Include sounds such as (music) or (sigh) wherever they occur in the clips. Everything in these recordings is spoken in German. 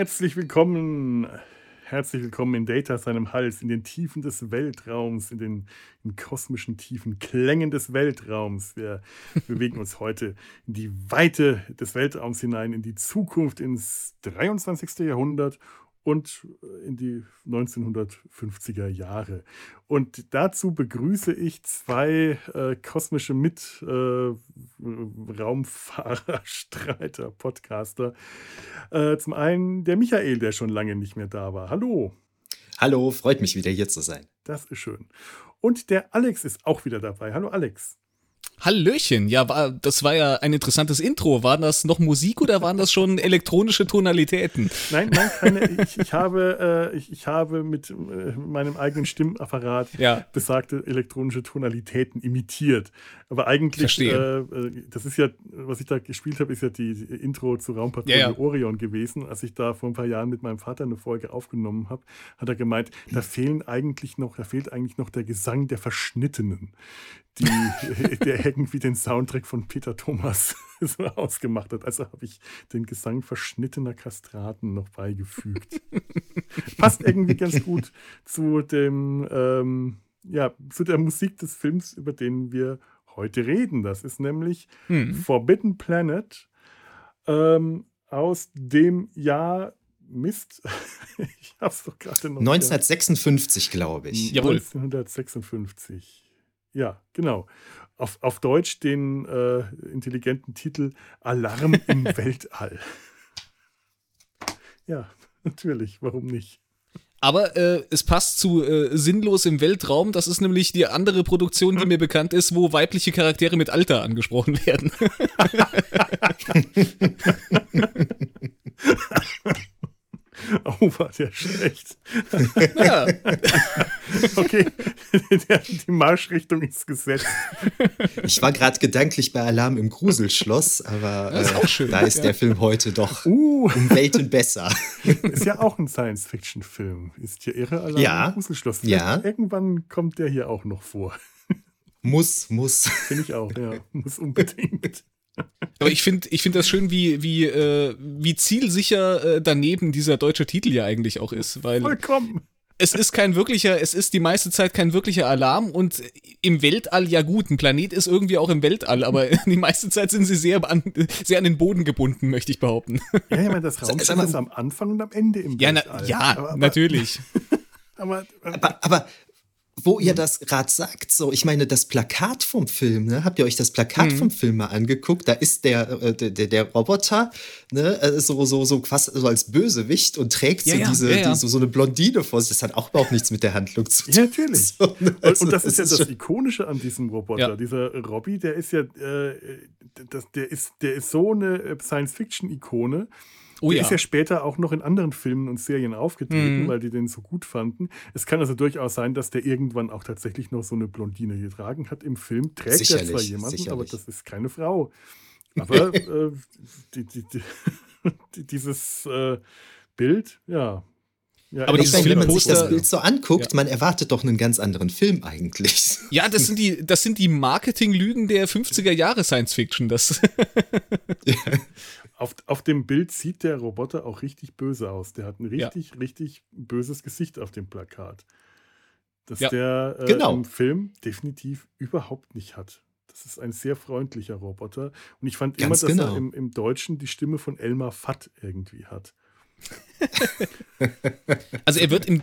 Herzlich willkommen, herzlich willkommen in Data seinem Hals, in den Tiefen des Weltraums, in den in kosmischen tiefen Klängen des Weltraums. Wir (laughs) bewegen uns heute in die Weite des Weltraums hinein, in die Zukunft, ins 23. Jahrhundert und in die 1950er Jahre. Und dazu begrüße ich zwei äh, kosmische Mitraumfahrer, äh, Streiter, Podcaster. Äh, zum einen der Michael, der schon lange nicht mehr da war. Hallo. Hallo, freut mich wieder hier zu sein. Das ist schön. Und der Alex ist auch wieder dabei. Hallo Alex. Hallöchen, ja, war, das war ja ein interessantes Intro. Waren das noch Musik oder waren das schon elektronische Tonalitäten? Nein, nein, keine. Ich, ich habe, äh, ich, ich, habe mit äh, meinem eigenen Stimmapparat ja. besagte elektronische Tonalitäten imitiert. Aber eigentlich, äh, das ist ja, was ich da gespielt habe, ist ja die, die Intro zu Raumpatrouille ja, ja. Orion gewesen. Als ich da vor ein paar Jahren mit meinem Vater eine Folge aufgenommen habe, hat er gemeint, da fehlen eigentlich noch, da fehlt eigentlich noch der Gesang der Verschnittenen die, (laughs) der irgendwie den Soundtrack von Peter Thomas (laughs) so ausgemacht hat. Also habe ich den Gesang verschnittener Kastraten noch beigefügt. (laughs) Passt irgendwie ganz gut zu dem, ähm, ja, zu der Musik des Films, über den wir heute reden. Das ist nämlich hm. Forbidden Planet ähm, aus dem Jahr Mist. (laughs) ich hab's doch gerade noch. 1956, glaube ich. 1956. Ja, genau. Auf, auf Deutsch den äh, intelligenten Titel Alarm im (laughs) Weltall. Ja, natürlich, warum nicht? Aber äh, es passt zu äh, Sinnlos im Weltraum. Das ist nämlich die andere Produktion, die mir bekannt ist, wo weibliche Charaktere mit Alter angesprochen werden. (laughs) (laughs) (laughs) Oh, war der schlecht. Ja. (laughs) okay, (laughs) die Marschrichtung ist gesetzt. Ich war gerade gedanklich bei Alarm im Gruselschloss, aber äh, schön, da ist ja. der Film heute doch uh. um Welten besser. Ist ja auch ein Science-Fiction-Film. Ist hier irre Alarm ja. im Gruselschloss. Ja. Irgendwann kommt der hier auch noch vor. Muss, muss. Finde ich auch, ja. Muss unbedingt. Aber ich finde ich find das schön, wie, wie, äh, wie zielsicher äh, daneben dieser deutsche Titel ja eigentlich auch ist. Weil Vollkommen. Es ist kein wirklicher, es ist die meiste Zeit kein wirklicher Alarm und im Weltall ja gut, ein Planet ist irgendwie auch im Weltall, aber (laughs) die meiste Zeit sind sie sehr an, sehr an den Boden gebunden, möchte ich behaupten. Ja, ich meine, das (laughs) Raumschiff ist am Anfang und am Ende im ja, Weltall. Na, ja, aber, aber, natürlich. (laughs) aber, aber, aber wo ihr mhm. das gerade sagt, so, ich meine, das Plakat vom Film, ne? Habt ihr euch das Plakat mhm. vom Film mal angeguckt? Da ist der, äh, der, der Roboter, ne, äh, so, so, so fast so als Bösewicht und trägt ja, so ja, diese, ja, diese, so eine Blondine vor sich. Das hat auch überhaupt nichts mit der Handlung zu tun. Ja, natürlich. (laughs) So, ne? also, und das ist ja das Ikonische an diesem Roboter. Dieser Robbie, der ist ja, äh, das, der, ist, der ist so eine Science-Fiction-Ikone. Oh, der ja. ist ja später auch noch in anderen Filmen und Serien aufgetreten, mhm. weil die den so gut fanden. Es kann also durchaus sein, dass der irgendwann auch tatsächlich noch so eine Blondine getragen hat. Im Film trägt sicherlich, er zwar jemanden, sicherlich. aber das ist keine Frau. Aber (laughs) äh, die, die, (laughs) die, dieses äh, Bild, ja, ja, aber dieses wenn man sich das Bild so anguckt, ja. man erwartet doch einen ganz anderen Film eigentlich. (laughs) Ja, das sind die, das sind die Marketinglügen der 50er Jahre Science Fiction. Das auf, auf dem Bild sieht der Roboter auch richtig böse aus. Der hat ein richtig, ja. richtig böses Gesicht auf dem Plakat. Das ja, der äh, genau. im Film definitiv überhaupt nicht hat. Das ist ein sehr freundlicher Roboter. Und ich fand Ganz immer, dass genau. er im, im Deutschen die Stimme von Elmar Fatt irgendwie hat. (laughs) also er wird im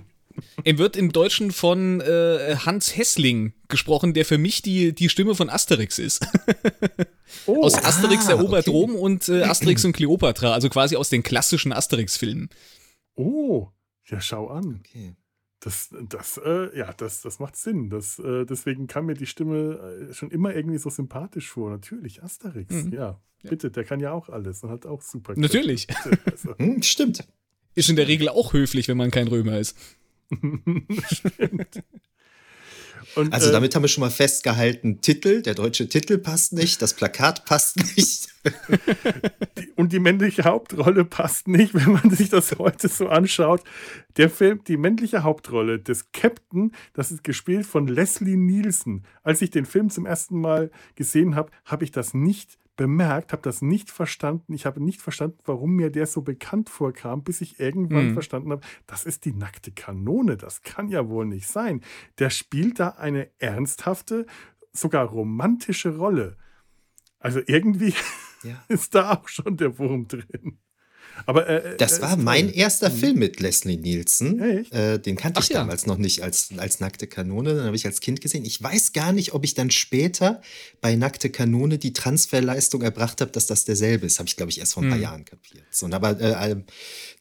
er wird im Deutschen von äh, Hans Hessling gesprochen, der für mich die, die Stimme von Asterix ist. Oh, aus Asterix ah, erobert okay. Rom und äh, Asterix und Cleopatra, also quasi aus den klassischen Asterix-Filmen. Oh, ja, schau an. Okay. Das, das, äh, ja, das, das macht Sinn. Das, äh, deswegen kam mir die Stimme äh, schon immer irgendwie so sympathisch vor. Natürlich, Asterix, mhm. ja. Bitte, der kann ja auch alles und hat auch super. Natürlich. Also. Hm, stimmt. Ist in der Regel auch höflich, wenn man kein Römer ist. (laughs) Stimmt. Und, also äh, damit haben wir schon mal festgehalten, Titel, der deutsche Titel passt nicht, das Plakat passt nicht. (laughs) Und die männliche Hauptrolle passt nicht, wenn man sich das heute so anschaut. Der Film, die männliche Hauptrolle des Captain, das ist gespielt von Leslie Nielsen. Als ich den Film zum ersten Mal gesehen habe, habe ich das nicht bemerkt, habe das nicht verstanden. Ich habe nicht verstanden, warum mir der so bekannt vorkam, bis ich irgendwann mhm. verstanden habe, das ist die nackte Kanone. Das kann ja wohl nicht sein. Der spielt da eine ernsthafte, sogar romantische Rolle. Also irgendwie ja. (laughs) ist da auch schon der Wurm drin. Aber, äh, äh das war mein erster mhm. Film mit Leslie Nielsen. Äh, den kannte Ach, ich damals ja. noch nicht als, als Nackte Kanone. Den habe ich als Kind gesehen. Ich weiß gar nicht, ob ich dann später bei Nackte Kanone die Transferleistung erbracht habe, dass das derselbe ist. Habe ich, glaube ich, erst vor ein paar hm. Jahren kapiert. So, aber äh,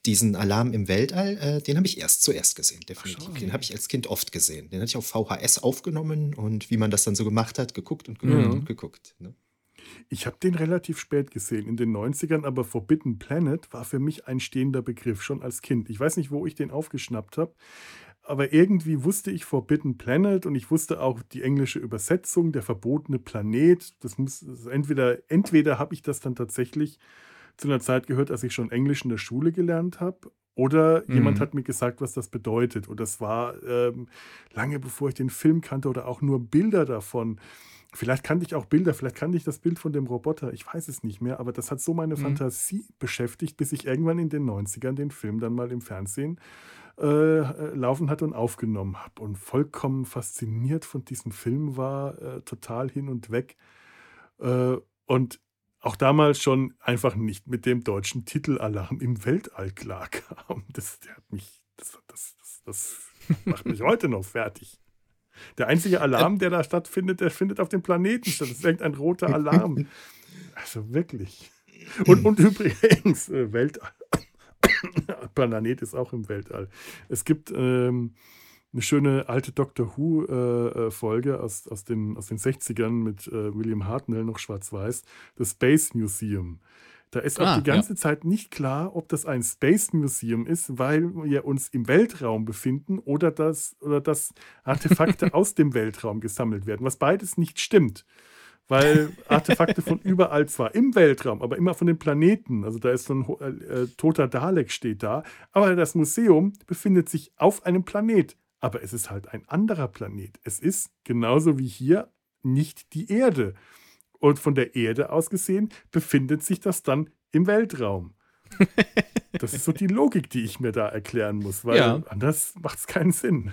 diesen Alarm im Weltall, äh, den habe ich erst zuerst gesehen, definitiv. Ach, den habe ich als Kind oft gesehen. Den hatte ich auf VHS aufgenommen und wie man das dann so gemacht hat, geguckt und geguckt mhm. und geguckt. Ne? Ich habe den relativ spät gesehen, in den 90ern, aber Forbidden Planet war für mich ein stehender Begriff, schon als Kind. Ich weiß nicht, wo ich den aufgeschnappt habe, aber irgendwie wusste ich Forbidden Planet und ich wusste auch die englische Übersetzung, der verbotene Planet. Das muss entweder, entweder habe ich das dann tatsächlich zu einer Zeit gehört, als ich schon Englisch in der Schule gelernt habe. Oder mhm. jemand hat mir gesagt, was das bedeutet. Und das war ähm, lange bevor ich den Film kannte oder auch nur Bilder davon. Vielleicht kannte ich auch Bilder, vielleicht kannte ich das Bild von dem Roboter, ich weiß es nicht mehr, aber das hat so meine mhm. Fantasie beschäftigt, bis ich irgendwann in den 90ern den Film dann mal im Fernsehen äh, laufen hatte und aufgenommen habe. Und vollkommen fasziniert von diesem Film war, äh, total hin und weg. Äh, und auch damals schon einfach nicht mit dem deutschen Titel Alarm im Weltall klarkam. Das, der hat mich, das, das, das, das macht mich (laughs) heute noch fertig. Der einzige Alarm, der da stattfindet, der findet auf dem Planeten statt. Das ist irgendein roter Alarm. (laughs) Also wirklich. Und, und übrigens, äh, Weltall. (coughs) Planet ist auch im Weltall. Es gibt ähm, eine schöne alte Doctor Who-Folge äh, äh aus, aus, den, aus den 60ern mit äh, William Hartnell, noch schwarz-weiß, das Space Museum. Da ist auch ah, die ganze ja. Zeit nicht klar, ob das ein Space Museum ist, weil wir uns im Weltraum befinden oder dass, oder dass (laughs) Artefakte aus dem Weltraum gesammelt werden, was beides nicht stimmt. Weil Artefakte von überall zwar im Weltraum, aber immer von den Planeten. Also da ist so ein äh, toter Dalek steht da. Aber das Museum befindet sich auf einem Planet. Aber es ist halt ein anderer Planet. Es ist genauso wie hier nicht die Erde. Und von der Erde aus gesehen befindet sich das dann im Weltraum. (laughs) Das ist so die Logik, die ich mir da erklären muss, weil ja. anders macht es keinen Sinn.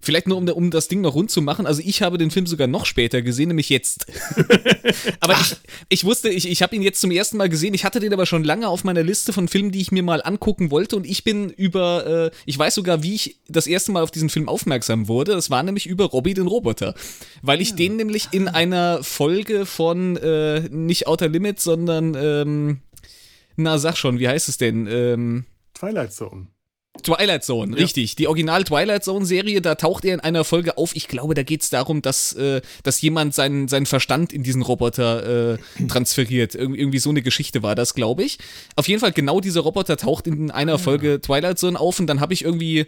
Vielleicht nur, um, um das Ding noch rund zu machen. Also ich habe den Film sogar noch später gesehen, nämlich jetzt. (laughs) aber ich, ich wusste, ich, ich habe ihn jetzt zum ersten Mal gesehen. Ich hatte den aber schon lange auf meiner Liste von Filmen, die ich mir mal angucken wollte. Und ich bin über, äh, ich weiß sogar, wie ich das erste Mal auf diesen Film aufmerksam wurde. Das war nämlich über Robbie den Roboter. Weil ich ja. den nämlich in einer Folge von äh, nicht Outer Limits, sondern, ähm, na sag schon, wie heißt es denn? Ähm, Twilight Zone. Twilight Zone, ja. richtig. Die Original Twilight Zone Serie, da taucht er in einer Folge auf. Ich glaube, da geht es darum, dass, äh, dass jemand seinen, seinen Verstand in diesen Roboter äh, (clears throat) transferiert. Ir irgendwie so eine Geschichte war das, glaube ich. Auf jeden Fall, genau dieser Roboter taucht in einer. Folge Twilight Zone auf und dann habe ich irgendwie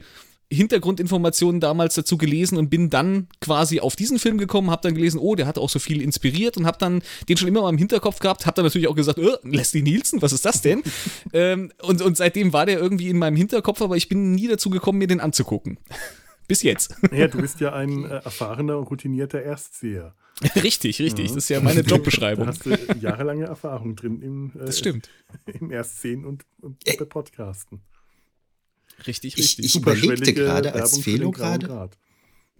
Hintergrundinformationen damals dazu gelesen und bin dann quasi auf diesen Film gekommen, habe dann gelesen, oh, der hat auch so viel inspiriert und habe dann den schon immer mal im Hinterkopf gehabt, habe dann natürlich auch gesagt, oh, Leslie Nielsen, was ist das denn? (laughs) ähm, und, und seitdem war der irgendwie in meinem Hinterkopf, aber ich bin nie dazu gekommen, mir den anzugucken. (laughs) Bis jetzt. (laughs) Ja, du bist ja ein äh, erfahrener und routinierter Erstseher. Richtig, richtig. Ja. Das ist ja meine Jobbeschreibung. Da hast du jahrelange Erfahrung drin im, äh, das stimmt. im Erstsehen und, und bei Podcasten. Richtig, richtig. Ich, ich überlegte gerade als Felo gerade.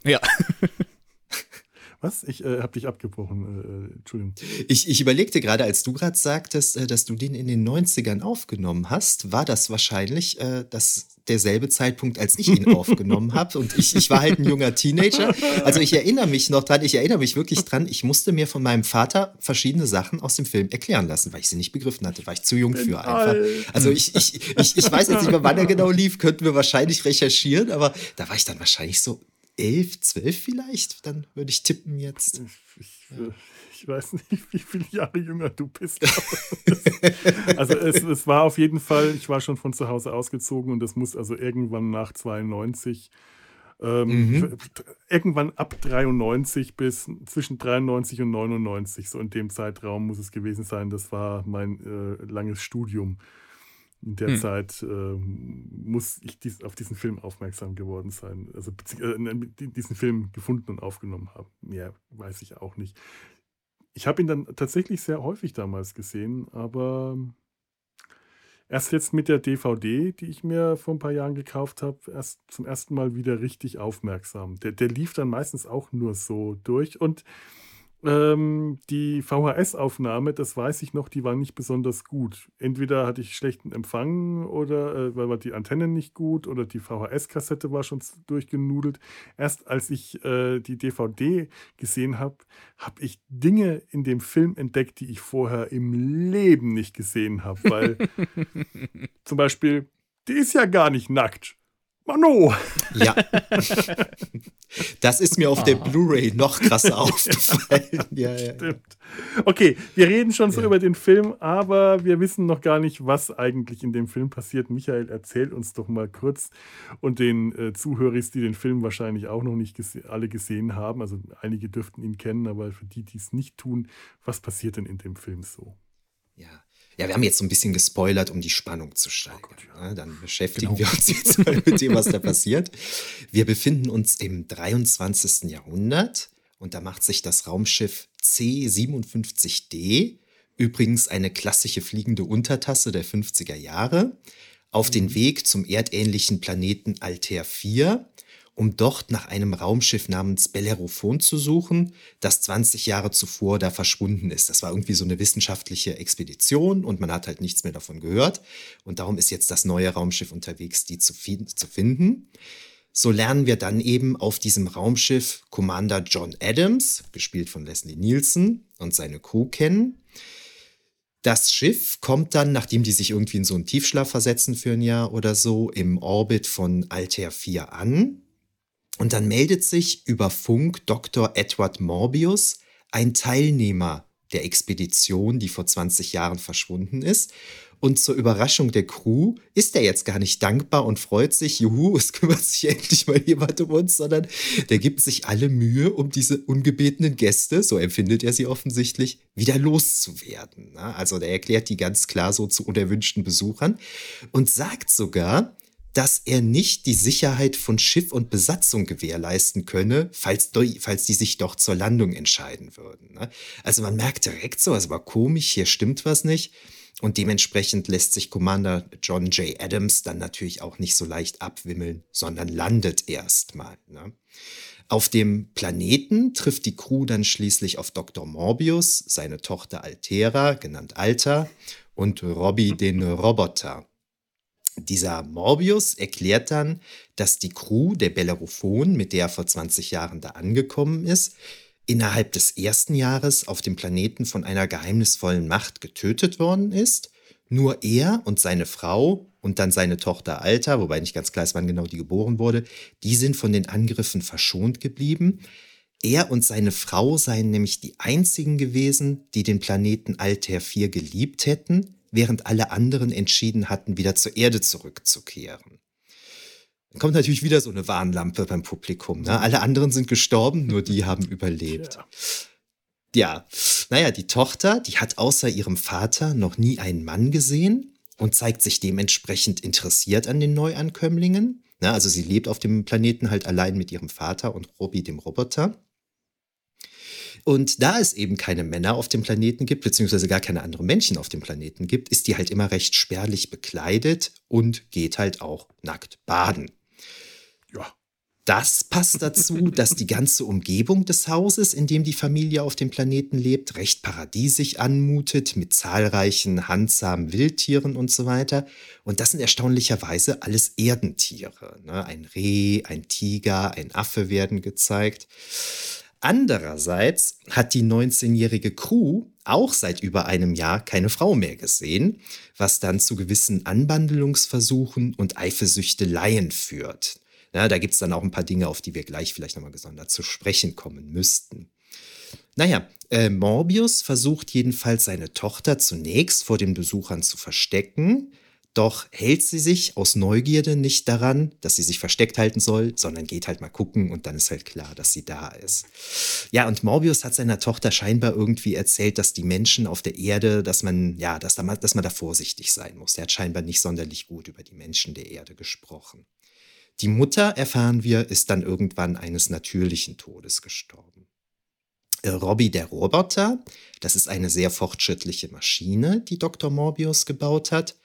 Ja. (laughs) Was? Ich äh, habe dich abgebrochen. Äh, Entschuldigung. Ich, ich überlegte gerade, als du gerade sagtest, äh, dass du den in den 90ern aufgenommen hast, war das wahrscheinlich äh, das, derselbe Zeitpunkt, als ich ihn aufgenommen habe. Und ich, ich war halt ein junger Teenager. Also ich erinnere mich noch dran, ich erinnere mich wirklich dran, ich musste mir von meinem Vater verschiedene Sachen aus dem Film erklären lassen, weil ich sie nicht begriffen hatte, war ich zu jung für einfach. Also ich, ich, ich, ich weiß jetzt nicht mehr, wann er genau lief, könnten wir wahrscheinlich recherchieren, aber da war ich dann wahrscheinlich so elf, zwölf vielleicht, dann würde ich tippen jetzt. Ich. Ich, weiß (laughs) nicht, wie viele Jahre jünger du bist. (laughs) also es, es, war auf jeden Fall, ich war schon von zu Hause ausgezogen und es muss also irgendwann nach 92, ähm, mhm. irgendwann ab 93 bis zwischen 93 und 99, so in dem Zeitraum muss es gewesen sein. Das war mein äh, langes Studium. In der hm. Zeit äh, muss ich dies, auf diesen Film aufmerksam geworden sein. Also äh, diesen Film gefunden und aufgenommen haben. Mehr weiß ich auch nicht. Ich habe ihn dann tatsächlich sehr häufig damals gesehen, aber erst jetzt mit der DVD, die ich mir vor ein paar Jahren gekauft habe, erst zum ersten Mal wieder richtig aufmerksam. Der, der lief dann meistens auch nur so durch und ähm, die VHS-Aufnahme, das weiß ich noch, die war nicht besonders gut. Entweder hatte ich schlechten Empfang oder äh, weil war die Antenne nicht gut oder die VHS-Kassette war schon durchgenudelt. Erst als ich äh, die DVD gesehen habe, habe ich Dinge in dem Film entdeckt, die ich vorher im Leben nicht gesehen habe. Weil (laughs) zum Beispiel, die ist ja gar nicht nackt. Mano! Ja. Das ist mir auf ah. der Blu-ray noch krasser (laughs) aufgefallen. Ja, ja, Stimmt. Okay, wir reden schon so ja. über den Film, aber wir wissen noch gar nicht, was eigentlich in dem Film passiert. Michael, erzähl uns doch mal kurz und den äh, Zuhörern, die den Film wahrscheinlich auch noch nicht gese alle gesehen haben, also einige dürften ihn kennen, aber für die, die es nicht tun, was passiert denn in dem Film so? Ja. Ja, wir haben jetzt so ein bisschen gespoilert, um die Spannung zu steigern. Oh ja. Ja, dann beschäftigen genau. wir uns jetzt mal mit dem, was da passiert. Wir befinden uns im 23. Jahrhundert und da macht sich das Raumschiff C57D, übrigens eine klassische fliegende Untertasse der 50er Jahre, auf den mhm. Weg zum erdähnlichen Planeten Altair 4 um dort nach einem Raumschiff namens Bellerophon zu suchen, das 20 Jahre zuvor da verschwunden ist. Das war irgendwie so eine wissenschaftliche Expedition und man hat halt nichts mehr davon gehört. Und darum ist jetzt das neue Raumschiff unterwegs, die zu, zu finden. So lernen wir dann eben auf diesem Raumschiff Commander John Adams, gespielt von Leslie Nielsen, und seine Crew kennen. Das Schiff kommt dann, nachdem die sich irgendwie in so einen Tiefschlaf versetzen für ein Jahr oder so, im Orbit von Altair 4 an. Und dann meldet sich über Funk Dr. Edward Morbius, ein Teilnehmer der Expedition, die vor 20 Jahren verschwunden ist. Und zur Überraschung der Crew ist er jetzt gar nicht dankbar und freut sich, juhu, (laughs) es kümmert sich endlich mal jemand um uns, sondern der gibt sich alle Mühe, um diese ungebetenen Gäste, so empfindet er sie offensichtlich, wieder loszuwerden. Also der erklärt die ganz klar so zu unerwünschten Besuchern und sagt sogar, dass er nicht die Sicherheit von Schiff und Besatzung gewährleisten könne, falls, falls die sich doch zur Landung entscheiden würden. Ne? Also man merkt direkt so, es war komisch, hier stimmt was nicht. Und dementsprechend lässt sich Commander John J. Adams dann natürlich auch nicht so leicht abwimmeln, sondern landet erstmal. Ne? Auf dem Planeten trifft die Crew dann schließlich auf Dr. Morbius, seine Tochter Altera, genannt Alta, und Robbie den Roboter. Dieser Morbius erklärt dann, dass die Crew der Bellerophon, mit der er vor 20 Jahren da angekommen ist, innerhalb des ersten Jahres auf dem Planeten von einer geheimnisvollen Macht getötet worden ist. Nur er und seine Frau und dann seine Tochter Alta, wobei nicht ganz klar ist, wann genau die geboren wurde, die sind von den Angriffen verschont geblieben. Er und seine Frau seien nämlich die einzigen gewesen, die den Planeten Altair 4 geliebt hätten während alle anderen entschieden hatten, wieder zur Erde zurückzukehren. Dann kommt natürlich wieder so eine Warnlampe beim Publikum. Ne? Alle anderen sind gestorben, nur die haben (laughs) überlebt. Ja. ja, naja, die Tochter, die hat außer ihrem Vater noch nie einen Mann gesehen und zeigt sich dementsprechend interessiert an den Neuankömmlingen. Na, also sie lebt auf dem Planeten halt allein mit ihrem Vater und Robbie, dem Roboter. Und da es eben keine Männer auf dem Planeten gibt, beziehungsweise gar keine anderen Menschen auf dem Planeten gibt, ist die halt immer recht spärlich bekleidet und geht halt auch nackt baden. Ja. Das passt dazu, (laughs) dass die ganze Umgebung des Hauses, in dem die Familie auf dem Planeten lebt, recht paradiesisch anmutet, mit zahlreichen handsamen Wildtieren und so weiter. Und das sind erstaunlicherweise alles Erdentiere. Ne? Ein Reh, ein Tiger, ein Affe werden gezeigt. Andererseits hat die 19-jährige Crew auch seit über einem Jahr keine Frau mehr gesehen, was dann zu gewissen Anbandelungsversuchen und Eifersüchteleien führt. Ja, da gibt es dann auch ein paar Dinge, auf die wir gleich vielleicht nochmal gesondert zu sprechen kommen müssten. Naja, äh, Morbius versucht jedenfalls seine Tochter zunächst vor den Besuchern zu verstecken, doch hält sie sich aus Neugierde nicht daran, dass sie sich versteckt halten soll, sondern geht halt mal gucken und dann ist halt klar, dass sie da ist. Ja, und Morbius hat seiner Tochter scheinbar irgendwie erzählt, dass die Menschen auf der Erde, dass man, ja, dass, da, dass man da vorsichtig sein muss. Er hat scheinbar nicht sonderlich gut über die Menschen der Erde gesprochen. Die Mutter, erfahren wir, ist dann irgendwann eines natürlichen Todes gestorben. Äh, Robbie der Roboter, das ist eine sehr fortschrittliche Maschine, die Dr. Morbius gebaut hat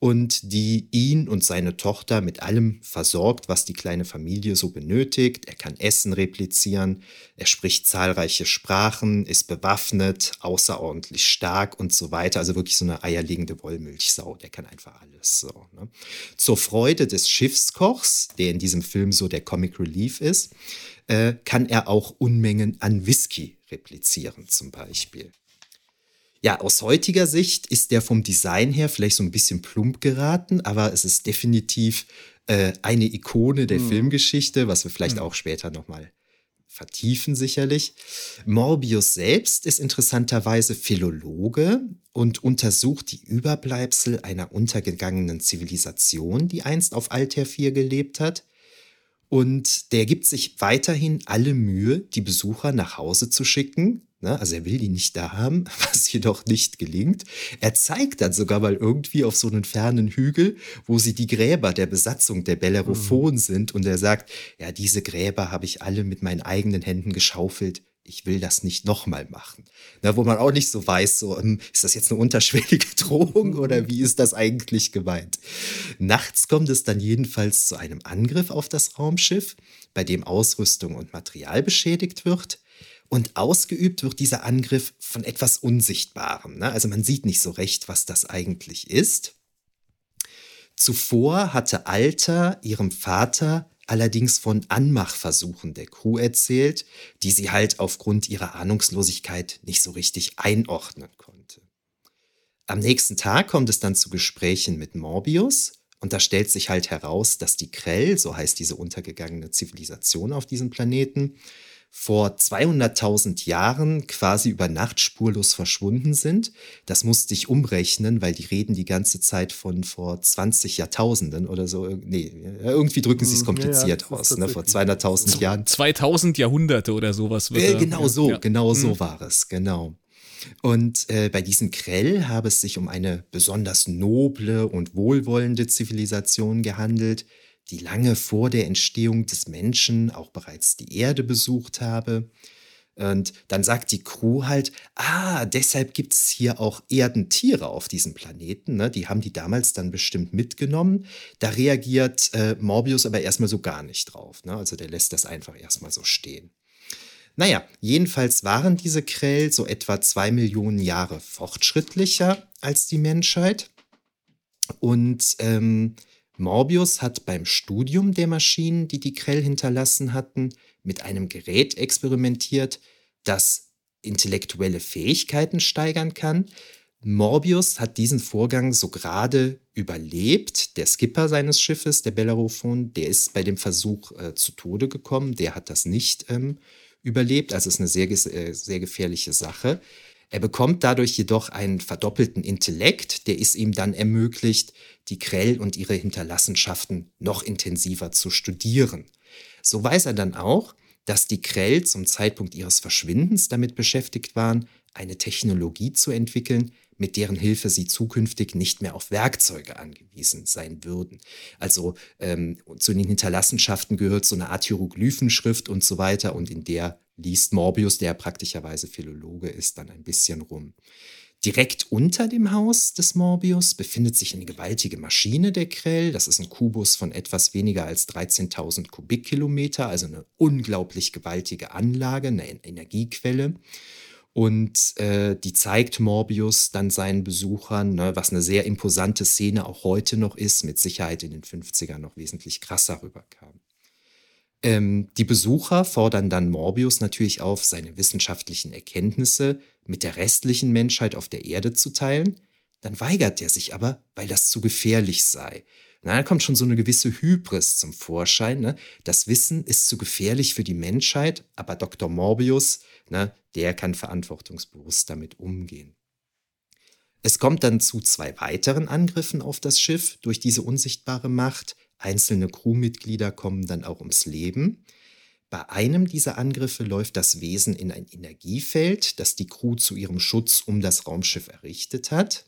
und die ihn und seine Tochter mit allem versorgt, was die kleine Familie so benötigt. Er kann Essen replizieren, er spricht zahlreiche Sprachen, ist bewaffnet, außerordentlich stark und so weiter. Also wirklich so eine eierlegende Wollmilchsau, der kann einfach alles so. Ne? Zur Freude des Schiffskochs, der in diesem Film so der Comic Relief ist, äh, kann er auch Unmengen an Whisky replizieren zum Beispiel. Ja, aus heutiger Sicht ist der vom Design her vielleicht so ein bisschen plump geraten, aber es ist definitiv äh, eine Ikone der mhm. Filmgeschichte, was wir vielleicht mhm. auch später nochmal vertiefen sicherlich. Morbius selbst ist interessanterweise Philologe und untersucht die Überbleibsel einer untergegangenen Zivilisation, die einst auf Altair 4 gelebt hat. Und der gibt sich weiterhin alle Mühe, die Besucher nach Hause zu schicken. Ne? Also er will die nicht da haben, (laughs) was jedoch nicht gelingt. Er zeigt dann sogar mal irgendwie auf so einen fernen Hügel, wo sie die Gräber der Besatzung der Bellerophon mhm. sind. Und er sagt, ja, diese Gräber habe ich alle mit meinen eigenen Händen geschaufelt ich will das nicht nochmal machen. Na, wo man auch nicht so weiß, so, ähm, ist das jetzt eine unterschwellige (laughs) Drohung oder (laughs) wie ist das eigentlich gemeint? Nachts kommt es dann jedenfalls zu einem Angriff auf das Raumschiff, bei dem Ausrüstung und Material beschädigt wird. Und ausgeübt wird dieser Angriff von etwas Unsichtbarem. Ne? Also man sieht nicht so recht, was das eigentlich ist. Zuvor hatte Alter ihrem Vater allerdings von Anmachversuchen der Crew erzählt, die sie halt aufgrund ihrer Ahnungslosigkeit nicht so richtig einordnen konnte. Am nächsten Tag kommt es dann zu Gesprächen mit Morbius und da stellt sich halt heraus, dass die Krell, so heißt diese untergegangene Zivilisation auf diesem Planeten, vor 200.000 Jahren quasi über Nacht spurlos verschwunden sind. Das musste ich umrechnen, weil die reden die ganze Zeit von vor 20 Jahrtausenden oder so. Nee, irgendwie drücken sie es hm, kompliziert ja, ja, aus, ne? vor 200.000 Jahren. 2000 Jahrhunderte oder sowas. Äh, genau so, ja. genau so mhm. war es, genau. Und äh, bei diesem Krell habe es sich um eine besonders noble und wohlwollende Zivilisation gehandelt, die lange vor der Entstehung des Menschen auch bereits die Erde besucht habe. Und dann sagt die Crew halt, ah, deshalb gibt es hier auch Erdentiere auf diesem Planeten. Ne? Die haben die damals dann bestimmt mitgenommen. Da reagiert äh, Morbius aber erstmal so gar nicht drauf. Ne? Also der lässt das einfach erstmal so stehen. Naja, jedenfalls waren diese Krell so etwa zwei Millionen Jahre fortschrittlicher als die Menschheit. Und ähm, Morbius hat beim Studium der Maschinen, die die Krell hinterlassen hatten, mit einem Gerät experimentiert, das intellektuelle Fähigkeiten steigern kann. Morbius hat diesen Vorgang so gerade überlebt. Der Skipper seines Schiffes, der Bellerophon, der ist bei dem Versuch äh, zu Tode gekommen. Der hat das nicht ähm, überlebt. Also es ist eine sehr, äh, sehr gefährliche Sache. Er bekommt dadurch jedoch einen verdoppelten Intellekt, der es ihm dann ermöglicht, die Krell und ihre Hinterlassenschaften noch intensiver zu studieren. So weiß er dann auch, dass die Krell zum Zeitpunkt ihres Verschwindens damit beschäftigt waren, eine Technologie zu entwickeln, mit deren Hilfe sie zukünftig nicht mehr auf Werkzeuge angewiesen sein würden. Also ähm, zu den Hinterlassenschaften gehört so eine Art Hieroglyphenschrift und so weiter und in der liest Morbius, der praktischerweise Philologe ist, dann ein bisschen rum. Direkt unter dem Haus des Morbius befindet sich eine gewaltige Maschine der Krell. Das ist ein Kubus von etwas weniger als 13.000 Kubikkilometer, also eine unglaublich gewaltige Anlage, eine Energiequelle. Und äh, die zeigt Morbius dann seinen Besuchern, ne, was eine sehr imposante Szene auch heute noch ist, mit Sicherheit in den 50ern noch wesentlich krasser rüberkam. Ähm, die Besucher fordern dann Morbius natürlich auf, seine wissenschaftlichen Erkenntnisse mit der restlichen Menschheit auf der Erde zu teilen. Dann weigert er sich aber, weil das zu gefährlich sei. Na, da kommt schon so eine gewisse Hybris zum Vorschein. Ne? Das Wissen ist zu gefährlich für die Menschheit, aber Dr. Morbius, ne, der kann verantwortungsbewusst damit umgehen. Es kommt dann zu zwei weiteren Angriffen auf das Schiff durch diese unsichtbare Macht. Einzelne Crewmitglieder kommen dann auch ums Leben. Bei einem dieser Angriffe läuft das Wesen in ein Energiefeld, das die Crew zu ihrem Schutz um das Raumschiff errichtet hat.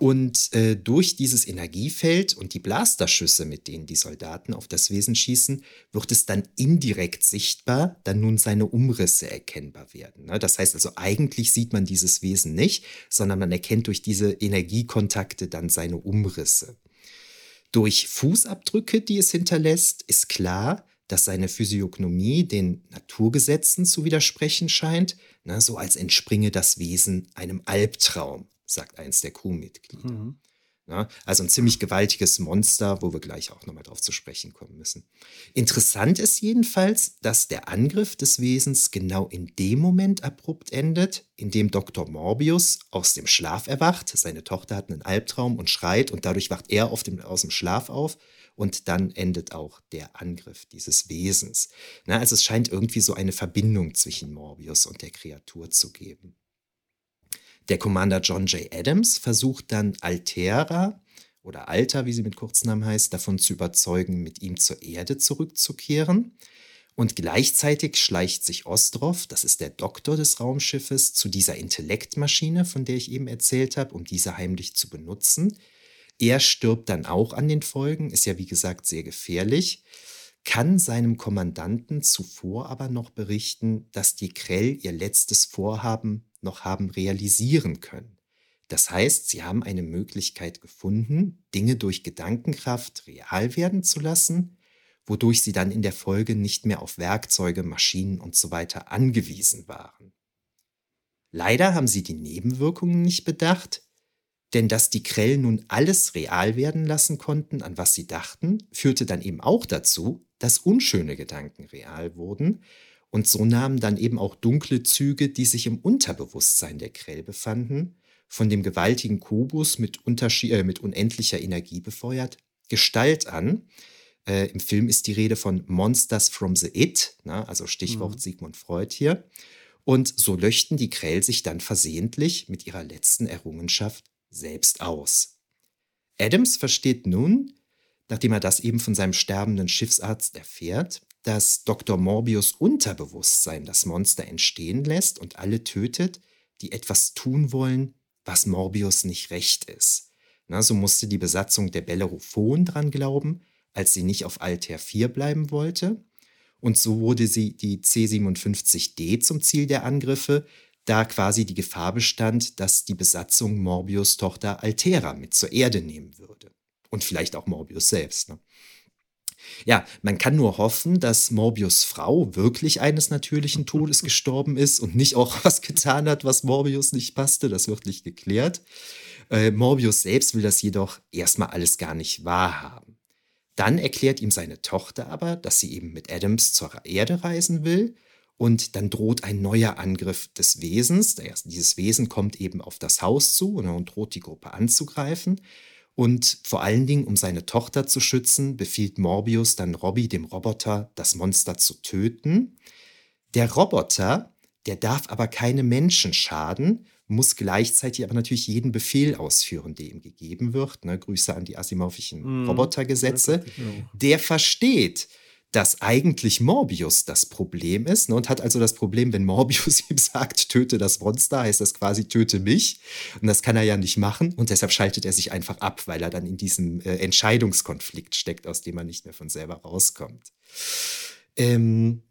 Und äh, durch dieses Energiefeld und die Blasterschüsse, mit denen die Soldaten auf das Wesen schießen, wird es dann indirekt sichtbar, da nun seine Umrisse erkennbar werden. Ne? Das heißt also, eigentlich sieht man dieses Wesen nicht, sondern man erkennt durch diese Energiekontakte dann seine Umrisse. Durch Fußabdrücke, die es hinterlässt, ist klar, dass seine Physiognomie den Naturgesetzen zu widersprechen scheint, ne? so als entspringe das Wesen einem Albtraum sagt eins der Crewmitglieder. Mhm. Ja, also ein ziemlich gewaltiges Monster, wo wir gleich auch nochmal drauf zu sprechen kommen müssen. Interessant ist jedenfalls, dass der Angriff des Wesens genau in dem Moment abrupt endet, in dem Dr. Morbius aus dem Schlaf erwacht. Seine Tochter hat einen Albtraum und schreit und dadurch wacht er dem, aus dem Schlaf auf und dann endet auch der Angriff dieses Wesens. Na, also es scheint irgendwie so eine Verbindung zwischen Morbius und der Kreatur zu geben. Der Commander John J. Adams versucht dann Altera oder Alta, wie sie mit Kurznamen heißt, davon zu überzeugen, mit ihm zur Erde zurückzukehren. Und gleichzeitig schleicht sich Ostrov, das ist der Doktor des Raumschiffes, zu dieser Intellektmaschine, von der ich eben erzählt habe, um diese heimlich zu benutzen. Er stirbt dann auch an den Folgen, ist ja wie gesagt sehr gefährlich, kann seinem Kommandanten zuvor aber noch berichten, dass die Krell ihr letztes Vorhaben noch haben realisieren können. Das heißt, sie haben eine Möglichkeit gefunden, Dinge durch Gedankenkraft real werden zu lassen, wodurch sie dann in der Folge nicht mehr auf Werkzeuge, Maschinen und so weiter angewiesen waren. Leider haben sie die Nebenwirkungen nicht bedacht, denn dass die Krell nun alles real werden lassen konnten, an was sie dachten, führte dann eben auch dazu, dass unschöne Gedanken real wurden und so nahmen dann eben auch dunkle Züge, die sich im Unterbewusstsein der Krell befanden, von dem gewaltigen Kubus mit, äh, mit unendlicher Energie befeuert, Gestalt an. Äh, Im Film ist die Rede von Monsters from the It, na, also Stichwort mhm. Sigmund Freud hier. Und so löschten die Krell sich dann versehentlich mit ihrer letzten Errungenschaft selbst aus. Adams versteht nun, nachdem er das eben von seinem sterbenden Schiffsarzt erfährt, dass Dr. Morbius Unterbewusstsein das Monster entstehen lässt und alle tötet, die etwas tun wollen, was Morbius nicht recht ist. Na, so musste die Besatzung der Bellerophon dran glauben, als sie nicht auf Altair 4 bleiben wollte. Und so wurde sie die C57D zum Ziel der Angriffe, da quasi die Gefahr bestand, dass die Besatzung Morbius Tochter Altera mit zur Erde nehmen würde. Und vielleicht auch Morbius selbst. Ne? Ja, man kann nur hoffen, dass Morbius Frau wirklich eines natürlichen Todes gestorben ist und nicht auch was getan hat, was Morbius nicht passte. Das wird nicht geklärt. Äh, Morbius selbst will das jedoch erstmal alles gar nicht wahrhaben. Dann erklärt ihm seine Tochter aber, dass sie eben mit Adams zur Erde reisen will. Und dann droht ein neuer Angriff des Wesens. Dieses Wesen kommt eben auf das Haus zu und droht die Gruppe anzugreifen. Und vor allen Dingen, um seine Tochter zu schützen, befiehlt Morbius dann Robbie, dem Roboter, das Monster zu töten. Der Roboter, der darf aber keine Menschen schaden, muss gleichzeitig aber natürlich jeden Befehl ausführen, der ihm gegeben wird. Ne, Grüße an die Asimovischen mm, Robotergesetze. Der versteht, dass eigentlich Morbius das Problem ist ne, und hat also das Problem, wenn Morbius (laughs) ihm sagt, töte das Monster, heißt das quasi, töte mich. Und das kann er ja nicht machen und deshalb schaltet er sich einfach ab, weil er dann in diesem äh, Entscheidungskonflikt steckt, aus dem er nicht mehr von selber rauskommt. Ähm,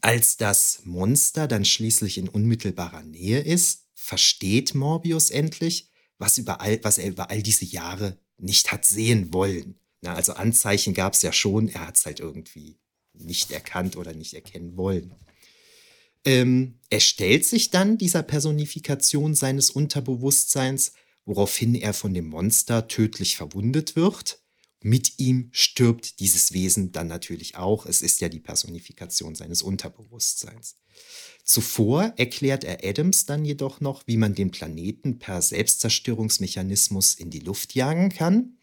als das Monster dann schließlich in unmittelbarer Nähe ist, versteht Morbius endlich, was, überall, was er über all diese Jahre nicht hat sehen wollen. Na, also Anzeichen gab es ja schon, er hat es halt irgendwie nicht erkannt oder nicht erkennen wollen. Ähm, er stellt sich dann dieser Personifikation seines Unterbewusstseins, woraufhin er von dem Monster tödlich verwundet wird. Mit ihm stirbt dieses Wesen dann natürlich auch. Es ist ja die Personifikation seines Unterbewusstseins. Zuvor erklärt er Adams dann jedoch noch, wie man den Planeten per Selbstzerstörungsmechanismus in die Luft jagen kann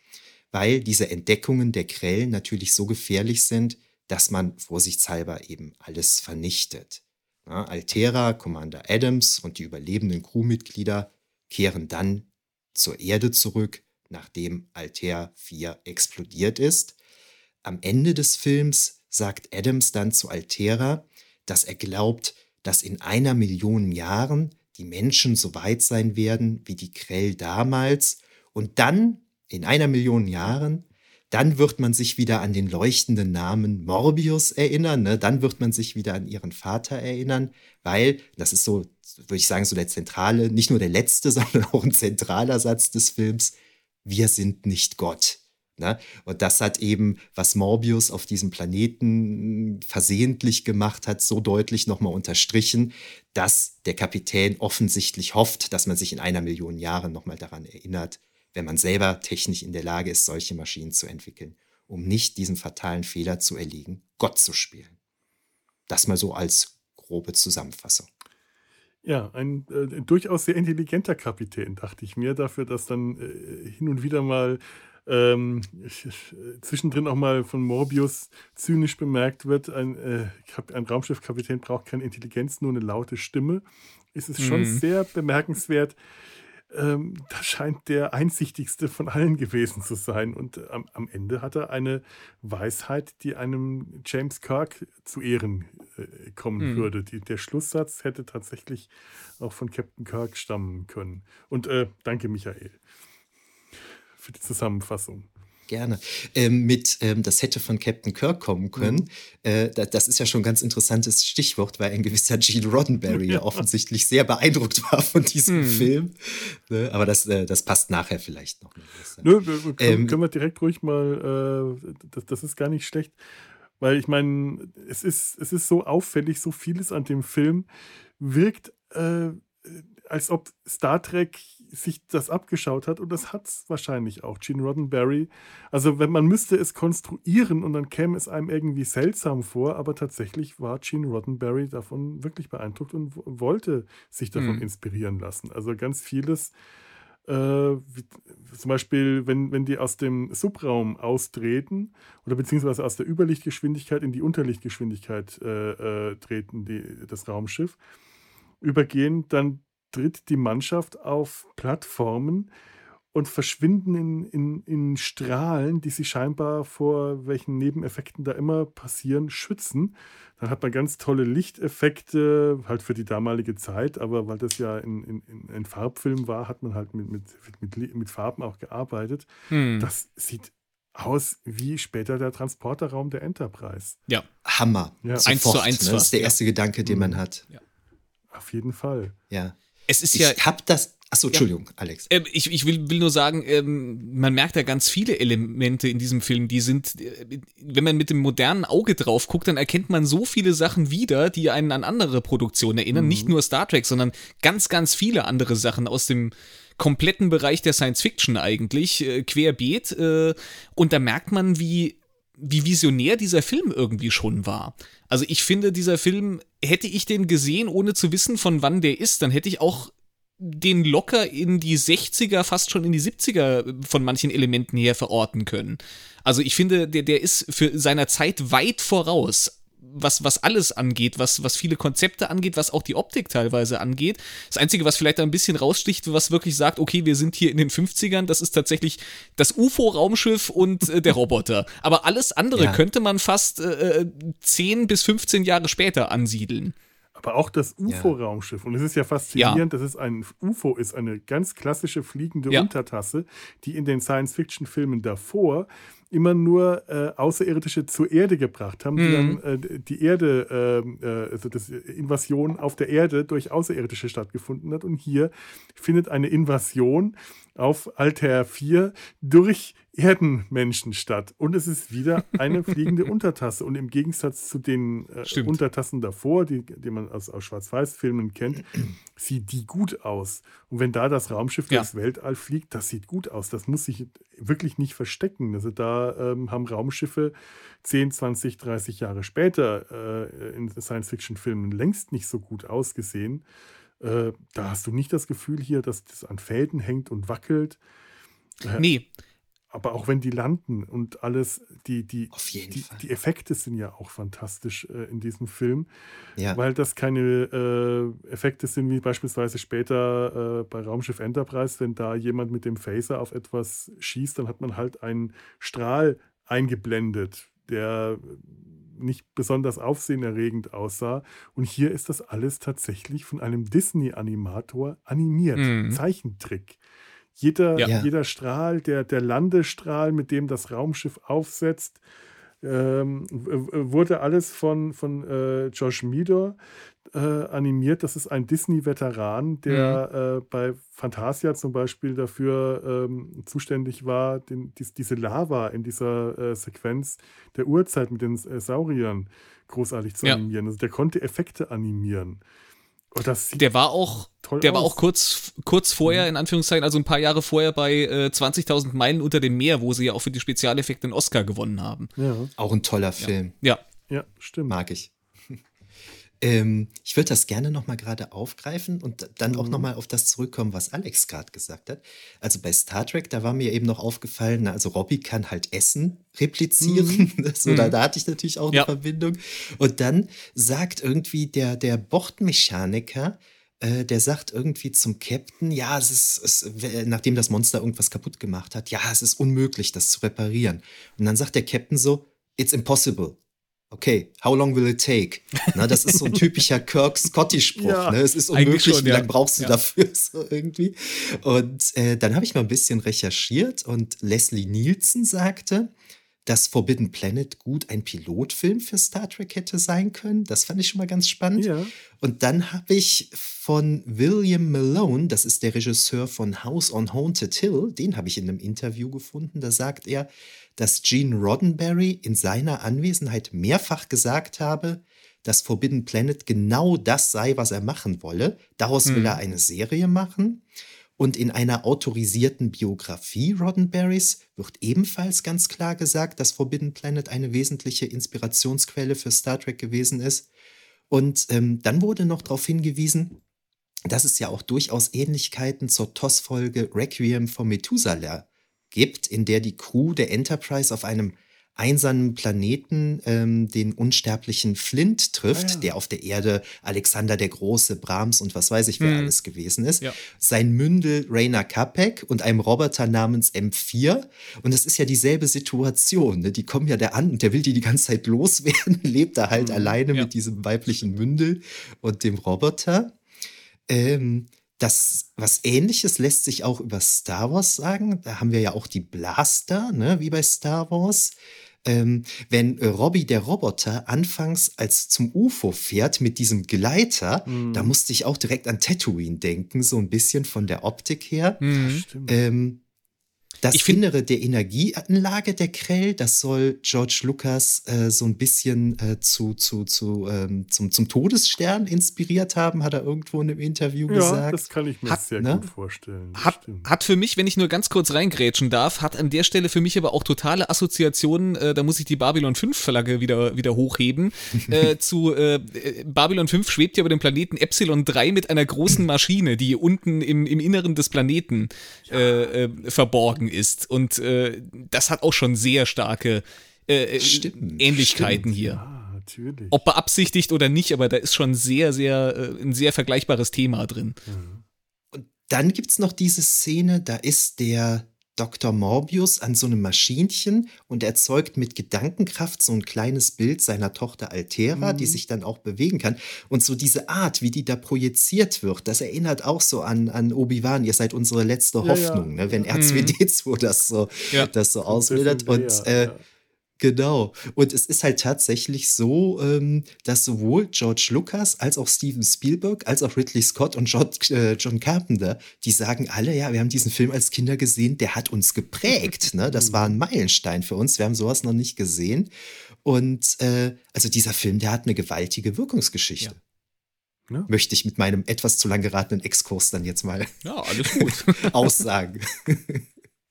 weil diese Entdeckungen der Krellen natürlich so gefährlich sind, dass man vorsichtshalber eben alles vernichtet. Ja, Altera, Commander Adams und die überlebenden Crewmitglieder kehren dann zur Erde zurück, nachdem Altair 4 explodiert ist. Am Ende des Films sagt Adams dann zu Altera, dass er glaubt, dass in einer Million Jahren die Menschen so weit sein werden wie die Krell damals Und dann, in einer Million Jahren, dann wird man sich wieder an den leuchtenden Namen Morbius erinnern. Ne? Dann wird man sich wieder an ihren Vater erinnern, weil, das ist so, würde ich sagen, so der zentrale, nicht nur der letzte, (laughs) sondern auch ein zentraler Satz des Films. Wir sind nicht Gott. Ne? Und das hat eben, was Morbius auf diesem Planeten versehentlich gemacht hat, so deutlich nochmal unterstrichen, dass der Kapitän offensichtlich hofft, dass man sich in einer Million Jahren nochmal daran erinnert, wenn man selber technisch in der Lage ist, solche Maschinen zu entwickeln, um nicht diesen fatalen Fehler zu erliegen, Gott zu spielen. Das mal so als grobe Zusammenfassung. Ja, ein äh, durchaus sehr intelligenter Kapitän, dachte ich mir, dafür, dass dann äh, hin und wieder mal ähm, zwischendrin auch mal von Morbius zynisch bemerkt wird, ein, äh, ein Raumschiffkapitän braucht keine Intelligenz, nur eine laute Stimme, ist es schon mhm. sehr bemerkenswert, ähm, da scheint der einsichtigste von allen gewesen zu sein. Und am, am, Ende hat er eine Weisheit, die einem James Kirk zu Ehren äh, kommen mhm. würde. Die, der Schlusssatz hätte tatsächlich auch von Captain Kirk stammen können. Und äh, danke, Michael, für die Zusammenfassung gerne. Ähm, mit, ähm, das hätte von Captain Kirk kommen können. Mhm. Äh, da, das ist ja schon ein ganz interessantes Stichwort, weil ein gewisser Gene Roddenberry (laughs) ja offensichtlich sehr beeindruckt war von diesem mhm. Film. Ne? Aber das, äh, das passt nachher vielleicht noch. Nö, können, ähm, können wir direkt ruhig mal, äh, das, das ist gar nicht schlecht. Weil ich meine, es ist, es ist so auffällig, so vieles an dem Film wirkt, äh, als ob Star Trek sich das abgeschaut hat und das hat es wahrscheinlich auch, Gene Roddenberry. Also wenn man müsste es konstruieren und dann käme es einem irgendwie seltsam vor, aber tatsächlich war Gene Roddenberry davon wirklich beeindruckt und wollte sich davon mhm. inspirieren lassen. Also ganz vieles, äh, wie, zum Beispiel, wenn, wenn die aus dem Subraum austreten oder beziehungsweise aus der Überlichtgeschwindigkeit in die Unterlichtgeschwindigkeit äh, äh, treten, die, das Raumschiff, übergehen, dann tritt die Mannschaft auf Plattformen und verschwinden in, in, in Strahlen, die sie scheinbar vor welchen Nebeneffekten da immer passieren, schützen. Dann hat man ganz tolle Lichteffekte, halt für die damalige Zeit, aber weil das ja in, in, in ein Farbfilm war, hat man halt mit, mit, mit, mit Farben auch gearbeitet. Hm. Das sieht aus wie später der Transporterraum der Enterprise. Ja. Hammer. Ja. Eins zu eins. Ne? Das ist der erste ja. Gedanke, den man hat. Ja. Auf jeden Fall. Ja. Es ist ich ja. Ich habe das. Achso, Entschuldigung, ja. Alex. Ähm, ich ich will, will nur sagen, ähm, man merkt ja ganz viele Elemente in diesem Film, die sind, äh, wenn man mit dem modernen Auge drauf guckt, dann erkennt man so viele Sachen wieder, die einen an andere Produktionen erinnern. Mhm. Nicht nur Star Trek, sondern ganz, ganz viele andere Sachen aus dem kompletten Bereich der Science Fiction eigentlich, äh, querbeet. Äh, und da merkt man, wie wie visionär dieser Film irgendwie schon war. Also ich finde, dieser Film, hätte ich den gesehen, ohne zu wissen, von wann der ist, dann hätte ich auch den locker in die 60er, fast schon in die 70er von manchen Elementen her verorten können. Also ich finde, der, der ist für seiner Zeit weit voraus was, was alles angeht, was, was viele Konzepte angeht, was auch die Optik teilweise angeht. Das Einzige, was vielleicht da ein bisschen raussticht, was wirklich sagt, okay, wir sind hier in den 50ern, das ist tatsächlich das UFO-Raumschiff und äh, der Roboter. Aber alles andere ja. könnte man fast äh, 10 äh, bis 15 Jahre später ansiedeln. Aber auch das UFO-Raumschiff. Und es ist ja faszinierend, ja. dass es ein UFO ist, eine ganz klassische fliegende ja. Untertasse, die in den Science-Fiction-Filmen davor immer nur äh, Außerirdische zur Erde gebracht haben, die dann mhm. äh, die Erde, ähm, äh, also das Invasion auf der Erde durch Außerirdische stattgefunden hat. Und hier findet eine Invasion auf Altair 4 durch Erdenmenschen statt. Und es ist wieder eine fliegende (laughs) Untertasse. Und im Gegensatz zu den äh, Untertassen davor, die, die man aus, aus Schwarz-Weiß-Filmen kennt, (clears throat) sieht die gut aus. Und wenn da das Raumschiff ja. durchs Weltall fliegt, das sieht gut aus. Das muss sich wirklich nicht verstecken. Also da ähm, haben Raumschiffe 10, 20, 30 Jahre später äh, in Science-Fiction-Filmen längst nicht so gut ausgesehen. Äh, da hast du nicht das Gefühl hier, dass das an Fäden hängt und wackelt. Äh, nee. Aber auch wenn die landen und alles, die, die, die, die, Effekte sind ja auch fantastisch äh, in diesem Film, ja. weil das keine äh, Effekte sind wie beispielsweise später äh, bei Raumschiff Enterprise, wenn da jemand mit dem Phaser auf etwas schießt, dann hat man halt einen Strahl eingeblendet, der nicht besonders aufsehenerregend aussah. Und hier ist das alles tatsächlich von einem Disney-Animator animiert. Mhm. Zeichentrick. Jeder, ja. jeder Strahl, der, der Landestrahl, mit dem das Raumschiff aufsetzt, ähm, wurde alles von, von äh, Josh Meador äh, animiert. Das ist ein Disney-Veteran, der mhm. äh, bei Fantasia zum Beispiel dafür ähm, zuständig war, den, dies, diese Lava in dieser äh, Sequenz der Urzeit mit den äh, Sauriern großartig zu ja. animieren. Also der konnte Effekte animieren. Oh, der war auch, der aus. war auch kurz, kurz vorher, mhm. in Anführungszeichen, also ein paar Jahre vorher bei äh, 20.000 Meilen unter dem Meer, wo sie ja auch für die Spezialeffekte einen Oscar gewonnen haben. Ja. Auch ein toller Film. Ja. Ja, stimmt. Mag ich. Ähm, ich würde das gerne nochmal gerade aufgreifen und dann auch nochmal mhm. auf das zurückkommen, was Alex gerade gesagt hat. Also bei Star Trek, da war mir eben noch aufgefallen, na, also Robbie kann halt Essen replizieren. Mhm. (laughs) so, da, mhm. da, hatte ich natürlich auch eine ja. Verbindung. Und dann sagt irgendwie der, der Bordmechaniker, äh, der sagt irgendwie zum Captain, ja, es ist, es, nachdem das Monster irgendwas kaputt gemacht hat, ja, es ist unmöglich, das zu reparieren. Und dann sagt der Captain so, it's impossible okay, how long will it take? Na, das ist so ein typischer (laughs) Kirk-Scotty-Spruch. Ja, ne? Es ist unmöglich, schon, wie lange brauchst du ja. dafür? (laughs) So irgendwie. Und äh, dann habe ich mal ein bisschen recherchiert und Leslie Nielsen sagte, dass Forbidden Planet gut ein Pilotfilm für Star Trek hätte sein können. Das fand ich schon mal ganz spannend. Ja. Und dann habe ich von William Malone, das ist der Regisseur von House on Haunted Hill, den habe ich in einem Interview gefunden. Da sagt er, dass Gene Roddenberry in seiner Anwesenheit mehrfach gesagt habe, dass Forbidden Planet genau das sei, was er machen wolle. Daraus hm. will er eine Serie machen. Und in einer autorisierten Biografie Roddenberrys wird ebenfalls ganz klar gesagt, dass Forbidden Planet eine wesentliche Inspirationsquelle für Star Trek gewesen ist. Und ähm, dann wurde noch darauf hingewiesen, dass es ja auch durchaus Ähnlichkeiten zur TOS-Folge Requiem for Methuselah gibt, in der die Crew der Enterprise auf einem einsamen Planeten ähm, den unsterblichen Flint trifft, ah, ja. der auf der Erde Alexander der Große, Brahms und was weiß ich wer hm. alles gewesen ist. Ja. Sein Mündel Rainer Kapek und einem Roboter namens M4. Und das ist ja dieselbe Situation. Ne? Die kommen ja der an und der will die die ganze Zeit loswerden, (laughs) lebt da halt hm. alleine ja. mit diesem weiblichen Mündel und dem Roboter. Ähm, das, was ähnliches lässt sich auch über Star Wars sagen. Da haben wir ja auch die Blaster, ne, wie bei Star Wars. Ähm, wenn äh, Robbie der Roboter anfangs als zum UFO fährt mit diesem Gleiter, mm. da musste ich auch direkt an Tatooine denken, so ein bisschen von der Optik her. Mm. Ähm, das ich Innere der Energieanlage der Krell, das soll George Lucas äh, so ein bisschen äh, zu, zu, zu, ähm, zum, zum Todesstern inspiriert haben, hat er irgendwo in einem Interview ja, gesagt. Ja, das kann ich mir hat, sehr ne? gut vorstellen. Hat, hat für mich, wenn ich nur ganz kurz reingrätschen darf, hat an der Stelle für mich aber auch totale Assoziationen, äh, da muss ich die Babylon 5 Flagge wieder, wieder hochheben, (laughs) äh, zu äh, Babylon 5 schwebt ja über dem Planeten Epsilon 3 mit einer großen Maschine, die unten im, im Inneren des Planeten ja. Äh, verborgen Folgen ist. Und äh, das hat auch schon sehr starke äh, stimmt, Ähnlichkeiten stimmt. hier. Ja, natürlich. Ob beabsichtigt oder nicht, aber da ist schon sehr, sehr, äh, ein sehr vergleichbares Thema drin. Mhm. Und dann gibt es noch diese Szene, da ist der Dr. Morbius an so einem Maschinchen und erzeugt mit Gedankenkraft so ein kleines Bild seiner Tochter Altera, mhm. die sich dann auch bewegen kann. Und so diese Art, wie die da projiziert wird, das erinnert auch so an, an Obi-Wan, ihr seid unsere letzte Hoffnung, ja, ja. Ne? wenn R2D2 mhm. das so, ja. das so ausbildet. Und äh, Genau. Und es ist halt tatsächlich so, ähm, dass sowohl George Lucas als auch Steven Spielberg, als auch Ridley Scott und John, äh, John Carpenter, die sagen alle, ja, wir haben diesen Film als Kinder gesehen, der hat uns geprägt. Ne? (laughs) Das war ein Meilenstein für uns. Wir haben sowas noch nicht gesehen. Und äh, also dieser Film, der hat eine gewaltige Wirkungsgeschichte. Ja. Ja. Möchte ich mit meinem etwas zu lang geratenen Exkurs dann jetzt mal ja, alles gut. (laughs) aussagen. (laughs)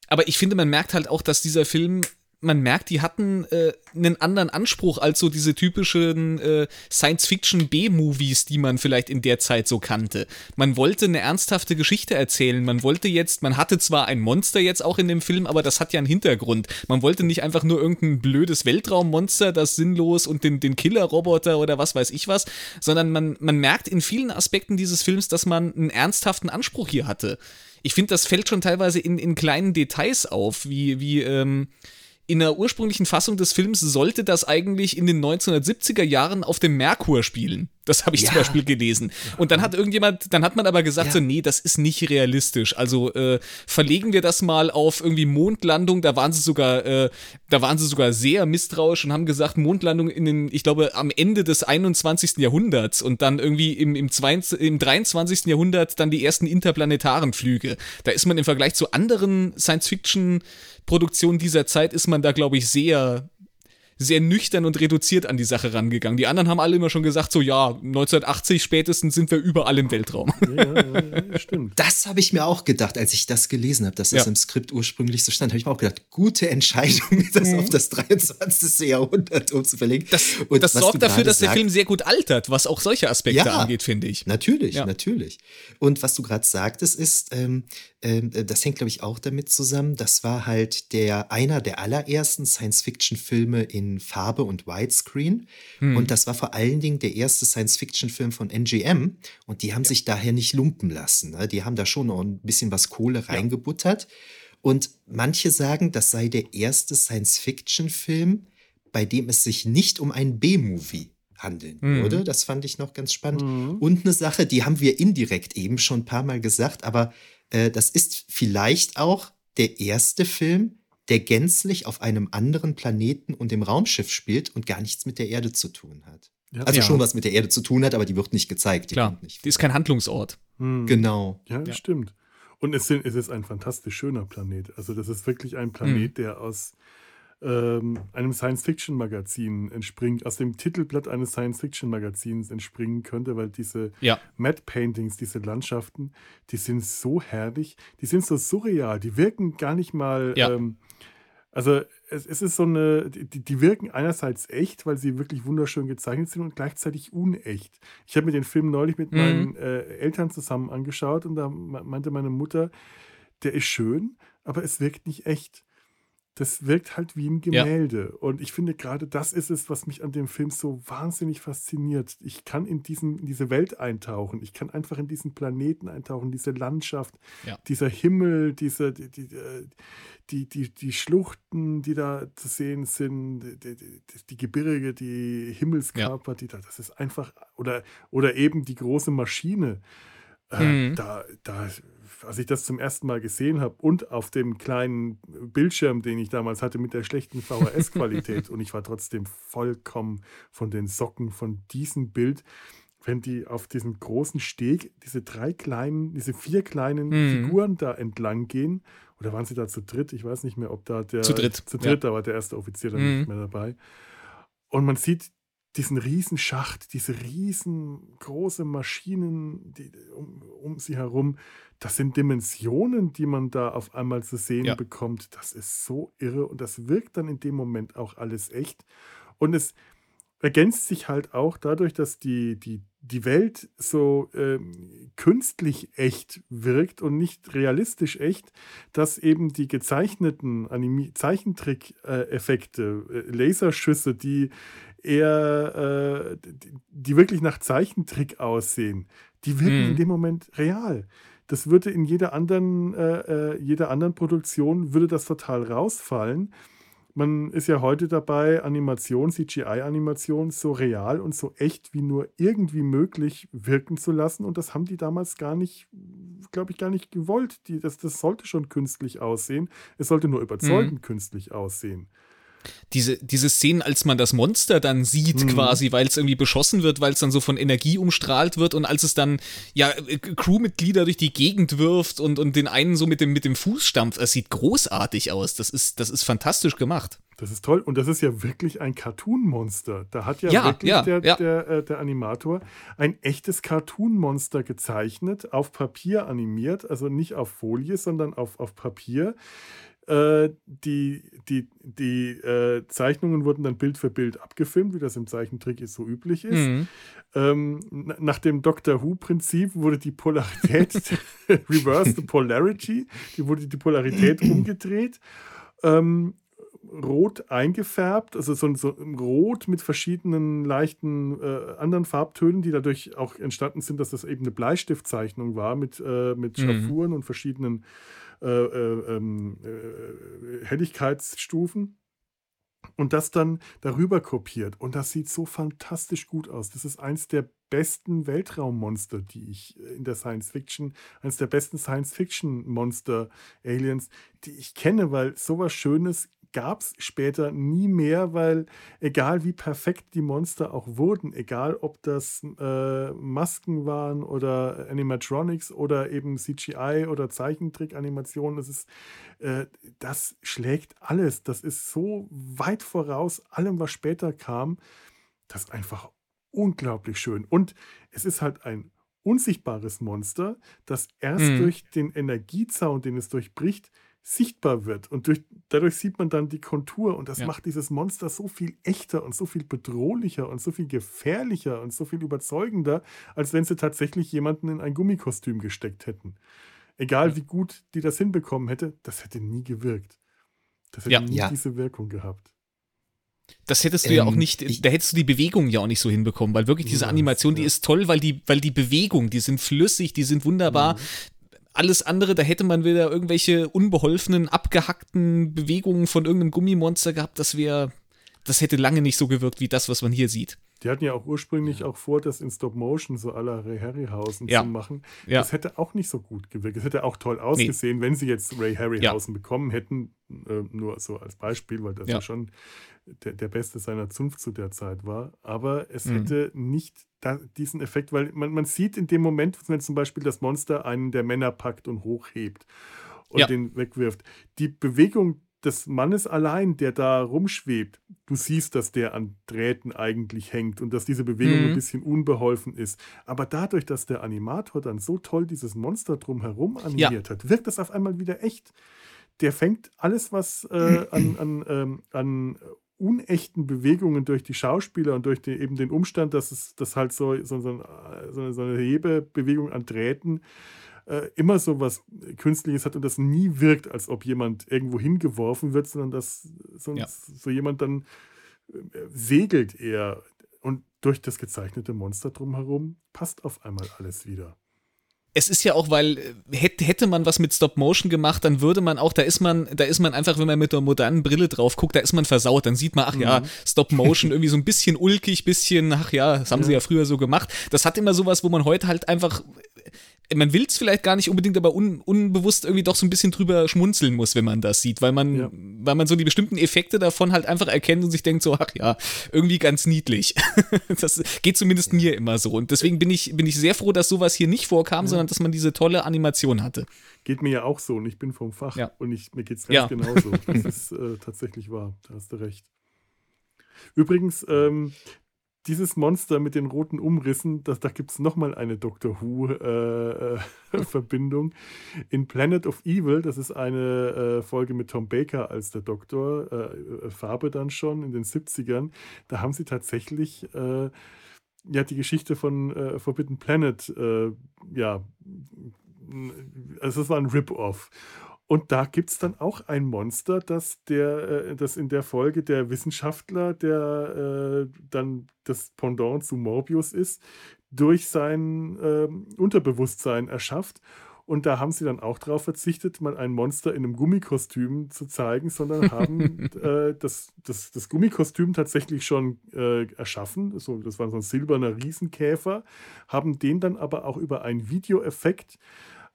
Aber ich finde, man merkt halt auch, dass dieser Film man merkt, die hatten äh, einen anderen Anspruch als so diese typischen äh, Science-Fiction-B-Movies, die man vielleicht in der Zeit so kannte. Man wollte eine ernsthafte Geschichte erzählen. Man wollte jetzt, man hatte zwar ein Monster jetzt auch in dem Film, aber das hat ja einen Hintergrund. Man wollte nicht einfach nur irgendein blödes Weltraummonster, das sinnlos und den, den Killer-Roboter oder was weiß ich was, sondern man, man merkt in vielen Aspekten dieses Films, dass man einen ernsthaften Anspruch hier hatte. Ich finde, das fällt schon teilweise in, in kleinen Details auf, wie, wie, ähm, in der ursprünglichen Fassung des Films sollte das eigentlich in den 1970er Jahren auf dem Merkur spielen. Das habe ich ja. zum Beispiel gelesen. Und dann hat irgendjemand, dann hat man aber gesagt, ja. so, nee, das ist nicht realistisch. Also äh, verlegen wir das mal auf irgendwie Mondlandung. Da waren sie sogar, äh, da waren sie sogar sehr misstrauisch und haben gesagt, Mondlandung in den, ich glaube, am Ende des 21. Jahrhunderts und dann irgendwie im, im, 22, im 23. Jahrhundert dann die ersten interplanetaren Flüge. Da ist man im Vergleich zu anderen Science-Fiction-Produktionen dieser Zeit, ist man da, glaube ich, sehr sehr nüchtern und reduziert an die Sache rangegangen. Die anderen haben alle immer schon gesagt, so ja, 1980 spätestens sind wir überall im Weltraum. Ja, ja, stimmt. Das habe ich mir auch gedacht, als ich das gelesen habe, dass das ja. im Skript ursprünglich so stand, habe ich mir auch gedacht, gute Entscheidung, (laughs) das mhm. auf das 23. Jahrhundert umzuverlegen. Das, und das sorgt dafür, dass der Film sehr gut altert, was auch solche Aspekte angeht, finde ich. Natürlich, natürlich. Und was du gerade sagtest, ist, ähm, äh, das hängt, glaube ich, auch damit zusammen. Das war halt der einer der allerersten Science-Fiction-Filme in Farbe und Widescreen. Hm. Und das war vor allen Dingen der erste Science-Fiction-Film von NGM. Und die haben ja. sich daher nicht lumpen lassen. Ne? Die haben da schon noch ein bisschen was Kohle reingebuttert. Ja. Und manche sagen, das sei der erste Science-Fiction-Film, bei dem es sich nicht um ein B-Movie handeln mhm. würde. Das fand ich noch ganz spannend. Mhm. Und eine Sache, die haben wir indirekt eben schon ein paar Mal gesagt, aber äh, das ist vielleicht auch der erste Film, der gänzlich auf einem anderen Planeten und im Raumschiff spielt und gar nichts mit der Erde zu tun hat. Ja. Also ja. schon was mit der Erde zu tun hat, aber die wird nicht gezeigt. Die Klar, nicht die ist kein Handlungsort. Hm. Genau. Ja, das ja. stimmt. Und es, sind, es, ist ein fantastisch schöner Planet. Also das ist wirklich ein Planet, hm. der aus ähm, einem Science-Fiction-Magazin entspringt, aus dem Titelblatt eines Science-Fiction-Magazins entspringen könnte, weil diese ja. Matte-Paintings, diese Landschaften, die sind so herrlich, die sind so surreal, die wirken gar nicht mal. Ja. Ähm, also es, es, ist so eine, die, die, wirken einerseits echt, weil sie wirklich wunderschön gezeichnet sind und gleichzeitig unecht. Ich habe mir den Film neulich mit mhm. meinen äh, Eltern zusammen angeschaut und da meinte meine Mutter, der ist schön, aber es wirkt nicht echt das wirkt halt wie ein Gemälde. Ja. Und ich finde, gerade das ist es, was mich an dem Film so wahnsinnig fasziniert. Ich kann in, diesen, in diese Welt eintauchen. Ich kann einfach in diesen Planeten eintauchen, diese Landschaft, ja. dieser Himmel, diese, die, die, äh, die, die, die Schluchten, die da zu sehen sind, die, die, die Gebirge, die Himmelskörper, ja. die da, das ist einfach, oder, oder eben die große Maschine. Äh, mhm. da, da als ich das zum ersten Mal gesehen habe und auf dem kleinen Bildschirm, den ich damals hatte mit der schlechten VHS-Qualität (laughs) und ich war trotzdem vollkommen von den Socken von diesem Bild, wenn die auf diesem großen Steg diese drei kleinen, diese vier kleinen mhm. Figuren da entlang gehen, oder waren sie da zu dritt? Ich weiß nicht mehr, ob da der zu dritt, zu dritt ja. da war der erste Offizier dann mhm. nicht mehr dabei. Und man sieht diesen riesen Schacht, diese riesengroße Maschinen die, um, um sie herum, das sind Dimensionen, die man da auf einmal zu sehen ja. bekommt. Das ist so irre und das wirkt dann in dem Moment auch alles echt. Und es ergänzt sich halt auch dadurch, dass die, die, die Welt so ähm, künstlich echt wirkt und nicht realistisch echt, dass eben die gezeichneten Zeichentrick-Effekte, äh, Laserschüsse, die eher, äh, die, wirklich nach Zeichentrick aussehen, die wirken hm. in dem Moment real. Das würde in jeder anderen, äh, äh, jeder anderen Produktion würde das total rausfallen. Man ist ja heute dabei, Animation, CGI-Animation so real und so echt wie nur irgendwie möglich wirken zu lassen. Und das haben die damals gar nicht, glaube ich, gar nicht gewollt. Die, das, das sollte schon künstlich aussehen. Es sollte nur überzeugend mhm. künstlich aussehen diese, diese Szenen, als man das Monster dann sieht, mhm. quasi, weil es irgendwie beschossen wird, weil es dann so von Energie umstrahlt wird und als es dann ja Crewmitglieder durch die Gegend wirft und, und den einen so mit dem, mit dem Fuß stampft, es sieht großartig aus. Das ist, das ist fantastisch gemacht. Das ist toll. Und das ist ja wirklich ein Cartoon-Monster. Da hat ja, ja wirklich ja, der, ja. Der, äh, der Animator ein echtes Cartoon-Monster gezeichnet, auf Papier animiert, also nicht auf Folie, sondern auf, auf Papier. Äh, die die, die äh, Zeichnungen wurden dann Bild für Bild abgefilmt, wie das im Zeichentrick so üblich ist. Mhm. Ähm, nach dem Doctor Who-Prinzip wurde die Polarität, (laughs) (laughs) reverse the polarity, die wurde die Polarität (clears throat) umgedreht. Ähm, rot eingefärbt, also so, so rot mit verschiedenen leichten äh, anderen Farbtönen, die dadurch auch entstanden sind, dass das eben eine Bleistiftzeichnung war mit, äh, mit. Schraffuren mhm. und verschiedenen äh, äh, ähm, äh, Helligkeitsstufen. und das dann darüber kopiert. Und das sieht so fantastisch gut aus. Das ist eins der besten Weltraummonster, die ich in der Science Fiction, eines der besten Science Fiction Monster Aliens, die ich kenne, weil sowas Schönes gab es später nie mehr, weil egal wie perfekt die Monster auch wurden, egal ob das äh, Masken waren oder Animatronics oder eben CGI oder Zeichentrick-Animationen, das ist, äh, das schlägt alles. Das ist so weit voraus allem, was später kam. Das ist einfach unglaublich schön. Und es ist halt ein unsichtbares Monster, das erst mhm. durch den Energiezaun, den es durchbricht, sichtbar wird. Und durch, dadurch sieht man dann die Kontur und das ja. macht dieses Monster so viel echter und so viel bedrohlicher und so viel gefährlicher und so viel überzeugender, als wenn sie tatsächlich jemanden in ein Gummikostüm gesteckt hätten. Egal ja. wie gut die das hinbekommen hätte, das hätte nie gewirkt. Das hätte ja. nie diese Wirkung gehabt. Das hättest du ähm, ja auch ähm, nicht, ich, da hättest du die Bewegung ja auch nicht so hinbekommen, weil wirklich diese Animation, die ist toll, weil die, weil die Bewegung, die sind flüssig, die sind wunderbar. Mhm. Alles andere, da hätte man wieder irgendwelche unbeholfenen, abgehackten Bewegungen von irgendeinem Gummimonster gehabt. Das wäre, das hätte lange nicht so gewirkt wie das, was man hier sieht. Die hatten ja auch ursprünglich ja. auch vor, das in Stop Motion so aller Ray Harryhausen ja. zu machen. Ja. Das hätte auch nicht so gut gewirkt. Es hätte auch toll ausgesehen, nee. wenn sie jetzt Ray Harryhausen bekommen hätten. Äh, nur so als Beispiel, weil das ja, schon der, der Beste seiner Zunft zu der Zeit war. Aber es mhm. hätte nicht da, diesen Effekt, weil man, man sieht in dem Moment, wenn zum Beispiel das Monster einen der Männer packt und hochhebt und den wegwirft. Die Bewegung des Mannes allein, der da rumschwebt, du siehst, dass der an Drähten eigentlich hängt und dass diese Bewegung mhm. ein bisschen unbeholfen ist. Aber dadurch, dass der Animator dann so toll dieses Monster drumherum animiert ja. hat, wirkt das auf einmal wieder echt. Der fängt alles, was äh, (clears throat) an, an, ähm, an unechten Bewegungen durch die Schauspieler und durch die, eben den Umstand, dass es das halt so, so, so, eine, so eine Hebebewegung an Drähten äh, immer so was Künstliches hat und das nie wirkt, als ob jemand irgendwo hingeworfen wird, sondern dass sonst ja. so jemand dann äh, segelt eher. Und durch das gezeichnete Monster drumherum passt auf einmal alles wieder es ist ja auch, weil äh, hätte man was mit Stop Motion gemacht, dann würde man auch, da ist man, da ist man einfach, wenn man mit einer modernen Brille drauf guckt, da ist man versaut. Dann sieht man, ach ja, mhm. Stop Motion irgendwie so ein bisschen ulkig, bisschen, ach ja, das haben ja. sie ja früher so gemacht. Das hat immer sowas, wo man heute halt einfach man will es vielleicht gar nicht unbedingt, aber un, unbewusst irgendwie doch so ein bisschen drüber schmunzeln muss, wenn man das sieht, weil man, ja. weil man so die bestimmten Effekte davon halt einfach erkennt und sich denkt so, ach ja, irgendwie ganz niedlich. (laughs) das geht zumindest mir immer so. Und deswegen bin ich, bin ich sehr froh, dass sowas hier nicht vorkam, ja. sondern dass man diese tolle Animation hatte. Geht mir ja auch so und ich bin vom Fach ja. und ich, mir geht es ganz ja. genauso. Das (laughs) ist äh, tatsächlich wahr, da hast du recht. Übrigens, ähm, dieses Monster mit den roten Umrissen, das, da gibt es nochmal eine Doctor Who-Verbindung. Äh, äh (laughs) in Planet of Evil, das ist eine äh, Folge mit Tom Baker als der Doktor, äh, äh Farbe dann schon in den 70ern, da haben sie tatsächlich äh, ja, die Geschichte von Forbidden Planet, ja, also es war ein Rip-Off. Und da gibt es dann auch ein Monster, das, der, äh, das in der Folge der Wissenschaftler, der äh, dann das Pendant zu Morbius ist, durch sein äh, Unterbewusstsein erschafft. Und da haben sie dann auch darauf verzichtet, mal ein Monster in einem Gummikostüm zu zeigen, sondern haben (laughs) äh, das, das, das Gummikostüm tatsächlich schon äh, erschaffen. So, das war so ein silberner Riesenkäfer, haben den dann aber auch über einen Videoeffekt äh,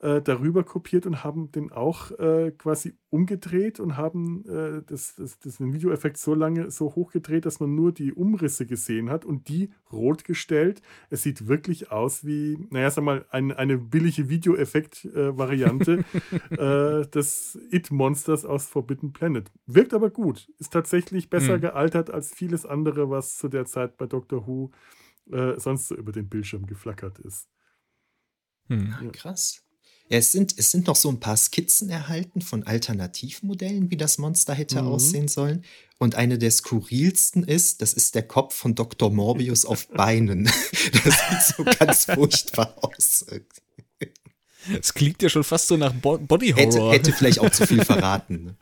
darüber kopiert und haben den auch äh, quasi umgedreht und haben äh, das, das, das, den Videoeffekt so lange so hochgedreht, dass man nur die Umrisse gesehen hat und die rot gestellt. Es sieht wirklich aus wie, naja, sag mal, ein, eine billige Videoeffekt-Variante (laughs) äh, des It-Monsters aus Forbidden Planet. Wirkt aber gut, ist tatsächlich besser mhm. gealtert als vieles andere, was zu der Zeit bei Doctor Who äh, sonst so über den Bildschirm geflackert ist. Hm. Ja. Krass. Ja, es sind, es sind noch so ein paar Skizzen erhalten von Alternativmodellen, wie das Monster hätte mhm. aussehen sollen. Und eine der skurrilsten ist, das ist der Kopf von Dr. Morbius auf (laughs) Beinen. Das sieht so ganz (laughs) furchtbar aus. Es klingt ja schon fast so nach Bo Body Horror. Hätte, hätte vielleicht auch zu viel (laughs) verraten. Ne?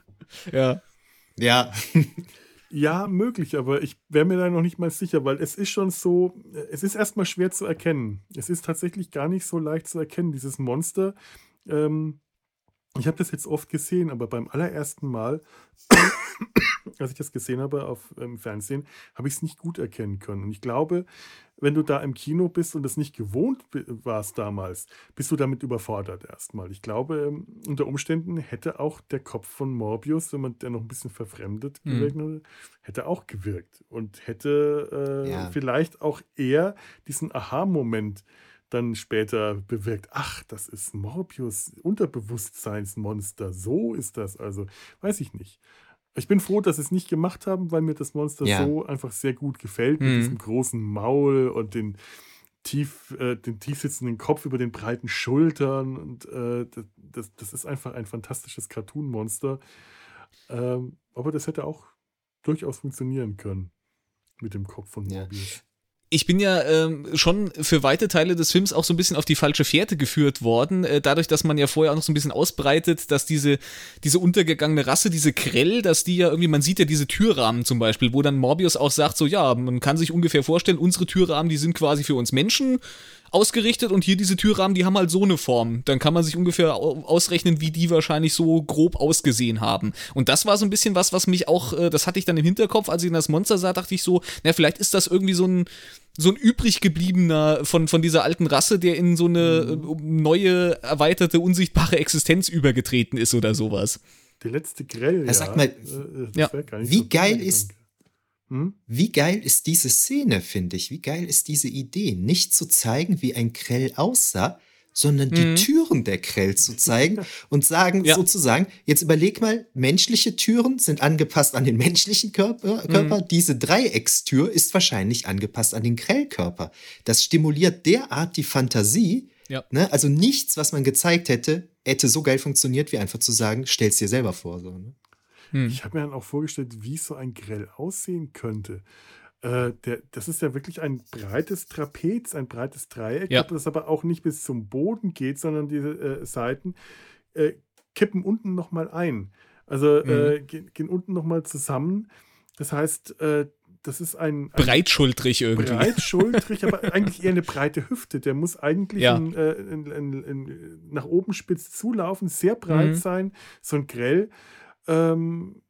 Ja. Ja. Ja, möglich, aber ich wäre mir da noch nicht mal sicher, weil es ist schon so, es ist erstmal schwer zu erkennen. Es ist tatsächlich gar nicht so leicht zu erkennen, dieses Monster. Ähm, ich habe das jetzt oft gesehen, aber beim allerersten Mal, als ich das gesehen habe auf im Fernsehen, habe ich es nicht gut erkennen können. Und ich glaube, wenn du da im Kino bist und das nicht gewohnt warst damals, bist du damit überfordert erstmal. Ich glaube, ähm, unter Umständen hätte auch der Kopf von Morbius, wenn man der noch ein bisschen verfremdet mhm. gewirkt hätte, hätte auch gewirkt und hätte äh, ja. vielleicht auch eher diesen Aha-Moment dann später bewirkt, ach, das ist Morbius, Unterbewusstseinsmonster, so ist das also, weiß ich nicht. Ich bin froh, dass sie es nicht gemacht haben, weil mir das Monster ja. so einfach sehr gut gefällt, mit mhm. diesem großen Maul und den tief, äh, den tief sitzenden Kopf über den breiten Schultern. Und äh, das, das ist einfach ein fantastisches Cartoon-Monster. Ähm, aber das hätte auch durchaus funktionieren können mit dem Kopf von Morbius. Ja ich bin ja ähm, schon für weite Teile des Films auch so ein bisschen auf die falsche Fährte geführt worden, äh, dadurch, dass man ja vorher auch noch so ein bisschen ausbreitet, dass diese, diese untergegangene Rasse, diese Krell, dass die ja irgendwie, man sieht ja diese Türrahmen zum Beispiel, wo dann Morbius auch sagt, so ja, man kann sich ungefähr vorstellen, unsere Türrahmen, die sind quasi für uns Menschen ausgerichtet und hier diese Türrahmen, die haben halt so eine Form. Dann kann man sich ungefähr ausrechnen, wie die wahrscheinlich so grob ausgesehen haben. Und das war so ein bisschen was, was mich auch, äh, das hatte ich dann im Hinterkopf, als ich in das Monster sah, dachte ich so, na, vielleicht ist das irgendwie so ein, so ein übrig gebliebener von, von dieser alten Rasse, der in so eine mhm. Äh, neue, erweiterte, unsichtbare Existenz übergetreten ist oder sowas. Der letzte Grell, ja. Sag mal, äh, ja. wie so geil ist? Wie geil ist diese Szene, finde ich? Wie geil ist diese Idee? Nicht zu zeigen, wie ein Krell aussah, sondern die mhm. Türen der Krell zu zeigen (laughs) und sagen ja. sozusagen, jetzt überleg mal, menschliche Türen sind angepasst an den menschlichen Körper, Körper. Mhm. diese Dreieckstür ist wahrscheinlich angepasst an den Krellkörper. Das stimuliert derart die Fantasie, ja. ne? also nichts, was man gezeigt hätte, hätte so geil funktioniert, wie einfach zu sagen, stell's dir selber vor. So, ne? Hm. Ich habe mir dann auch vorgestellt, wie so ein Grell aussehen könnte. Äh, der, das ist ja wirklich ein breites Trapez, ein breites Dreieck, ja. das aber auch nicht bis zum Boden geht, sondern diese äh, Seiten äh, kippen unten nochmal ein. Also äh, mhm. gehen, gehen, unten nochmal zusammen. Das heißt, äh, das ist ein, ein breitschultrig irgendwie. Breitschultrig, aber (laughs) eigentlich eher eine breite Hüfte. Der muss eigentlich ja. in, äh, in, in, nach oben spitz zulaufen, sehr breit mhm. sein, so ein Grell ähm,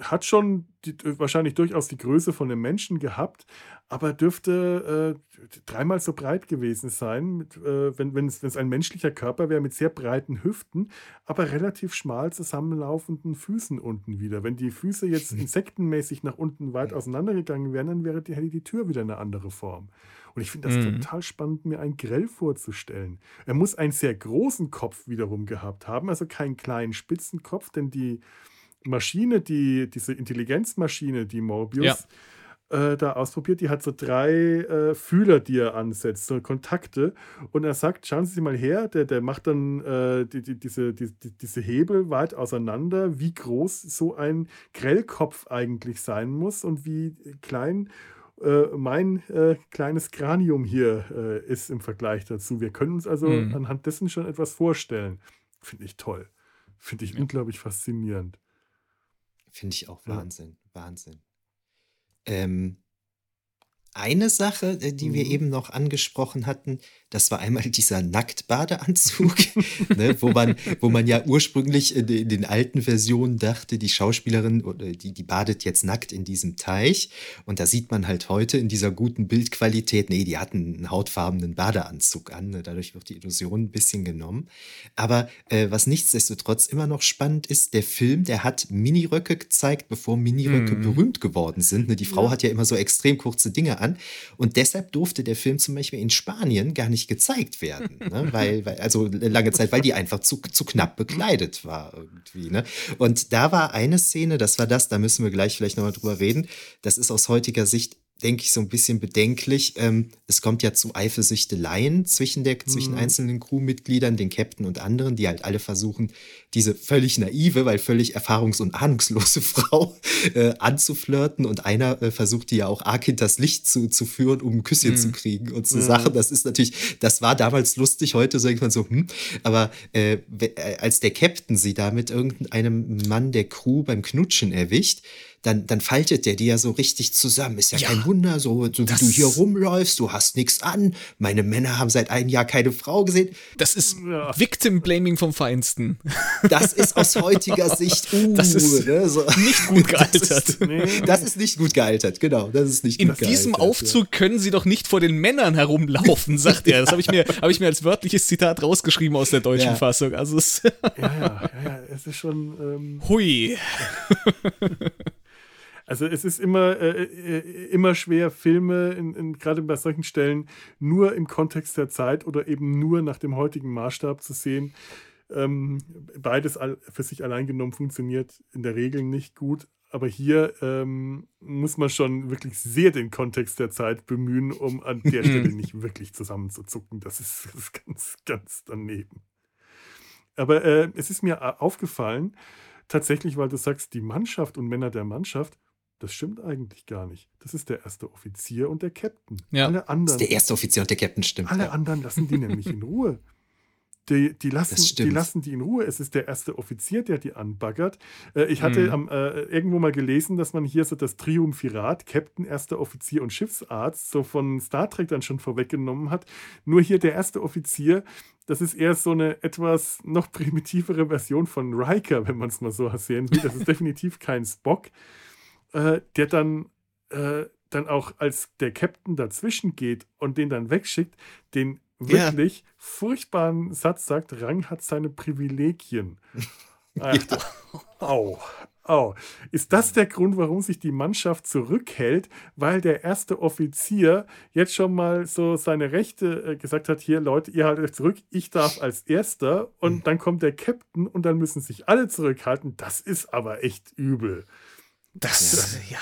hat schon die, wahrscheinlich durchaus die Größe von einem Menschen gehabt, aber dürfte äh, dreimal so breit gewesen sein, mit, äh, wenn es ein menschlicher Körper wäre mit sehr breiten Hüften, aber relativ schmal zusammenlaufenden Füßen unten wieder. Wenn die Füße jetzt (laughs) insektenmäßig nach unten weit auseinandergegangen wären, dann wäre die, hätte die Tür wieder eine andere Form. Und ich finde das mhm. total spannend, mir einen Grell vorzustellen. Er muss einen sehr großen Kopf wiederum gehabt haben, also keinen kleinen spitzen Kopf, denn die Maschine, die, diese Intelligenzmaschine, die Morbius ja. äh, da ausprobiert, die hat so drei äh, Fühler, die er ansetzt, so Kontakte. Und er sagt, schauen Sie mal her, der, der macht dann äh, die, die, diese, die, diese Hebel weit auseinander, wie groß so ein Grellkopf eigentlich sein muss und wie klein äh, mein äh, kleines Kranium hier äh, ist im Vergleich dazu. Wir können uns also mhm. anhand dessen schon etwas vorstellen. Finde ich toll. Finde ich ja. unglaublich faszinierend. Finde ich auch Wahnsinn. Ja. Wahnsinn. Ähm, eine Sache, äh, die mhm. wir eben noch angesprochen hatten, das war einmal dieser Nacktbadeanzug, (laughs) ne, wo, man, wo man ja ursprünglich in, in, den alten Versionen dachte, die Schauspielerin, die, die badet jetzt nackt in diesem Teich. Und da sieht man halt heute in dieser guten Bildqualität, nee, die hatten einen hautfarbenen Badeanzug an. Ne, dadurch wird die Illusion ein bisschen genommen. Aber äh, was nichtsdestotrotz immer noch spannend ist, der Film, der hat Miniröcke gezeigt, bevor Miniröcke mhm. berühmt geworden sind. Ne, die Frau ja. hat ja immer so extrem kurze Dinge an. Und deshalb durfte der Film zum Beispiel in Spanien gar nicht nicht gezeigt werden. (laughs) Ne? Weil, weil, also lange Zeit, weil die einfach zu, zu knapp bekleidet war irgendwie. Ne? Und da war eine Szene, das war das, da müssen wir gleich vielleicht nochmal drüber reden. Das ist aus heutiger Sicht denke ich, so ein bisschen bedenklich. Ähm, es kommt ja zu Eifersüchteleien zwischen, der, mhm. zwischen einzelnen Crewmitgliedern, den Captain und anderen, die halt alle versuchen, diese völlig naive, weil völlig erfahrungs- und ahnungslose (laughs) Frau äh, anzuflirten. Und einer äh, versucht die ja auch arg hinters Licht zu, zu führen, um ein Küsschen mhm. zu kriegen und so mhm. Sachen. Das ist natürlich, das war damals lustig, heute sagt man so, hm. Aber äh, äh, als der Captain sie da mit irgendeinem Mann der Crew beim Knutschen erwischt, dann, dann faltet der die ja so richtig zusammen. Ist ja, ja kein Wunder, so, so wie du hier rumläufst, du hast nichts an. Meine Männer haben seit einem Jahr keine Frau gesehen. Das ist ja. Victim Blaming vom Feinsten. Das ist aus heutiger (laughs) Sicht uh, das ist ne, so. nicht gut gealtert. (laughs) Das ist, (laughs) nee. das ist, nicht gut gealtert, genau. Das ist nicht In diesem Aufzug ja. können sie doch nicht vor den Männern herumlaufen, sagt er. Das habe ich, mir, hab ich mir als wörtliches Zitat rausgeschrieben aus der deutschen Fassung. Also es ja, ja, ja, es ist schon. Ähm Hui. Also es ist immer, äh, äh, immer schwer, Filme in, in, gerade bei solchen Stellen nur im Kontext der Zeit oder eben nur nach dem heutigen Maßstab zu sehen. Ähm, beides für sich allein genommen funktioniert in der Regel nicht gut. Aber hier ähm, muss man schon wirklich sehr den Kontext der Zeit bemühen, um an der (laughs) Stelle nicht wirklich zusammenzuzucken. Das ist, das ist ganz, ganz daneben. Aber äh, es ist mir aufgefallen, tatsächlich, weil du sagst, die Mannschaft und Männer der Mannschaft, das stimmt eigentlich gar nicht. Das ist der erste Offizier und der Captain. Ja. Alle anderen, das ist der erste Offizier und der Captain, stimmt. Alle ja. anderen lassen die nämlich in Ruhe. (laughs) Die, die, lassen, die lassen die in Ruhe. Es ist der erste Offizier, der die anbaggert. Äh, ich hatte mhm. am, äh, irgendwo mal gelesen, dass man hier so das Triumphirat, Captain, erster Offizier und Schiffsarzt, so von Star Trek dann schon vorweggenommen hat. Nur hier der erste Offizier, das ist eher so eine etwas noch (laughs) primitivere Version von Riker, wenn man es mal so sehen will. Das ist (laughs) definitiv kein Spock äh, der dann, äh, dann auch als der Captain dazwischen geht und den dann wegschickt, den wirklich ja. furchtbaren Satz sagt, Rang hat seine Privilegien. (laughs) Ja. Au, au. Ist das der Grund, warum sich die Mannschaft zurückhält? Weil der erste Offizier jetzt schon mal so seine Rechte äh, gesagt hat, hier Leute, ihr haltet euch zurück, ich darf als Erster und mhm. dann kommt der Captain und dann müssen sich alle zurückhalten. Das ist aber echt übel. Das, ja. ja.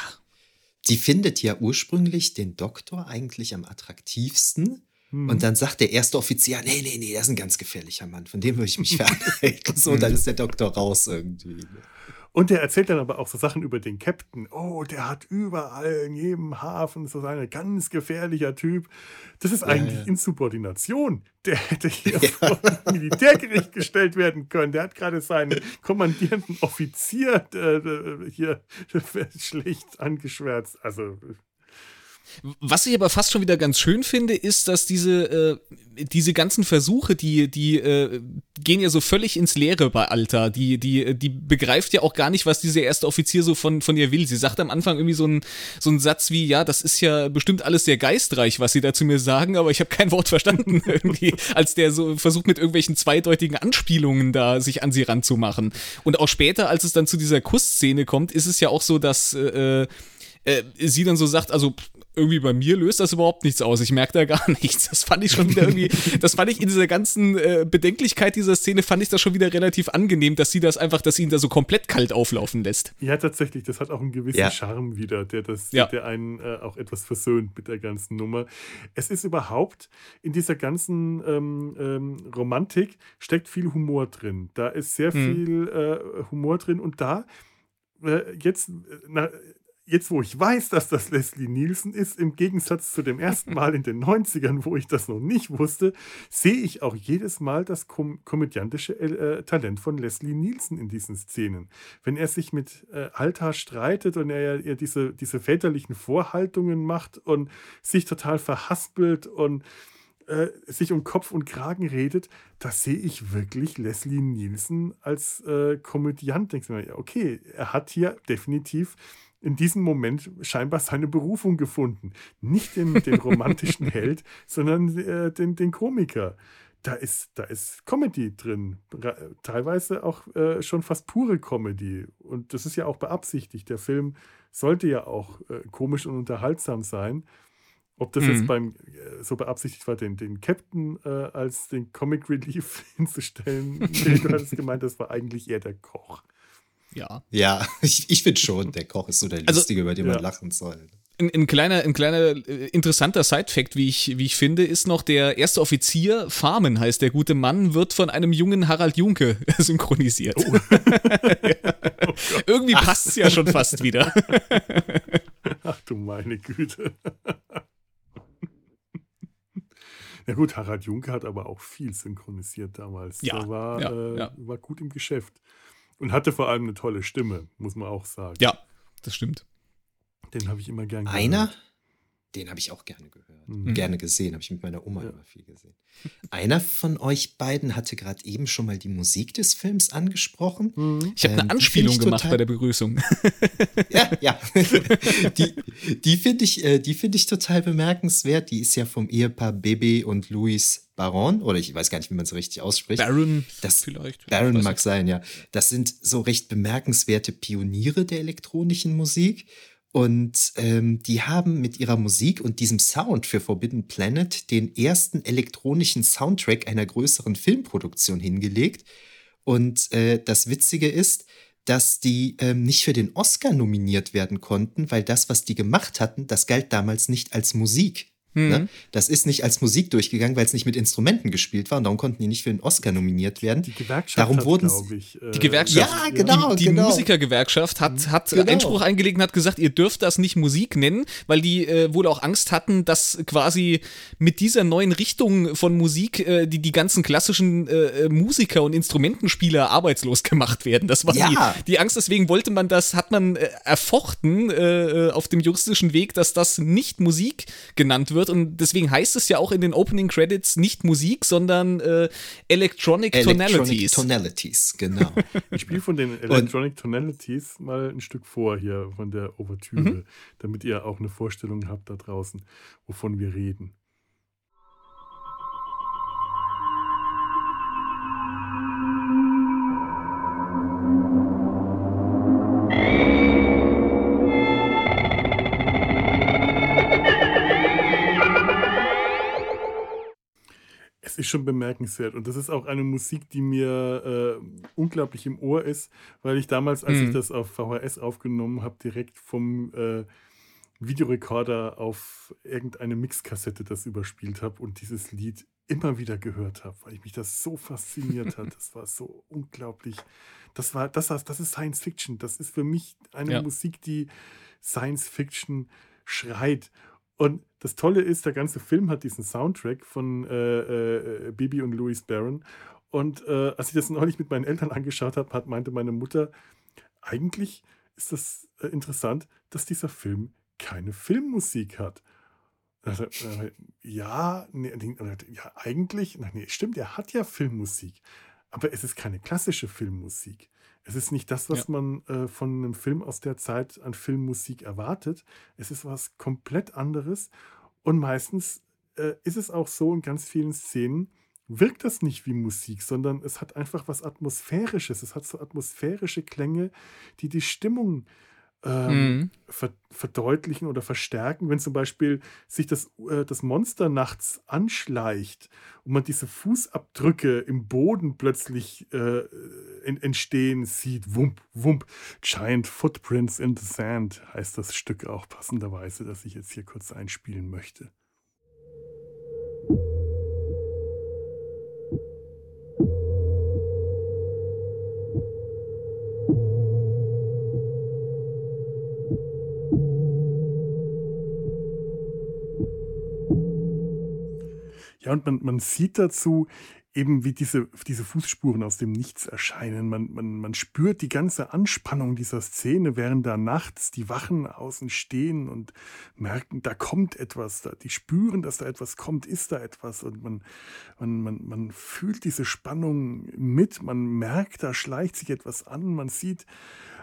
Die findet ja ursprünglich den Doktor eigentlich am attraktivsten. Hm. Und dann sagt der erste Offizier, nee, nee, nee, das ist ein ganz gefährlicher Mann, von dem würde ich mich (laughs) fernhalten. so, und dann ist der Doktor raus irgendwie. Und der erzählt dann aber auch so Sachen über den Captain. Oh, der hat überall in jedem Hafen so ein ganz gefährlicher Typ. Das ist eigentlich ja, ja. Insubordination. Der hätte hier (laughs) ja. vor Militärgericht gestellt werden können. Der hat gerade seinen kommandierenden Offizier äh, hier (laughs) schlecht angeschwärzt. Also was ich aber fast schon wieder ganz schön finde, ist, dass diese, äh, diese ganzen Versuche, die, die äh, gehen ja so völlig ins Leere bei Alta. Die, die, die begreift ja auch gar nicht, was dieser erste Offizier so von, von ihr will. Sie sagt am Anfang irgendwie so einen so einen Satz wie, ja, das ist ja bestimmt alles sehr geistreich, was sie da zu mir sagen, aber ich habe kein Wort verstanden (laughs) irgendwie, als der so versucht mit irgendwelchen zweideutigen Anspielungen da sich an sie ranzumachen. Und auch später, als es dann zu dieser Kussszene kommt, ist es ja auch so, dass äh, äh, sie dann so sagt, also irgendwie bei mir löst das überhaupt nichts aus. Ich merke da gar (laughs) nichts. Das fand ich schon wieder irgendwie, (laughs) das fand ich in dieser ganzen äh, Bedenklichkeit dieser Szene, fand ich das schon wieder relativ angenehm, dass sie das einfach, dass sie ihn da so komplett kalt auflaufen lässt. Ja, tatsächlich. Das hat auch einen gewissen ja. Charme wieder, der, das, ja. der einen äh, auch etwas versöhnt mit der ganzen Nummer. Es ist überhaupt in dieser ganzen ähm, ähm, Romantik steckt viel Humor drin. Da ist sehr hm. viel äh, Humor drin und da äh, jetzt, äh, na, jetzt, wo ich weiß, dass das Leslie Nielsen ist, im Gegensatz zu dem ersten Mal in den 90ern, wo ich das noch nicht wusste, sehe ich auch jedes Mal das kom komödiantische äh, Talent von Leslie Nielsen in diesen Szenen. Wenn er sich mit äh, Alta streitet und er, er diese, diese väterlichen Vorhaltungen macht und sich total verhaspelt und äh, sich um Kopf und Kragen redet, da sehe ich wirklich Leslie Nielsen als äh, Komödiant. Denkst du mir, okay, er hat hier definitiv in diesem Moment scheinbar seine Berufung gefunden. Nicht den, den romantischen (laughs) Held, sondern äh, den, den Komiker. Da ist, da ist Comedy drin. Teilweise auch äh, schon fast pure Comedy. Und das ist ja auch beabsichtigt. Der Film sollte ja auch äh, komisch und unterhaltsam sein. Ob das mhm. jetzt beim äh, so beabsichtigt war, den, den Captain äh, als den Comic Relief (laughs) hinzustellen, (laughs) nee, du hattest gemeint, das war eigentlich eher der Koch. Ja. Ja, (laughs) ich, ich finde schon, der Koch ist so der also, Lustige, über den ja. man lachen soll. Ein, ein, kleiner, ein kleiner äh, interessanter Side-Fact, wie ich, wie ich finde, ist noch der erste Offizier, Farmen heißt der gute Mann, wird von einem jungen Harald Junke (laughs) synchronisiert. Oh. ja. (laughs) oh Irgendwie passt es ja schon fast wieder. Ach du meine Güte. Ja gut, Harald Junke hat aber auch viel synchronisiert damals. Ja, der war, ja, äh, ja. war gut im Geschäft. Und hatte vor allem eine tolle Stimme, muss man auch sagen. Ja, das stimmt. Den habe ich immer gern gehört. Einer? Den habe ich auch gerne gehört. Mhm. Gerne gesehen, habe ich mit meiner Oma ja. immer viel gesehen. Einer von euch beiden hatte gerade eben schon mal die Musik des Films angesprochen. Mhm. Ich habe ähm, eine Anspielung gemacht bei der Begrüßung. (laughs) ja, ja. die die finde ich, äh, find ich total bemerkenswert. Die ist ja vom Ehepaar Bebe und Louis Baron, oder ich weiß gar nicht, wie man es richtig ausspricht. Baron das, vielleicht. Baron mag sein, ja. Das sind so recht bemerkenswerte Pioniere der elektronischen Musik. Und ähm, die haben mit ihrer Musik und diesem Sound für Forbidden Planet den ersten elektronischen Soundtrack einer größeren Filmproduktion hingelegt. Und äh, das Witzige ist, dass die ähm, nicht für den Oscar nominiert werden konnten, weil das, was die gemacht hatten, das galt damals nicht als Musik. Mhm. Ne? Das ist nicht als Musik durchgegangen, weil es nicht mit Instrumenten gespielt war und darum konnten die nicht für den Oscar nominiert werden. Die Gewerkschaft darum wurden ich, äh, die Gewerkschaft, ja, genau, die, die genau. Musikergewerkschaft hat, hat genau. Einspruch eingelegt und hat gesagt, ihr dürft das nicht Musik nennen, weil die äh, wohl auch Angst hatten, dass quasi mit dieser neuen Richtung von Musik äh, die, die ganzen klassischen äh, Musiker und Instrumentenspieler arbeitslos gemacht werden. Das war ja. die, die Angst, deswegen wollte man das, hat man äh, erfochten äh, auf dem juristischen Weg, dass das nicht Musik genannt wird wird. Und deswegen heißt es ja auch in den Opening Credits nicht Musik, sondern äh, Electronic, Electronic Tonalities. Tonalities, genau. (laughs) ich spiele von den Electronic Und, Tonalities mal ein Stück vor hier von der Ouvertüre, mhm. damit ihr auch eine Vorstellung habt da draußen, wovon wir reden. Ist schon bemerkenswert. Und das ist auch eine Musik, die mir äh, unglaublich im Ohr ist, weil ich damals, als mhm. ich das auf VHS aufgenommen habe, direkt vom äh, Videorekorder auf irgendeine Mixkassette das überspielt habe und dieses Lied immer wieder gehört habe, weil ich mich das so fasziniert hat. (laughs) Das war so unglaublich. Das war, das, das ist Science Fiction. Das ist für mich eine ja. Musik, die Science Fiction schreit. Und das Tolle ist, der ganze Film hat diesen Soundtrack von äh, äh, Bibi und Louis Barron. Und äh, als ich das neulich mit meinen Eltern angeschaut habe, hat, meinte meine Mutter, eigentlich ist das äh, interessant, dass dieser Film keine Filmmusik hat. Also, ja, nee, ja, eigentlich, nee, stimmt, er hat ja Filmmusik, aber es ist keine klassische Filmmusik. Es ist nicht das, was ja. man äh, von einem Film aus der Zeit an Filmmusik erwartet. Es ist was komplett anderes. Und meistens äh, ist es auch so in ganz vielen Szenen, wirkt das nicht wie Musik, sondern es hat einfach was Atmosphärisches. Es hat so atmosphärische Klänge, die die Stimmung ähm, mhm. ver verdeutlichen oder verstärken, wenn zum Beispiel sich das, äh, das Monster nachts anschleicht und man diese Fußabdrücke im Boden plötzlich äh, entstehen sieht. Wump, wump. Giant Footprints in the Sand heißt das Stück auch passenderweise, das ich jetzt hier kurz einspielen möchte. Ja, und man, man sieht dazu eben, wie diese, diese Fußspuren aus dem Nichts erscheinen. Man, man, man spürt die ganze Anspannung dieser Szene, während da nachts die Wachen außen stehen und merken, da kommt etwas. Da, die spüren, dass da etwas kommt, ist da etwas. Und man, man, man, man fühlt diese Spannung mit, man merkt, da schleicht sich etwas an, man sieht,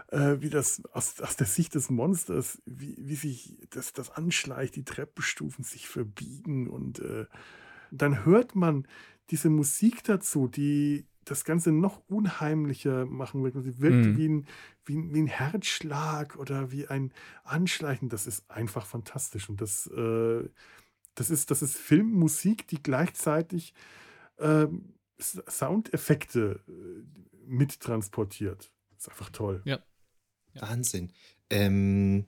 äh, wie das aus, aus der Sicht des Monsters, wie, wie sich das, das anschleicht, die Treppenstufen sich verbiegen und äh, dann hört man diese Musik dazu, die das Ganze noch unheimlicher machen wird. Sie wirkt mhm. wie, ein, wie, ein, wie ein Herzschlag oder wie ein Anschleichen. Das ist einfach fantastisch. Und das, äh, das, ist, das ist Filmmusik, die gleichzeitig äh, Soundeffekte äh, mittransportiert. Ist einfach toll. Ja. ja. Wahnsinn. Ähm,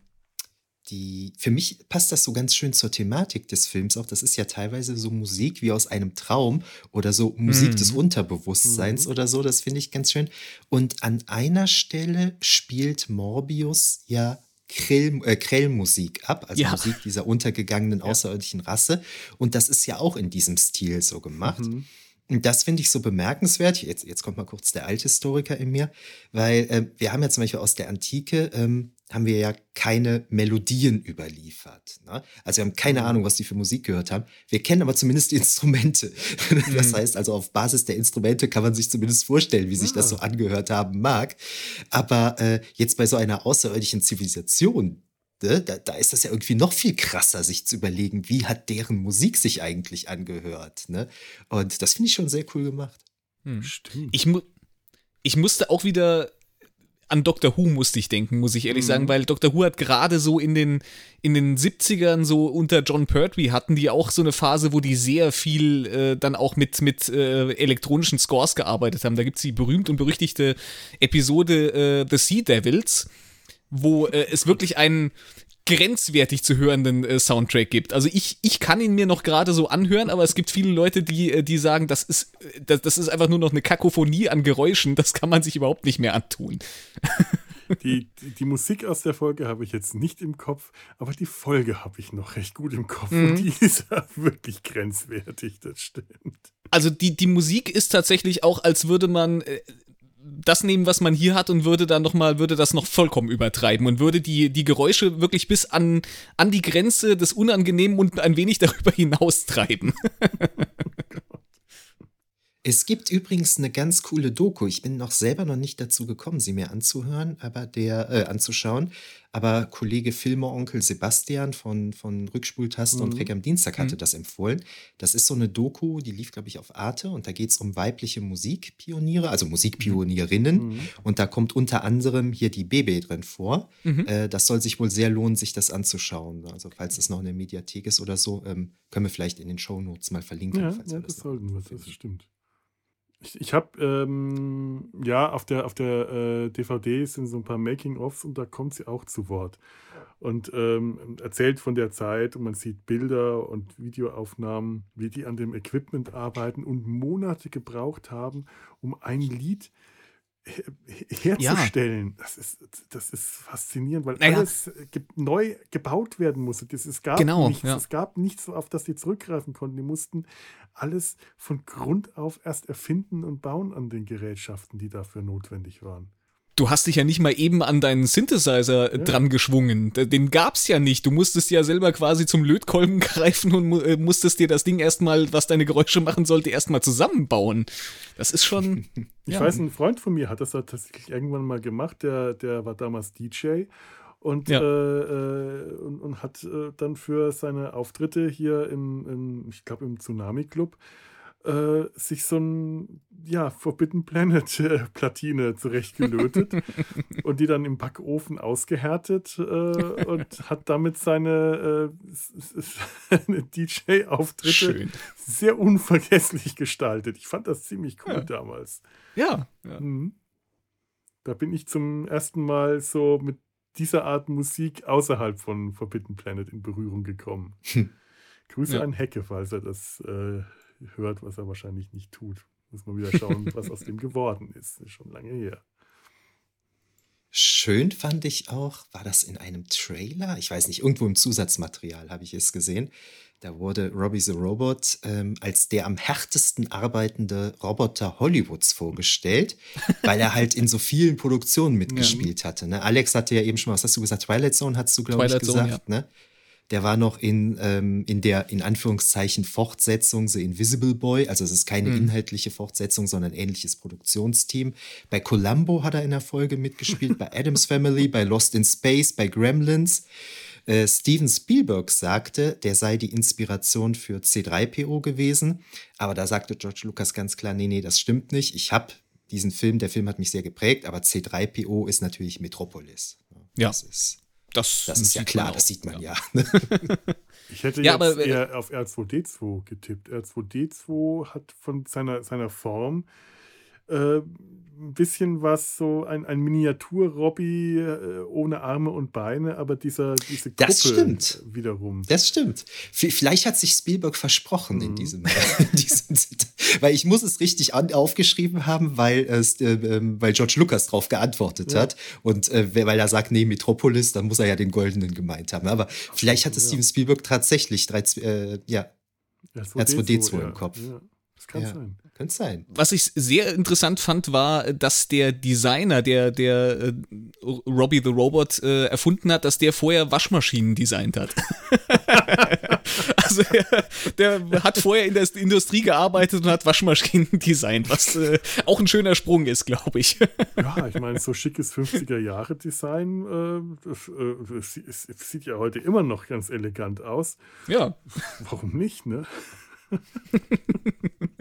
die, für mich passt das so ganz schön zur Thematik des Films auch. Das ist ja teilweise so Musik wie aus einem Traum oder so Musik mhm. des Unterbewusstseins mhm. oder so. Das finde ich ganz schön. Und an einer Stelle spielt Morbius ja Krill, äh, Krellmusik ab, also ja. Musik dieser untergegangenen außerirdischen Rasse. Und das ist ja auch in diesem Stil so gemacht. Mhm. Und das finde ich so bemerkenswert. Jetzt, jetzt kommt mal kurz der Althistoriker in mir, weil äh, wir haben ja zum Beispiel aus der Antike ähm, haben wir ja keine Melodien überliefert. Ne? Also wir haben keine mhm. Ahnung, was die für Musik gehört haben. Wir kennen aber zumindest die Instrumente. (laughs) Das mhm. heißt also, auf Basis der Instrumente kann man sich zumindest vorstellen, wie sich das so angehört haben mag. Aber äh, jetzt bei so einer außerirdischen Zivilisation, ne, da, da, ist das ja irgendwie noch viel krasser, sich zu überlegen, wie hat deren Musik sich eigentlich angehört. Ne? Und das finde ich schon sehr cool gemacht. Hm. Stimmt. Ich, mu ich musste auch wieder an Doctor Who musste ich denken, muss ich ehrlich mhm. sagen, weil Doctor Who hat gerade so in den, in den 70ern, so unter John Pertwee, hatten die auch so eine Phase, wo die sehr viel äh, dann auch mit, mit äh, elektronischen Scores gearbeitet haben. Da gibt es die berühmt und berüchtigte Episode äh, The Sea Devils, wo äh, es wirklich einen grenzwertig zu hörenden äh, Soundtrack gibt. Also ich, ich kann ihn mir noch gerade so anhören, aber es gibt viele Leute, die, äh, die sagen, das ist, äh, das, das ist einfach nur noch eine Kakophonie an Geräuschen, das kann man sich überhaupt nicht mehr antun. Die, (laughs) die, die, Musik aus der Folge habe ich jetzt nicht im Kopf, aber die Folge habe ich noch recht gut im Kopf mhm. und die (laughs) ist wirklich grenzwertig, das stimmt. Also die, die Musik ist tatsächlich auch, als würde man äh, das nehmen, was man hier hat und würde dann noch mal, würde das noch vollkommen übertreiben und würde die, die Geräusche wirklich bis an, an die Grenze des Unangenehmen und ein wenig (laughs) darüber hinaus treiben. Es gibt übrigens eine ganz coole Doku. Ich bin noch selber noch nicht dazu gekommen, sie mir anzuhören, aber der äh, anzuschauen. Aber Kollege Filmer Onkel Sebastian von, von Rückspultaste mhm. und Dreck am Dienstag hatte mhm. das empfohlen. Das ist so eine Doku, die lief, glaube ich, auf Arte und da geht es um weibliche Musikpioniere, also Musikpionierinnen. Mhm. Und da kommt unter anderem hier die Bebe drin vor. Mhm. Äh, das soll sich wohl sehr lohnen, sich das anzuschauen. Also, falls es noch in der Mediathek ist oder so, ähm, können wir vielleicht in den Show Notes mal verlinken. Ja, ja das, sollten wir, das stimmt. Ich, ich habe, ähm, ja, auf der, auf der äh, DVD sind so ein paar Making-ofs und da kommt sie auch zu Wort. Und ähm, erzählt von der Zeit und man sieht Bilder und Videoaufnahmen, wie die an dem Equipment arbeiten und Monate gebraucht haben, um ein Lied herzustellen. Ja. Das, ist, das ist faszinierend, weil naja. alles ge neu gebaut werden musste. Das, es, gab genau, nichts, ja. es gab nichts, auf das sie zurückgreifen konnten. Die mussten alles von Grund auf erst erfinden und bauen an den Gerätschaften, die dafür notwendig waren. Du hast dich ja nicht mal eben an deinen Synthesizer ja. dran geschwungen. Den gab's ja nicht. Du musstest ja selber quasi zum Lötkolben (laughs) greifen und äh, musstest dir das Ding erstmal, was deine Geräusche machen sollte, erstmal zusammenbauen. Das ist schon. (laughs) ich ja. weiß, ein Freund von mir hat das tatsächlich irgendwann mal gemacht. Der, der war damals DJ und, ja. äh, äh, und, und, hat äh, dann für seine Auftritte hier im, im ich glaube, im Tsunami Club äh, sich so ein ja, Forbidden Planet äh, Platine zurechtgelötet (laughs) und die dann im Backofen ausgehärtet äh, und (laughs) hat damit seine, seine DJ-Auftritte sehr unvergesslich gestaltet. Ich fand das ziemlich cool ja. damals. Ja. ja. Mhm. Da bin ich zum ersten Mal so mit dieser Art Musik außerhalb von Forbidden Planet in Berührung gekommen. Hm. Grüße ja. an Hecke, falls er das äh, hört, was er wahrscheinlich nicht tut. Muss man wieder schauen, (laughs) was aus dem geworden ist. ist. Schon lange her. Schön fand ich auch, war das in einem Trailer? Ich weiß nicht, irgendwo im Zusatzmaterial habe ich es gesehen. Da wurde Robbie the Robot ähm, als der am härtesten arbeitende Roboter Hollywoods vorgestellt, weil er halt in so vielen Produktionen (laughs) mitgespielt ja. hatte. Ne? Alex hatte ja eben schon, was hast du gesagt? Twilight Zone hast du, glaube ich, gesagt. Zone, ja. ne? Der war noch in, ähm, in der, in Anführungszeichen, Fortsetzung The Invisible Boy. Also es ist keine mhm. inhaltliche Fortsetzung, sondern ein ähnliches Produktionsteam. Bei Columbo hat er in der Folge mitgespielt, bei (laughs) Adams Family, bei Lost in Space, bei Gremlins. Äh, Steven Spielberg sagte, der sei die Inspiration für C3PO gewesen. Aber da sagte George Lucas ganz klar, nee, nee, das stimmt nicht. Ich habe diesen Film, der Film hat mich sehr geprägt, aber C3PO ist natürlich Metropolis. Ja. Das ist das, das ist ja klar, das sieht man ja. ja. (laughs) ich hätte ja, jetzt aber, äh, eher auf R2D2 getippt. R2D2 hat von seiner, seiner Form äh, ein bisschen was, so ein, ein Miniatur-Robby äh, ohne Arme und Beine, aber dieser, diese Kuppel das stimmt. wiederum. Das stimmt. Vielleicht hat sich Spielberg versprochen mhm. (laughs) in diesem, in diesem weil ich muss es richtig an, aufgeschrieben haben, weil, es, äh, ähm, weil George Lucas darauf geantwortet ja. hat und äh, weil er sagt, nee, Metropolis, dann muss er ja den Goldenen gemeint haben. Aber vielleicht hatte ja. Steven Spielberg tatsächlich drei, äh, ja, R2D2, R2D2 im Kopf. Ja. Das kann sein. Könnte sein. Was ich sehr interessant fand, war, dass der Designer, der, der äh, Robbie the Robot äh, erfunden hat, dass der vorher Waschmaschinen designt hat. (laughs) also der, der, hat vorher in der Industrie gearbeitet und hat Waschmaschinen (laughs) designt, was äh, auch ein schöner Sprung ist, glaube ich. (laughs) ja, ich meine, so schickes 50er-Jahre-Design äh, äh sieht ja heute immer noch ganz elegant aus. Ja. Warum nicht, ne?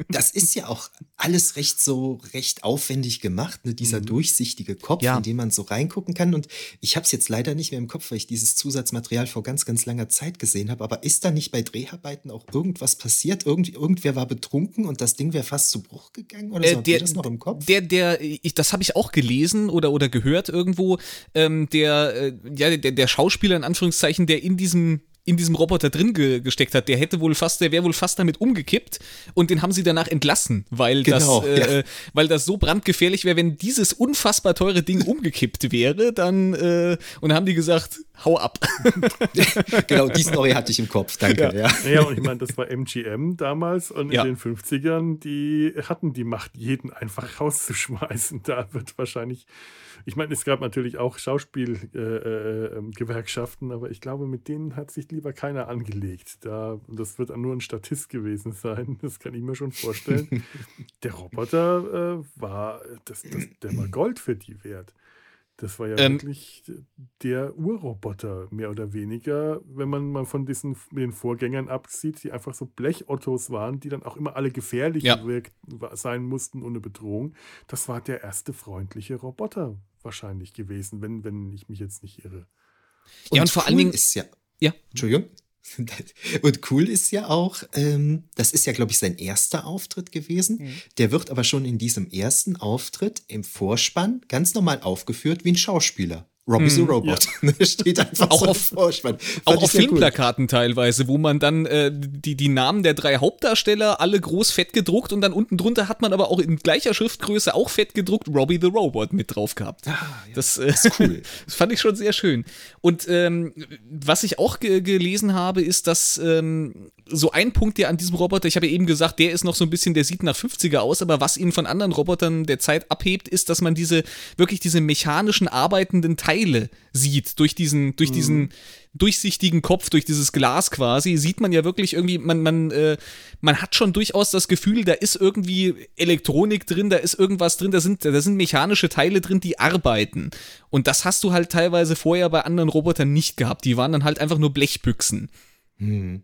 Das ist ja auch alles recht so recht aufwendig gemacht, ne? dieser mhm. durchsichtige Kopf, ja. in den man so reingucken kann. Und ich habe es jetzt leider nicht mehr im Kopf, weil ich dieses Zusatzmaterial vor ganz, ganz langer Zeit gesehen habe. Aber ist da nicht bei Dreharbeiten auch irgendwas passiert? Irgend, irgendwer war betrunken und das Ding wäre fast zu Bruch gegangen? Oder so? Äh, der, das noch im Kopf? Der, der, ich, das habe ich auch gelesen oder, oder gehört irgendwo. Ähm, der, äh, ja, der, der Schauspieler in Anführungszeichen, der in diesem in diesem Roboter drin ge gesteckt hat, der hätte wohl fast, der wäre wohl fast damit umgekippt und den haben sie danach entlassen, weil genau, das, äh, ja. weil das so brandgefährlich wäre, wenn dieses unfassbar teure Ding umgekippt wäre, dann äh, und dann haben die gesagt, hau ab. (laughs) genau, die Story hatte ich im Kopf, danke. Ja, ja. ja und ich meine, das war MGM damals und in den 50ern, die hatten die Macht, jeden einfach rauszuschmeißen. Da wird wahrscheinlich ich meine, es gab natürlich auch Schauspielgewerkschaften, äh, äh, aber ich glaube, mit denen hat sich lieber keiner angelegt. Da, das wird nur ein Statist gewesen sein, (laughs) das kann ich mir schon vorstellen. (laughs) der Roboter äh, war, das, das, der war Gold für die wert. Das war ja ähm, wirklich der Urroboter, mehr oder weniger, wenn man mal von diesen den Vorgängern absieht, die einfach so Blechottos waren, die dann auch immer alle gefährlich ja. wirkt, sein mussten ohne Bedrohung. Das war der erste freundliche Roboter, wahrscheinlich gewesen, wenn, wenn ich mich jetzt nicht irre. Ja, und, vor allen Dingen ist ja. Ja. Entschuldigung. (laughs) Und cool ist ja auch, ähm, das ist ja, glaube ich, sein erster Auftritt gewesen. Mhm. Der wird aber schon in diesem ersten Auftritt im Vorspann ganz normal aufgeführt wie ein Schauspieler. Robbie the hm, Robot. (laughs) Ja. Steht einfach auch so auf, Vorspann. Auch auf Filmplakaten cool. teilweise, wo man dann äh, die, die Namen der drei Hauptdarsteller alle groß fett gedruckt und dann unten drunter hat man aber auch in gleicher Schriftgröße auch fett gedruckt Robbie the Robot mit drauf gehabt. Ah, ja. Das äh, ist cool. (laughs) das fand ich schon sehr schön. Und ähm, was ich auch ge gelesen habe, ist, dass ähm, so ein Punkt, der an diesem Roboter, ich habe ja eben gesagt, der ist noch so ein bisschen, der sieht nach 50er aus, aber was ihn von anderen Robotern der Zeit abhebt, ist, dass man diese, wirklich diese mechanischen arbeitenden Teile sieht. Durch diesen, durch mhm. diesen durchsichtigen Kopf, durch dieses Glas quasi, sieht man ja wirklich irgendwie, man, man, äh, man hat schon durchaus das Gefühl, da ist irgendwie Elektronik drin, da ist irgendwas drin, da sind, da sind mechanische Teile drin, die arbeiten. Und das hast du halt teilweise vorher bei anderen Robotern nicht gehabt. Die waren dann halt einfach nur Blechbüchsen. Mhm.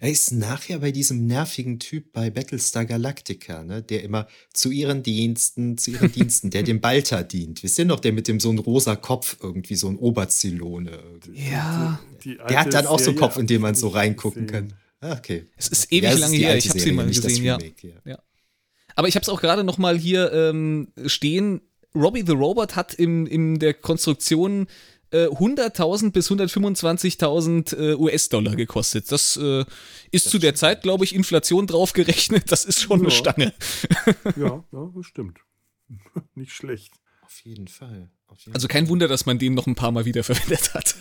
Er ist nachher bei diesem nervigen Typ bei Battlestar Galactica, ne, der immer zu ihren Diensten, zu ihren (laughs) Diensten, der dem Balta dient. Wisst ihr noch, der mit dem so ein rosa Kopf irgendwie, so ein Oberzylone. Ja. der hat dann auch so einen Kopf, in den man so reingucken kann. Ah, okay. Es ist ewig ja, lange her, ich habe sie mal gesehen, ja. ja. Aber ich habe es auch gerade noch mal hier ähm, stehen. Robbie the Robot hat im, in der Konstruktion 100.000 äh, bis 125.000 äh, US-Dollar gekostet. Das äh, ist das zu der stimmt. Zeit, glaube ich, Inflation draufgerechnet. Das ist schon ja. eine Stange. (laughs) ja, ja, das stimmt. (laughs) Nicht schlecht. Auf jeden Fall. Auf jeden also kein Wunder, dass man den noch ein paar Mal wiederverwendet hat.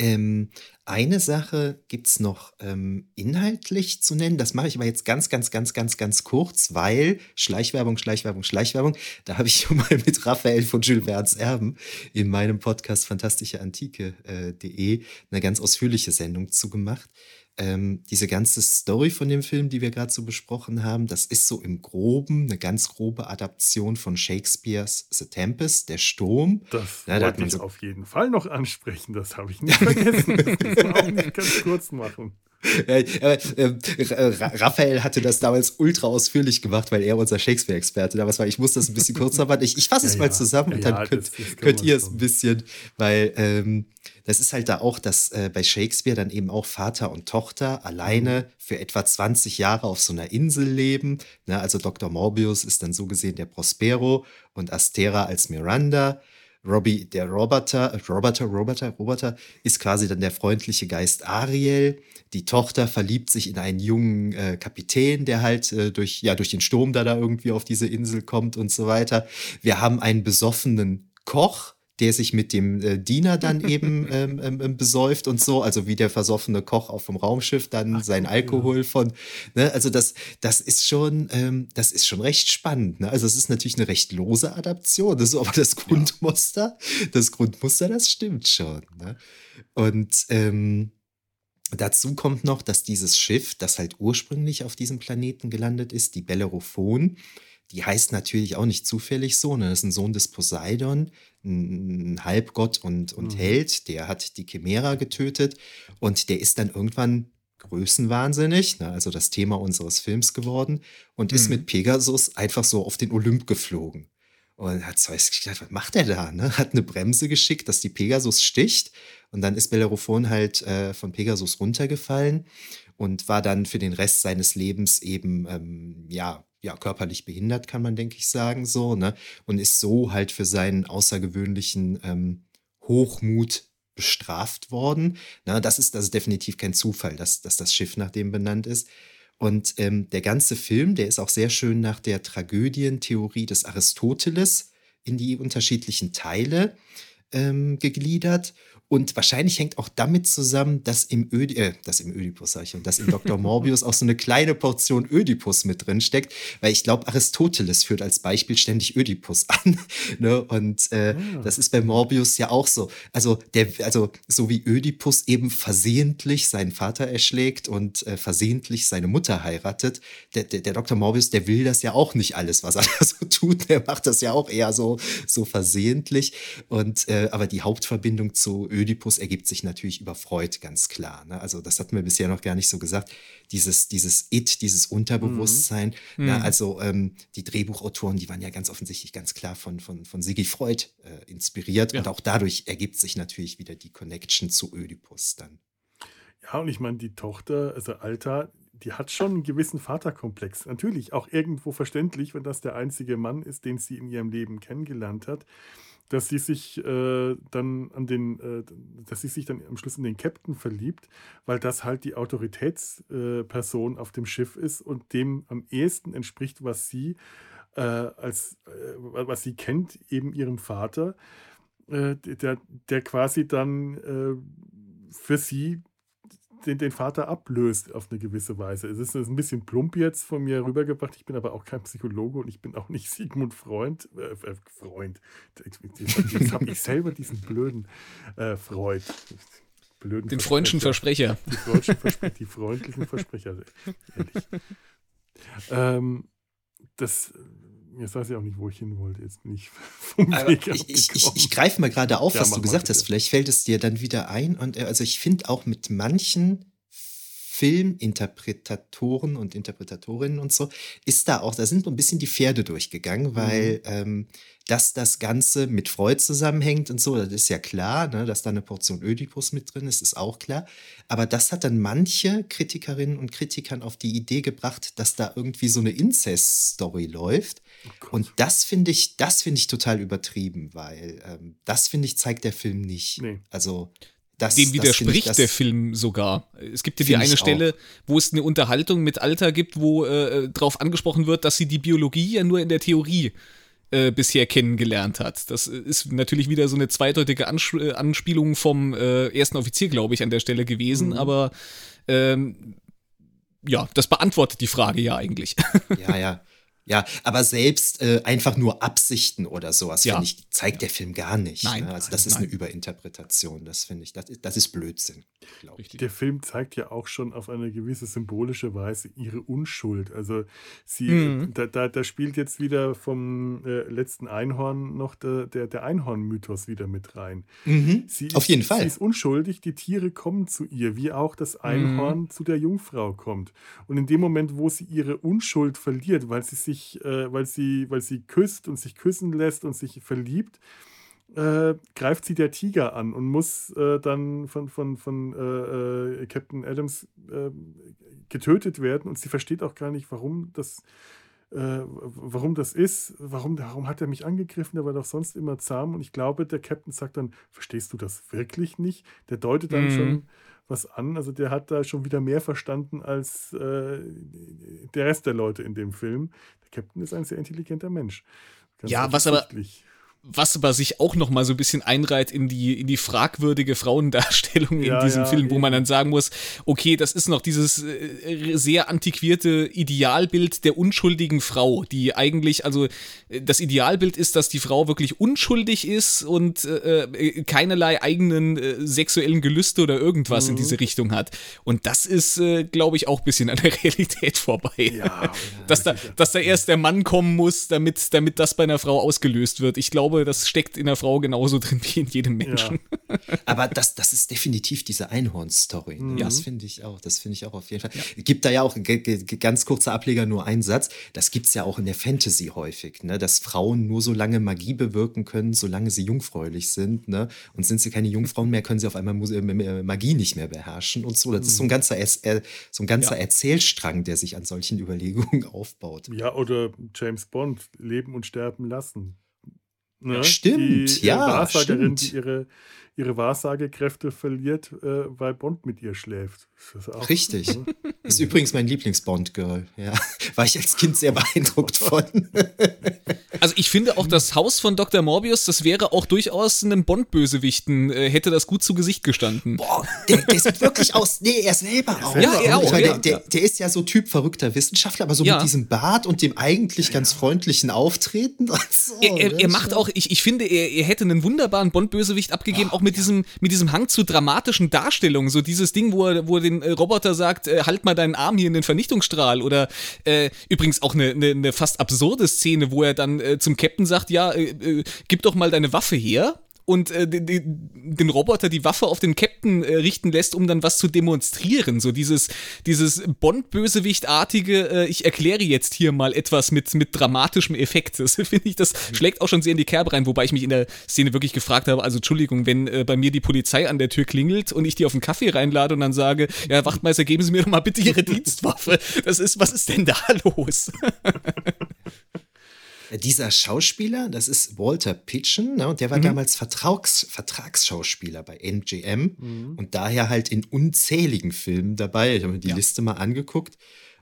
Ähm, eine Sache gibt es noch ähm, inhaltlich zu nennen. Das mache ich aber jetzt ganz, ganz, ganz, ganz, ganz kurz, weil Schleichwerbung, Schleichwerbung, Schleichwerbung. Da habe ich schon mal mit Raphael von Jules Verne's Erben in meinem Podcast fantastischeantike.de äh, eine ganz ausführliche Sendung zugemacht ähm, diese ganze Story von dem Film, die wir gerade so besprochen haben, das ist so im Groben eine ganz grobe Adaption von Shakespeares The Tempest, der Sturm. Das ja, wollte da ich so auf jeden Fall noch ansprechen, das habe ich nicht vergessen. (laughs) das müssen wir auch nicht ganz kurz machen. Äh, äh, Raphael hatte das damals ultra ausführlich gemacht, weil er unser Shakespeare-Experte damals war. Ich muss das ein bisschen kurz machen. Ich, ich fasse (laughs) es ja, mal zusammen ja, und dann ja, könnt, könnt ihr es ein bisschen, weil ähm, das ist halt da auch, dass äh, bei Shakespeare dann eben auch Vater und Tochter alleine mhm. für etwa 20 Jahre auf so einer Insel leben. Ne, also Dr. Morbius ist dann so gesehen der Prospero und Astera als Miranda. Robbie, der Roboter, Roboter, Roboter, Roboter ist quasi dann der freundliche Geist Ariel. Die Tochter verliebt sich in einen jungen äh, Kapitän, der halt äh, durch, ja, durch den Sturm da, da irgendwie auf diese Insel kommt und so weiter. Wir haben einen besoffenen Koch, der sich mit dem äh, Diener dann (laughs) eben ähm, ähm, ähm, besäuft und so, also wie der versoffene Koch auf dem Raumschiff dann Ach, sein Alkohol ja. von, ne, also das, das ist schon, ähm, das ist schon recht spannend. Ne? Also es ist natürlich eine recht lose Adaption, das ist aber das Grundmuster, ja. das Grundmuster, das stimmt schon. Ne? Und ähm, Dazu kommt noch, dass dieses Schiff, das halt ursprünglich auf diesem Planeten gelandet ist, die Bellerophon, die heißt natürlich auch nicht zufällig so, ne? Das ist ein Sohn des Poseidon, ein Halbgott und, und mhm. Held, der hat die Chimera getötet und der ist dann irgendwann größenwahnsinnig, ne? also das Thema unseres Films geworden und mhm. ist mit Pegasus einfach so auf den Olymp geflogen. Und hat Zeus gedacht, was macht er da? Ne? Hat eine Bremse geschickt, dass die Pegasus sticht. Und dann ist Bellerophon halt äh, von Pegasus runtergefallen und war dann für den Rest seines Lebens eben, ähm, ja, ja, körperlich behindert, kann man, denke ich, sagen, so, ne? Und ist so halt für seinen außergewöhnlichen ähm, Hochmut bestraft worden. Na, das ist, das ist definitiv kein Zufall, dass, dass das Schiff nach dem benannt ist. Und ähm, der ganze Film, der ist auch sehr schön nach der Tragödientheorie des Aristoteles in die unterschiedlichen Teile ähm, gegliedert. Und wahrscheinlich hängt auch damit zusammen, dass im, Ödi äh, dass im Ödipus, sag ich, und dass im Dr. (laughs) Morbius auch so eine kleine Portion Ödipus mit drin steckt, weil ich glaube, Aristoteles führt als Beispiel ständig Ödipus (laughs) an. ne? Und äh, ah. das ist bei Morbius ja auch so. Also, der, also, so wie Ödipus eben versehentlich seinen Vater erschlägt und äh, versehentlich seine Mutter heiratet, der, der, der Dr. Morbius, der will das ja auch nicht alles, was (laughs) er da so tut. Der macht das ja auch eher so, so versehentlich. Und äh, aber die Hauptverbindung zu Ödipus Ödipus ergibt sich natürlich über Freud, ganz klar. Ne? Also das hatten wir bisher noch gar nicht so gesagt. Dieses, dieses It, dieses Unterbewusstsein. Mhm. Ne? Also ähm, die Drehbuchautoren, die waren ja ganz offensichtlich ganz klar von, von, von Sigi Freud äh, inspiriert. Ja. Und auch dadurch ergibt sich natürlich wieder die Connection zu Ödipus dann. Ja, und ich meine, die Tochter, also Alta, die hat schon einen gewissen Vaterkomplex. Natürlich auch irgendwo verständlich, wenn das der einzige Mann ist, den sie in ihrem Leben kennengelernt hat dass sie sich äh, dann an den, äh, dass sie sich dann am Schluss in den Captain verliebt, weil das halt die Autoritätsperson äh, auf dem Schiff ist und dem am ehesten entspricht, was sie äh, als äh, was sie kennt, eben ihrem Vater, der, der quasi dann für sie den, den Vater ablöst auf eine gewisse Weise. Es ist, ein bisschen plump jetzt von mir rübergebracht. Ich bin aber auch kein Psychologe und ich bin auch nicht (laughs) Sigmund Freund. Äh, äh Freund. Jetzt habe ich selber diesen blöden äh, Freud. Blöden den freundlichen Versprecher. Die, Versprecher, die freundlichen Versprecher. Ehrlich. Ähm, das Jetzt weiß ich auch nicht, wo ich hin wollte. Jetzt bin ich (laughs) vom Weg ich, ich, ich, ich greife mal gerade auf, ja, was du gesagt hast. Vielleicht fällt es dir dann wieder ein. Und äh, also ich finde auch mit manchen Filminterpretatoren und Interpretatorinnen und so, ist da auch, da sind so ein bisschen die Pferde durchgegangen, weil mhm. ähm, dass das Ganze mit Freud zusammenhängt und so, das ist ja klar, ne, dass da eine Portion Ödipus mit drin ist, ist auch klar. Aber das hat dann manche Kritikerinnen und Kritikern auf die Idee gebracht, dass da irgendwie so eine Inzest-Story läuft. Oh und das finde ich, das finde ich total übertrieben, weil ähm, das finde ich zeigt der Film nicht. Nee. Also das, Dem widerspricht das, der Film sogar. Es gibt ja die eine Stelle, wo es eine Unterhaltung mit Alter gibt, wo äh, darauf angesprochen wird, dass sie die Biologie ja nur in der Theorie äh, bisher kennengelernt hat. Das ist natürlich wieder so eine zweideutige Ans äh, Anspielung vom äh, ersten Offizier, glaube ich, an der Stelle gewesen, mhm. aber ähm, ja, das beantwortet die Frage ja eigentlich. Ja, ja. Ja, aber selbst äh, einfach nur Absichten oder sowas, ja. finde ich, zeigt der Film gar nicht. Nein, ne? Also das ist nein. eine Überinterpretation, das finde ich, das, das ist Blödsinn. Der Film zeigt ja auch schon auf eine gewisse symbolische Weise ihre Unschuld. Also sie, mhm. da, da, da, spielt jetzt wieder vom äh, letzten Einhorn noch der, der, der Einhorn-Mythos wieder mit rein. Mhm. Sie auf jeden ist, Fall. Sie ist unschuldig, die Tiere kommen zu ihr, wie auch das mhm. Einhorn mhm. zu der Jungfrau kommt. Und in dem Moment, wo sie ihre Unschuld verliert, weil sie sich sich, äh, weil, sie, weil sie küsst und sich küssen lässt und sich verliebt, äh, greift sie der Tiger an und muss äh, dann von, von, von äh, äh, Captain Adams äh, getötet werden. Und sie versteht auch gar nicht, warum das, warum das ist. Warum, warum hat er mich angegriffen? Der war doch sonst immer zahm. Und ich glaube, der Captain sagt dann, verstehst du das wirklich nicht? Der deutet dann mhm. schon was an. Also der hat da schon wieder mehr verstanden als äh, der Rest der Leute in dem Film. Der Captain ist ein sehr intelligenter Mensch. Ganz ja, was aber was aber sich auch noch mal so ein bisschen einreiht in die in die fragwürdige Frauendarstellung ja, in diesem ja, Film, wo man dann sagen muss, okay, das ist noch dieses äh, sehr antiquierte Idealbild der unschuldigen Frau, die eigentlich also das Idealbild ist, dass die Frau wirklich unschuldig ist und äh, äh keinerlei eigenen äh, sexuellen Gelüste oder irgendwas mhm. in diese Richtung hat. Und das ist, äh, glaube ich, auch ein bisschen an der (laughs) Realität vorbei. Ja, dass da dass da erst der Mann kommen muss, damit damit das bei einer Frau ausgelöst wird. Ich glaube glaube, das steckt in der Frau genauso drin wie in jedem Menschen. Ja. (laughs) Aber das, das ist definitiv diese Einhorn-Story. Ne? Mhm. Das finde ich auch. Das finde ich auch auf jeden Fall. Ja. Gibt da ja auch ganz kurzer Ableger, nur einen Satz. Das gibt es ja auch in der Fantasy häufig, ne? dass Frauen nur so lange Magie bewirken können, solange sie jungfräulich sind. Ne? Und sind sie keine Jungfrauen mehr, können sie auf einmal äh, Magie nicht mehr beherrschen und so. Das ist so ein mhm. ganzer, so ein ganzer ja. Erzählstrang, der sich an solchen Überlegungen (laughs) aufbaut. Ja, oder James Bond, leben und sterben lassen. Ne? Stimmt, die, ja. Wahrsagerin, stimmt. die ihre, ihre Wahrsagekräfte verliert, äh, weil Bond mit ihr schläft. Richtig. So, ne? (laughs) Ist übrigens mein Lieblings-Bond-Girl. Ja. (laughs) War ich als Kind sehr beeindruckt von. (laughs) Also ich finde auch das Haus von Dr. Morbius, das wäre auch durchaus einem Bond-Bösewichten, äh, hätte das gut zu Gesicht gestanden. Boah, der, der sieht wirklich aus, nee, er selber auch. Ja, er auch. Meine, ja, der, der, der, ist ja so Typ verrückter Wissenschaftler, aber so ja. mit diesem Bart und dem eigentlich ganz freundlichen Auftreten. So, er, er, er macht auch, ich, ich finde, er, er hätte einen wunderbaren Bond-Bösewicht abgegeben, oh, auch mit, diesem, mit diesem Hang zu dramatischen Darstellungen. So dieses Ding, wo er, wo er den äh, Roboter sagt, äh, halt mal deinen Arm hier in den Vernichtungsstrahl. Oder äh, übrigens auch eine, eine, eine fast absurde Szene, wo er dann äh, zum Captain sagt, ja, äh, äh, gib doch mal deine Waffe her und äh, den, den Roboter die Waffe auf den Captain äh, richten lässt, um dann was zu demonstrieren. So dieses, dieses Bond-Bösewicht-artige, äh, ich erkläre jetzt hier mal etwas mit, mit dramatischem Effekt. Das (laughs) finde ich, das mhm. schlägt auch schon sehr in die Kerbe rein, wobei ich mich in der Szene wirklich gefragt habe, also Entschuldigung, wenn äh, bei mir die Polizei an der Tür klingelt und ich die auf einen Kaffee reinlade und dann sage, ja, Wachtmeister, geben Sie mir doch mal bitte Ihre (laughs) Dienstwaffe. Das ist, was ist denn da (laughs) los? Dieser Schauspieler, das ist Walter Pitchen, ne, und der war mhm. damals Vertrags, Vertragsschauspieler bei MGM mhm. und daher halt in unzähligen Filmen dabei. Ich habe mir die ja. Liste mal angeguckt.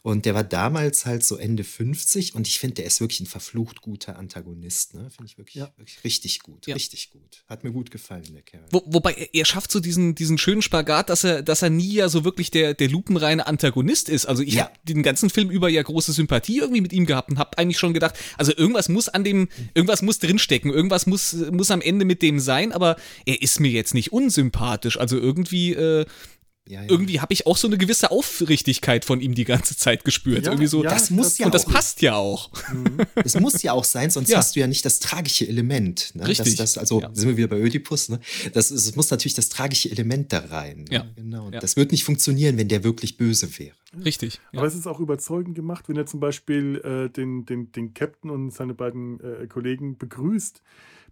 Und der war damals halt so Ende 50 und ich finde, der ist wirklich ein verflucht guter Antagonist. Ne? Finde ich wirklich, ja. wirklich richtig gut. Ja. Richtig gut. Hat mir gut gefallen, der Kerl. Wo, wobei er, er, schafft so diesen, diesen schönen Spagat, dass er, dass er nie ja so wirklich der, der lupenreine Antagonist ist. Also ich ja. habe den ganzen Film über ja große Sympathie irgendwie mit ihm gehabt und habe eigentlich schon gedacht, also irgendwas muss an dem, irgendwas muss drinstecken, irgendwas muss, muss am Ende mit dem sein, aber er ist mir jetzt nicht unsympathisch. Also irgendwie äh, ja, ja. irgendwie habe ich auch so eine gewisse Aufrichtigkeit von ihm die ganze Zeit gespürt. Ja, irgendwie so, das muss das, ja und das passt ja auch. Mhm. Es muss ja auch sein, sonst hast du ja nicht das tragische Element. Ne? Richtig. Das, das, also sind wir wieder bei Ödipus. Ne? Das, es muss natürlich das tragische Element da rein. Ne? Ja. Genau. Das wird nicht funktionieren, wenn der wirklich böse wäre. Richtig. Aber es ist auch überzeugend gemacht, wenn er zum Beispiel äh, den, den, den Captain und seine beiden äh, Kollegen begrüßt.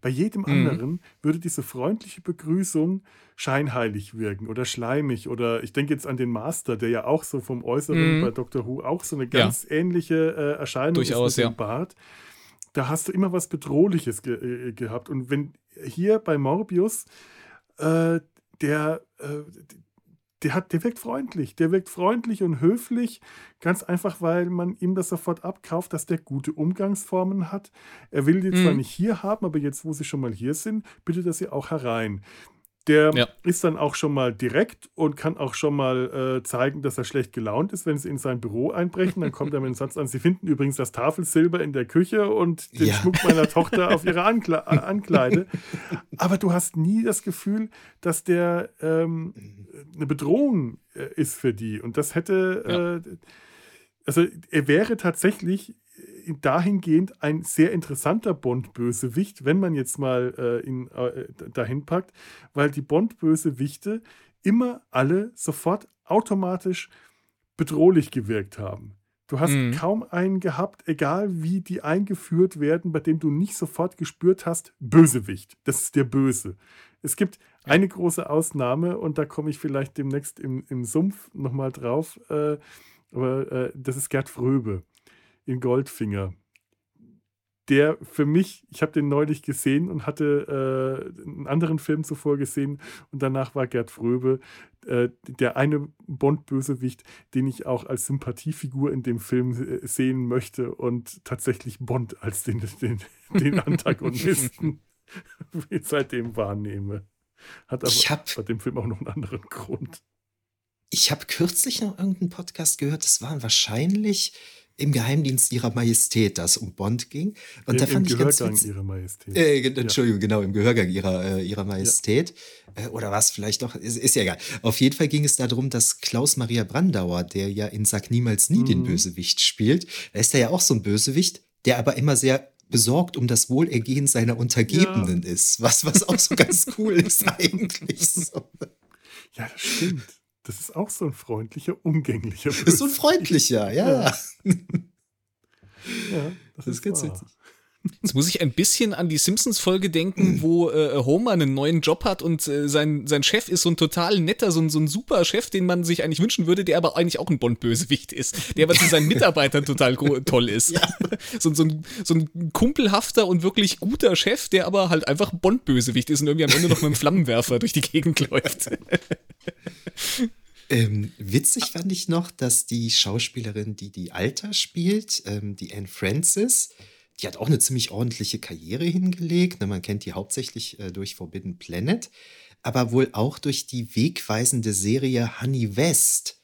Bei jedem mhm. anderen würde diese freundliche Begrüßung scheinheilig wirken oder schleimig. Oder ich denke jetzt an den Master, der ja auch so vom Äußeren mhm. bei Dr. Who auch so eine ganz ja. ähnliche äh, Erscheinung Durchaus, ist mit dem Bart. Da hast du immer was Bedrohliches ge äh, gehabt. Und wenn hier bei Morbius äh, der, äh, der, hat, der wirkt freundlich. Der wirkt freundlich und höflich, ganz einfach, weil man ihm das sofort abkauft, dass der gute Umgangsformen hat. Er will die mhm. zwar nicht hier haben, aber jetzt, wo sie schon mal hier sind, bittet er sie auch herein. Der ja. ist dann auch schon mal direkt und kann auch schon mal äh, zeigen, dass er schlecht gelaunt ist, wenn sie in sein Büro einbrechen. Dann kommt er mit dem Satz an: Sie finden übrigens das Tafelsilber in der Küche und den ja. Schmuck meiner Tochter auf ihre Ankle äh, Ankleide. Aber du hast nie das Gefühl, dass der ähm, eine Bedrohung äh, ist für die. Und das hätte. Ja. Äh, also, er wäre tatsächlich dahingehend ein sehr interessanter Bond-Bösewicht, wenn man jetzt mal äh, ihn äh, dahin packt, weil die Bond-Bösewichte immer alle sofort automatisch bedrohlich gewirkt haben. Du hast mhm. kaum einen gehabt, egal wie die eingeführt werden, bei dem du nicht sofort gespürt hast, Bösewicht. Das ist der Böse. Es gibt eine große Ausnahme und da komme ich vielleicht demnächst im, im Sumpf nochmal drauf. Äh, aber äh, das ist Gerd Fröbe in Goldfinger. Der für mich, ich habe den neulich gesehen und hatte äh, einen anderen Film zuvor gesehen und danach war Gerd Fröbe äh, der eine Bond-Bösewicht, den ich auch als Sympathiefigur in dem Film äh, sehen möchte und tatsächlich Bond als den, (laughs) den, den Antagonisten. (laughs) seitdem wahrnehme. Hat aber ich hab, bei dem Film auch noch einen anderen Grund. Ich habe kürzlich noch irgendeinen Podcast gehört, das waren wahrscheinlich im Geheimdienst ihrer Majestät, das um Bond ging. Und Im, da fand ich Gehörgang ganz ihrer Majestät. Äh, Entschuldigung, ja. genau, im Gehörgang ihrer, äh, ihrer Majestät. Ja. Äh, oder was vielleicht doch, ist, ist, ja egal. Auf jeden Fall ging es darum, dass Klaus Maria Brandauer, der ja in Sag niemals nie mhm. den Bösewicht spielt, da ist er ja auch so ein Bösewicht, der aber immer sehr besorgt um das Wohlergehen seiner Untergebenen ja. ist. Was, was auch so ganz cool ist eigentlich. So. (laughs) Ja, das stimmt. Das ist auch so ein freundlicher, umgänglicher. Das ist so ein freundlicher, ja. Ja, (laughs) ja das, das ist ganz witzig. Jetzt muss ich ein bisschen an die Simpsons-Folge denken, wo äh, Homer einen neuen Job hat und äh, sein, sein Chef ist so ein total netter, so ein, so ein super Chef, den man sich eigentlich wünschen würde, der aber eigentlich auch ein Bond-Bösewicht ist, der aber zu seinen Mitarbeitern total toll ist. Ja. (laughs) So, so, ein, so ein kumpelhafter und wirklich guter Chef, der aber halt einfach Bond-Bösewicht ist und irgendwie am Ende noch mit einem Flammenwerfer durch die Gegend läuft. (laughs) Ähm, witzig fand ich noch, dass die Schauspielerin, die die Alter spielt, ähm, die Anne Francis, die hat auch eine ziemlich ordentliche Karriere hingelegt. Ne, man kennt die hauptsächlich äh, durch Forbidden Planet, aber wohl auch durch die wegweisende Serie Honey West.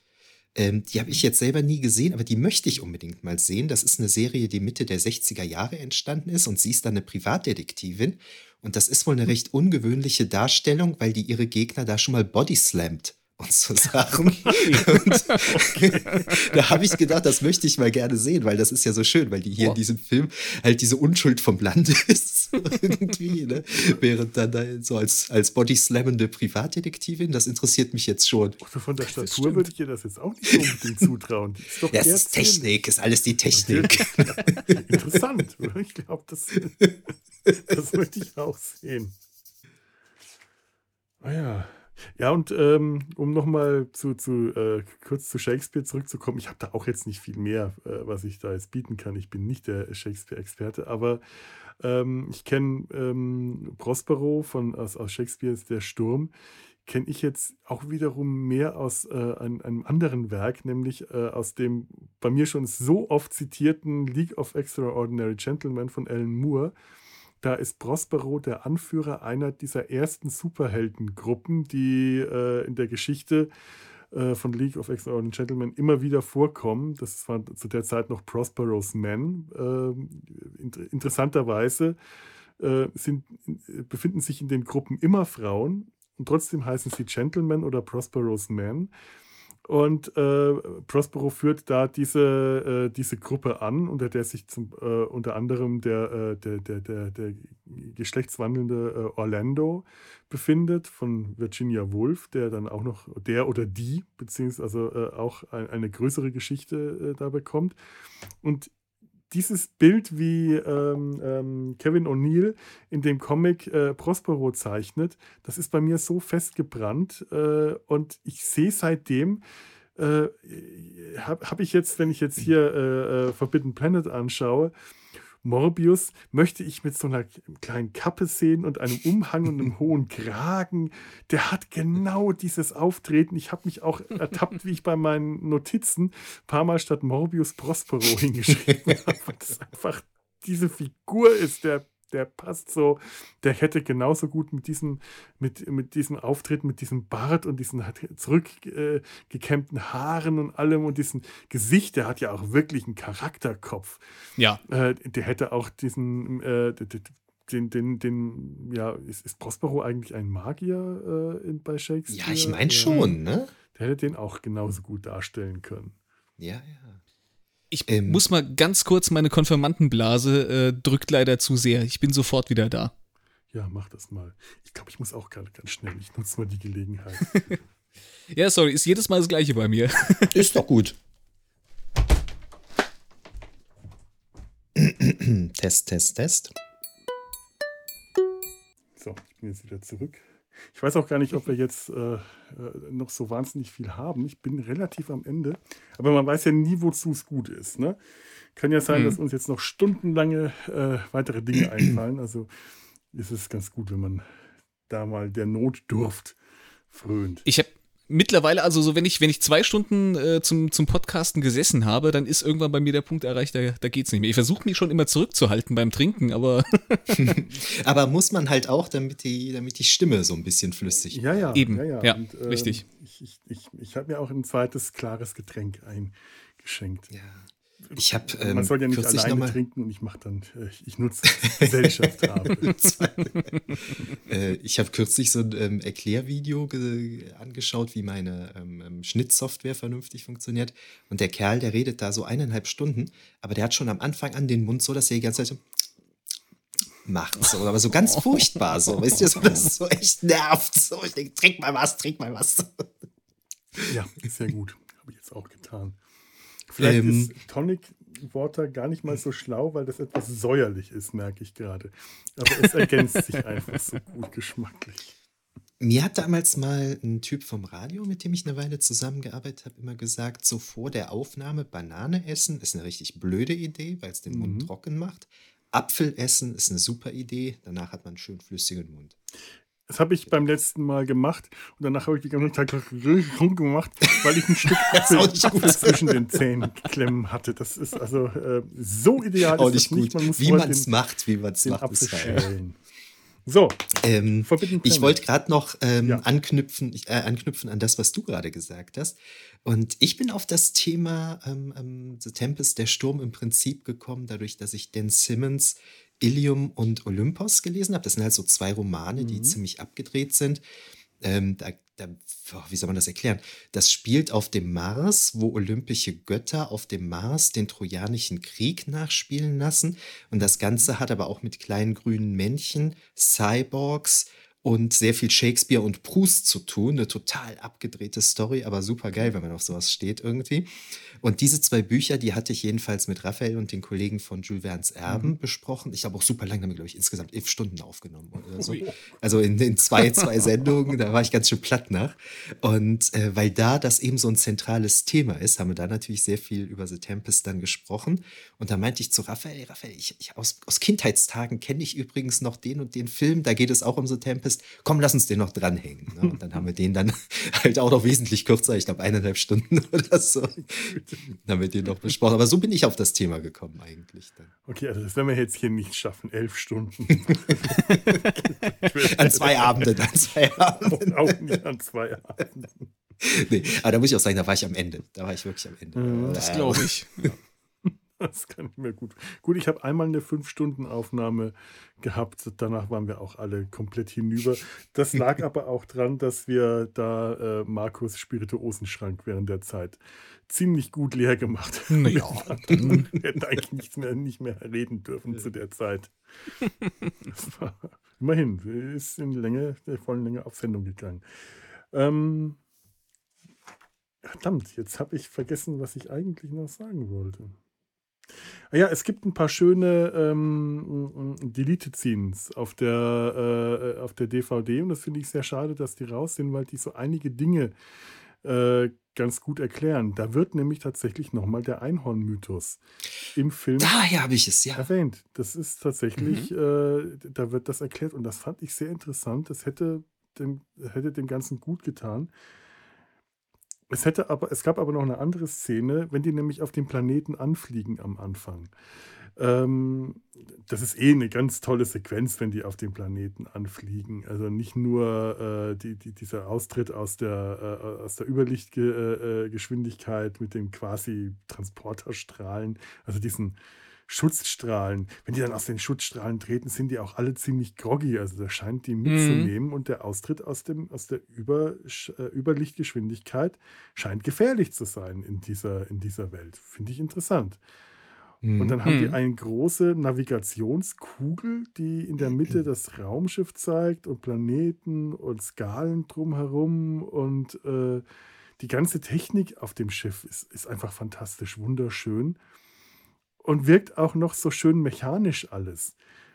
Ähm, die habe ich jetzt selber nie gesehen, aber die möchte ich unbedingt mal sehen. Das ist eine Serie, die Mitte der 60er Jahre entstanden ist und sie ist dann eine Privatdetektivin. Und das ist wohl eine recht ungewöhnliche Darstellung, weil die ihre Gegner da schon mal bodyslammt (laughs) und so Sachen. und da habe ich gedacht, das möchte ich mal gerne sehen, weil das ist ja so schön, weil die hier oh. in diesem Film halt diese Unschuld vom Land (laughs) ist. irgendwie, ne? Während dann da so als, als bodyslammende Privatdetektivin, das interessiert mich jetzt schon. Also von der Statur würde ich ihr das jetzt auch nicht unbedingt zutrauen. Ist doch ja, es ist Technik, ist alles die Technik. Interessant. (laughs) Ich glaube, das, das möchte ich auch sehen. Ah ja. Ja, und ähm, um nochmal zu, zu äh, kurz zu Shakespeare zurückzukommen, ich habe da auch jetzt nicht viel mehr, äh, was ich da jetzt bieten kann. Ich bin nicht der Shakespeare-Experte, aber ähm, ich kenne ähm, Prospero von, aus, aus Shakespeares Der Sturm, kenne ich jetzt auch wiederum mehr aus äh, einem, einem, anderen Werk, nämlich äh, aus dem bei mir schon so oft zitierten League of Extraordinary Gentlemen von Alan Moore da ist Prospero der Anführer einer dieser ersten Superheldengruppen, die äh, in der Geschichte äh, von League of Extraordinary Gentlemen immer wieder vorkommen. Das war zu der Zeit noch Prospero's Men. Äh, inter interessanterweise äh, sind, befinden sich in den Gruppen immer Frauen und trotzdem heißen sie Gentlemen oder Prospero's Men. Und äh, Prospero führt da diese, äh, diese Gruppe an, unter der sich zum, äh, unter anderem der, äh, der, der, der, der geschlechtswandelnde äh, Orlando befindet von Virginia Woolf, der dann auch noch, der oder die, beziehungsweise äh, auch ein, eine größere Geschichte da bekommt. Und dieses Bild, wie ähm, ähm, Kevin O'Neill in dem Comic äh, Prospero zeichnet, das ist bei mir so festgebrannt äh, und ich sehe seitdem, äh, habe hab ich jetzt, wenn ich jetzt hier äh, äh, Forbidden Planet anschaue, Morbius möchte ich mit so einer kleinen Kappe sehen und einem Umhang und einem (laughs) hohen Kragen. Der hat genau dieses Auftreten. Ich habe mich auch ertappt, wie ich bei meinen Notizen ein paar Mal statt Morbius Prospero (laughs) hingeschrieben habe. Das einfach diese Figur ist, der der passt so, der hätte genauso gut mit diesem, mit, mit diesem Auftritt, mit diesem Bart und diesen zurückgekämmten äh, Haaren und allem und diesem Gesicht, der hat ja auch wirklich einen Charakterkopf. Ja. Äh, der hätte auch diesen, äh, den, den, den, ja, ist, ist Prospero eigentlich ein Magier äh, in, bei Shakespeare? Ja, ich meine schon, ne? Der hätte den auch genauso gut darstellen können. Ja, ja. Ich ähm, muss mal ganz kurz, meine Konfirmandenblase äh, drückt leider zu sehr. Ich bin sofort wieder da. Ja, mach das mal. Ich glaube, ich muss auch gerade ganz schnell. Ich nutze mal die Gelegenheit. (laughs) ja, sorry, ist jedes Mal das gleiche bei mir. (laughs) ist doch gut. (clears throat) test, Test, Test. So, ich bin jetzt wieder zurück. Ich weiß auch gar nicht, ob wir jetzt äh, äh, noch so wahnsinnig viel haben. Ich bin relativ am Ende. Aber man weiß ja nie, wozu es gut ist. Ne? Kann ja sein, mhm. dass uns jetzt noch stundenlange äh, weitere Dinge einfallen. Also ist es ganz gut, wenn man da mal der Notdurft frönt. Ich habe mittlerweile, also so wenn ich, wenn ich zwei Stunden äh, zum, zum Podcasten gesessen habe, dann ist irgendwann bei mir der Punkt erreicht, da, da geht's nicht mehr. Ich versuche mich schon immer zurückzuhalten beim Trinken, aber. (laughs) (laughs) aber muss man halt auch, damit die, damit die Stimme so ein bisschen flüssig Ja, ja. Eben. Ja, ja. ja Und, äh, richtig. Ich, ich, ich, ich habe mir auch ein zweites klares Getränk eingeschenkt. Ja. Ich habe ähm, man soll ja nicht alleine trinken und ich mache dann äh, ich nutze Gesellschaft (laughs) habe. äh, ich habe kürzlich so ein ähm, Erklärvideo angeschaut, wie meine ähm, ähm, Schnittsoftware vernünftig funktioniert und der Kerl, der redet da so eineinhalb Stunden, aber der hat schon am Anfang an den Mund so, dass er die ganze Zeit so macht, so, aber so ganz furchtbar, so, weißt du, so, dass es so echt nervt. So, ich denke, trink mal was, trink mal was. Ja, sehr gut. Habe ich jetzt auch getan. Vielleicht ähm, ist Tonic Water gar nicht mal so schlau, weil das etwas säuerlich ist, merke ich gerade. Aber es ergänzt sich (laughs) einfach so gut geschmacklich. Mir hat damals mal ein Typ vom Radio, mit dem ich eine Weile zusammengearbeitet habe, immer gesagt, so vor der Aufnahme Banane essen ist eine richtig blöde Idee, weil es den mhm. Mund trocken macht. Apfel essen ist eine super Idee, danach hat man einen schön flüssigen Mund. Das habe ich beim letzten Mal gemacht und danach habe ich die ganze Zeit gemacht, weil ich ein Stück (laughs) Apfel zwischen den Zähnen klemmen hatte. Das ist also äh, so ideal. Auch nicht gut. Man wie man es macht, wie man es macht, Apfel ist schälen. So, ähm, ich wollte gerade noch ähm, ja. anknüpfen, äh, anknüpfen an das, was du gerade gesagt hast. Und ich bin auf das Thema ähm, ähm The Tempest, der Sturm im Prinzip gekommen, dadurch, dass ich Dan Simmons Ilium und Olympos gelesen habe. Das sind halt so zwei Romane, die mhm. ziemlich abgedreht sind. Ähm, da, da, wie soll man das erklären? Das spielt auf dem Mars, wo olympische Götter auf dem Mars den Trojanischen Krieg nachspielen lassen. Und das Ganze hat aber auch mit kleinen grünen Männchen, Cyborgs und sehr viel Shakespeare und Proust zu tun. Eine total abgedrehte Story, aber super geil, wenn man auf sowas steht irgendwie. Und diese zwei Bücher, die hatte ich jedenfalls mit Raphael und den Kollegen von Jules Verne's Erben mhm. besprochen. Ich habe auch super lange damit, glaube ich, insgesamt elf Stunden aufgenommen oder so. Also in, in zwei, (laughs) zwei Sendungen, da war ich ganz schön platt nach. Und äh, weil da das eben so ein zentrales Thema ist, haben wir da natürlich sehr viel über The Tempest dann gesprochen. Und da meinte ich zu Raphael, Raphael, ich, ich aus, aus Kindheitstagen kenne ich übrigens noch den und den Film, da geht es auch um The Tempest. Komm, lass uns den noch dranhängen. Ne? Und dann haben wir den dann (laughs) halt auch noch wesentlich kürzer, ich glaube eineinhalb Stunden (laughs) oder so dann wird die noch besprochen. Aber so bin ich auf das Thema gekommen eigentlich. Dann. Okay, also das werden wir jetzt hier nicht schaffen, elf Stunden. (laughs) an zwei Abenden, an zwei Abenden. (laughs) Auch nicht an zwei Abenden. Nee, aber da muss ich auch sagen, da war ich am Ende. Da war ich wirklich am Ende. Mhm, das glaube ich. Ja. (laughs) Das kann ich mir gut. Gut, ich habe einmal eine Fünf-Stunden-Aufnahme gehabt. Danach waren wir auch alle komplett hinüber. Das (laughs) lag aber auch dran, dass wir da äh, Markus Spirituosenschrank während der Zeit ziemlich gut leer gemacht (laughs) haben. Ja. Wir hätten eigentlich nicht mehr, nicht mehr reden dürfen zu der Zeit. War, immerhin, ist in Länge, der vollen Länge auf Sendung gegangen. Ähm, verdammt, jetzt habe ich vergessen, was ich eigentlich noch sagen wollte. Ah ja, es gibt ein paar schöne ähm, Deleted Scenes auf der, äh, auf der DVD und das finde ich sehr schade, dass die raus sind, weil die so einige Dinge äh, ganz gut erklären. Da wird nämlich tatsächlich nochmal der Einhorn-Mythos im Film Daher habe ich es, ja. erwähnt. Das ist tatsächlich, mhm. äh, da wird das erklärt und das fand ich sehr interessant. Das hätte dem, hätte dem Ganzen gut getan. Es, hätte aber, es gab aber noch eine andere Szene, wenn die nämlich auf dem Planeten anfliegen am Anfang. Ähm, das ist eh eine ganz tolle Sequenz, wenn die auf dem Planeten anfliegen. Also nicht nur äh, die, die, dieser Austritt aus der, äh, aus der Überlichtgeschwindigkeit mit den quasi Transporterstrahlen, also diesen Schutzstrahlen. Wenn die dann aus den Schutzstrahlen treten, sind die auch alle ziemlich groggy. Also da scheint die mitzunehmen mhm. und der Austritt aus, dem, aus der Über, äh, Überlichtgeschwindigkeit scheint gefährlich zu sein in dieser, in dieser Welt. Finde ich interessant. Und dann haben die mhm. eine große Navigationskugel, die in der Mitte das Raumschiff zeigt und Planeten und Skalen drumherum und äh, die ganze Technik auf dem Schiff ist, ist einfach fantastisch, wunderschön und wirkt auch noch so schön mechanisch alles.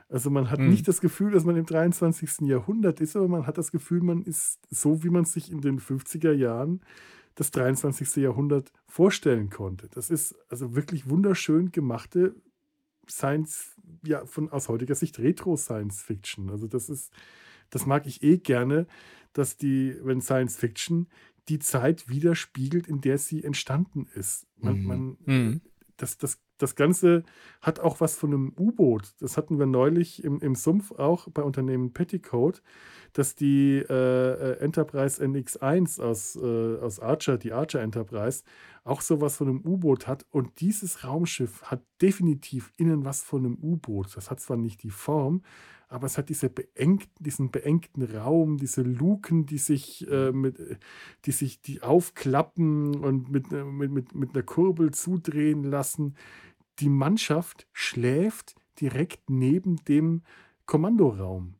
Also man hat mhm. nicht das Gefühl, dass man im 23. Jahrhundert ist, aber man hat das Gefühl, man ist so, wie man sich in den 50er Jahren das 23. Jahrhundert vorstellen konnte. Das ist also wirklich wunderschön gemachte Science, ja, von aus heutiger Sicht Retro-Science Fiction. Also das ist, das mag ich eh gerne, dass die, wenn Science Fiction die Zeit widerspiegelt, in der sie entstanden ist. Man, mhm. man mhm. Das, das, das Ganze hat auch was von einem U-Boot. Das hatten wir neulich im, im Sumpf auch bei Unternehmen Petticoat, dass die äh, Enterprise NX1 aus, äh, aus Archer, die Archer Enterprise, auch sowas von einem U-Boot hat. Und dieses Raumschiff hat definitiv innen was von einem U-Boot. Das hat zwar nicht die Form, aber es hat diese beengten, diesen beengten Raum, diese Luken, die sich, äh, mit, die sich die aufklappen und mit, äh, mit, mit, mit einer Kurbel zudrehen lassen. Die Mannschaft schläft direkt neben dem Kommandoraum.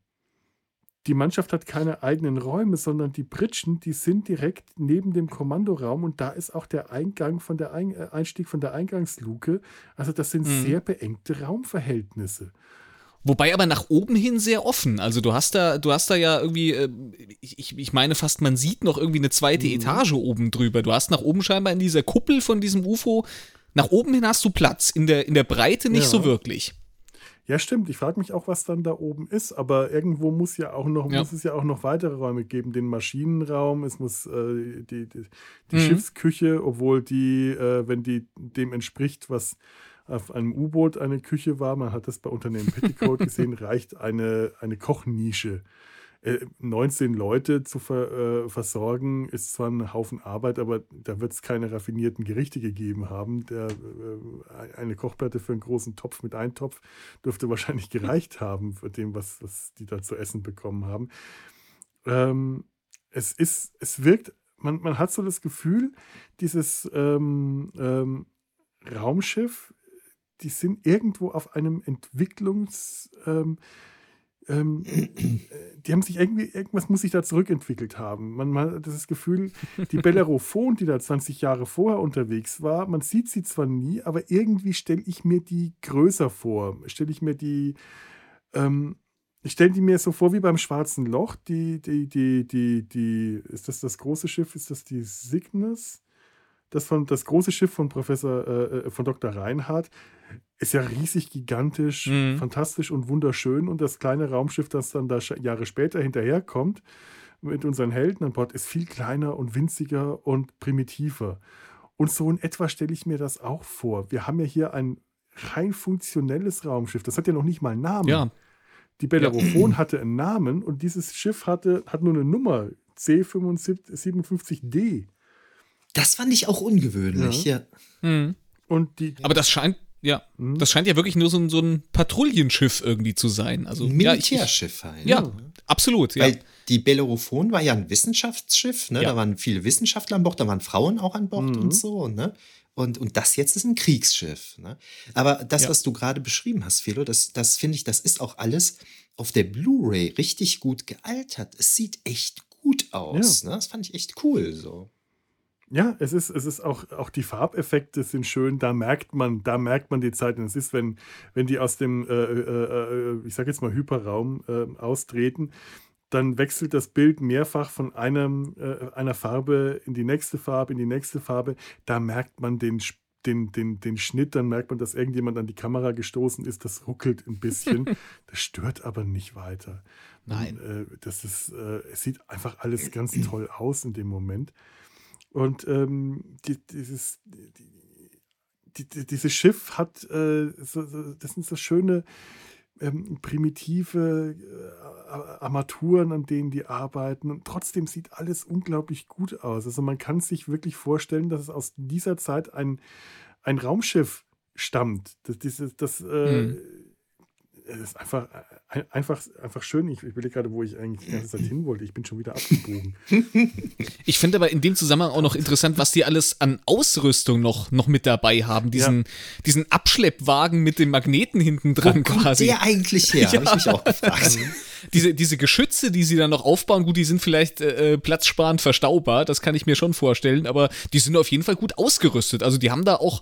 Die Mannschaft hat keine eigenen Räume, sondern die Pritschen, die sind direkt neben dem Kommandoraum und da ist auch der Eingang von der Ein äh, Einstieg von der Eingangsluke. Also das sind mhm. sehr beengte Raumverhältnisse. Wobei aber nach oben hin sehr offen. Also du hast da, du hast da ja irgendwie, äh, ich, ich meine fast, man sieht noch irgendwie eine zweite mhm. Etage oben drüber. Du hast nach oben scheinbar in dieser Kuppel von diesem UFO, nach oben hin hast du Platz, in der, in der Breite nicht ja. so wirklich. Ja, stimmt. Ich frage mich auch, was dann da oben ist, aber irgendwo muss ja auch noch, ja. muss es ja auch noch weitere Räume geben. Den Maschinenraum, es muss äh, die, die, die mhm. Schiffsküche, obwohl die, äh, wenn die dem entspricht, was auf einem U-Boot eine Küche war, man hat das bei Unternehmen Petticoat (laughs) gesehen, reicht eine, eine Kochnische. 19 äh, Leute zu ver, äh, versorgen, ist zwar ein Haufen Arbeit, aber da wird es keine raffinierten Gerichte gegeben haben. Der, äh, eine Kochplatte für einen großen Topf mit Eintopf dürfte (laughs) wahrscheinlich gereicht haben für dem, was, was die da zu essen bekommen haben. Ähm, es ist, es wirkt, man, man hat so das Gefühl, dieses ähm, ähm, Raumschiff die sind irgendwo auf einem Entwicklungs... Ähm, ähm, die haben sich irgendwie, irgendwas muss sich da zurückentwickelt haben. Man, man hat das Gefühl, die Bellerophon, die da 20 Jahre vorher unterwegs war, man sieht sie zwar nie, aber irgendwie stelle ich mir die größer vor. Stelle ich mir die, ähm, ich stelle die mir so vor wie beim Schwarzen Loch. Die, die, die, die, die, ist das das große Schiff? Ist das die Cygnus? Das, von, das große Schiff von Professor, äh, äh von Dr. Reinhardt, ist ja riesig, gigantisch, mhm. fantastisch und wunderschön. Und das kleine Raumschiff, das dann da Jahre später hinterherkommt, mit unseren Helden an Bord, ist viel kleiner und winziger und primitiver. Und so in etwa stelle ich mir das auch vor. Wir haben ja hier ein rein funktionelles Raumschiff. Das hat ja noch nicht mal einen Namen. Ja. Die Bellerophon ja. (clears throat) hatte einen Namen und dieses Schiff hatte, hat nur eine Nummer, C57D. Das fand ich auch ungewöhnlich, ja. ja. Mhm. Und die, Aber das scheint ja, mhm. das scheint ja wirklich nur so ein, so ein Patrouillenschiff irgendwie zu sein. Also, Militärschiff ja, ich, halt. Ja, ja, absolut. Ja. Weil die Bellerophon war ja ein Wissenschaftsschiff, ne? Ja. da waren viele Wissenschaftler an Bord, da waren Frauen auch an Bord mhm. und so. Ne? Und, und das jetzt ist ein Kriegsschiff. Ne? Aber das, ja. was du gerade beschrieben hast, Philo, das, das finde ich, das ist auch alles auf der Blu-ray richtig gut gealtert. Es sieht echt gut aus. Ne? Das fand ich echt cool. So. Ja, es ist, es ist auch, auch die Farbeffekte sind schön, da merkt man, da merkt man die Zeit. Und es ist, wenn, wenn die aus dem, äh, äh, äh ich sage jetzt mal, Hyperraum äh, austreten, dann wechselt das Bild mehrfach von einem, äh, einer Farbe in die nächste Farbe, in die nächste Farbe. Da merkt man den, den, den, den Schnitt, dann merkt man, dass irgendjemand an die Kamera gestoßen ist. Das ruckelt ein bisschen. (laughs) das stört aber nicht weiter. Nein. Und, äh, das ist, es sieht einfach alles ganz (clears throat) toll aus in dem Moment. Und ähm, die, dieses, die, die, dieses Schiff hat, äh, so, so, das sind so schöne ähm, primitive äh, Armaturen, an denen die arbeiten. Und trotzdem sieht alles unglaublich gut aus. Also man kann sich wirklich vorstellen, dass es aus dieser Zeit ein, ein Raumschiff stammt. Das, dieses, das, äh, mhm es ist einfach, einfach, einfach schön. Ich, ich will gerade, wo ich eigentlich die ganze Zeit hin wollte. Ich bin schon wieder abgebogen. (laughs) Ich finde aber in dem Zusammenhang auch noch interessant, was die alles an Ausrüstung noch, noch mit dabei haben. Diesen, ja. diesen Abschleppwagen mit dem Magneten hinten dran wo quasi. der eigentlich her? (laughs) Ja. Habe ich mich auch gefragt. diese, diese Geschütze, die sie dann noch aufbauen, gut, die sind vielleicht äh, äh, platzsparend verstaubar, das kann ich mir schon vorstellen, aber die sind auf jeden Fall gut ausgerüstet. Also die haben da auch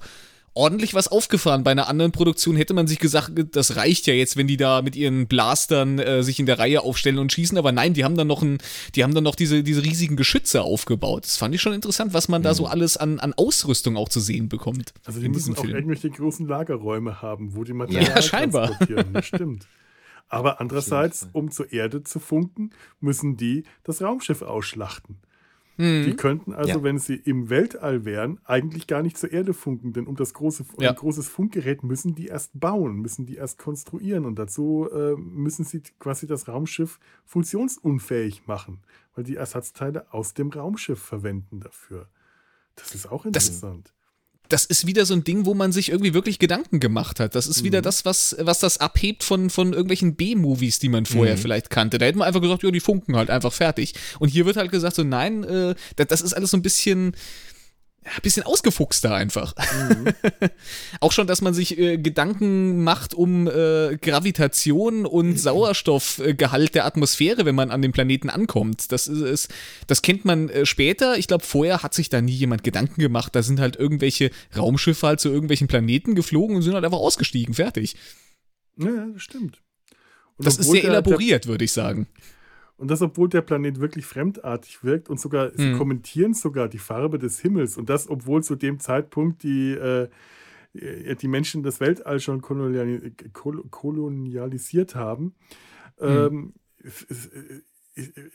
ordentlich was aufgefahren. Bei einer anderen Produktion hätte man sich gesagt, das reicht ja jetzt, wenn die da mit ihren Blastern äh, sich in der Reihe aufstellen und schießen. Aber nein, die haben dann noch ein, die haben dann noch diese, diese riesigen Geschütze aufgebaut. Das fand ich schon interessant, was man mhm. da so alles an, an Ausrüstung auch zu sehen bekommt. Also die müssen auch Film. irgendwelche großen Lagerräume haben, wo die Materialien ja, (laughs) scheinbar. transportieren. Das stimmt. (laughs) Aber andererseits, um zur Erde zu funken, müssen die das Raumschiff ausschlachten. Mhm. Die könnten also, ja. wenn sie im Weltall wären, eigentlich gar nicht zur Erde funken, denn um das große, ja. ein großes Funkgerät müssen die erst bauen, müssen die erst konstruieren und dazu äh, müssen sie quasi das Raumschiff funktionsunfähig machen, weil die Ersatzteile aus dem Raumschiff verwenden dafür. Das ist auch interessant. Das das ist wieder so ein Ding, wo man sich irgendwie wirklich Gedanken gemacht hat. Das ist mhm. wieder das, was, was das abhebt von, von irgendwelchen B-Movies, die man vorher mhm. vielleicht kannte. Da hätte man einfach gesagt, ja, die funken halt einfach fertig. Und hier wird halt gesagt, so nein, äh, das, das ist alles so ein bisschen ein bisschen ausgefuchster einfach. Mhm. (laughs) Auch schon, dass man sich äh, Gedanken macht um äh, Gravitation und mhm. Sauerstoffgehalt der Atmosphäre, wenn man an den Planeten ankommt. Das ist, ist das kennt man äh, später. Ich glaube, vorher hat sich da nie jemand Gedanken gemacht. Da sind halt irgendwelche Raumschiffe halt zu irgendwelchen Planeten geflogen und sind halt einfach ausgestiegen. Fertig. Ja, das stimmt. Und das ist sehr elaboriert, würde ich sagen. Und das, obwohl der Planet wirklich fremdartig wirkt und sogar, sie hm. kommentieren sogar die Farbe des Himmels. Und das, obwohl zu dem Zeitpunkt die, äh, die Menschen das Weltall schon kolonial, kolonialisiert haben. Mhm. Ähm, es,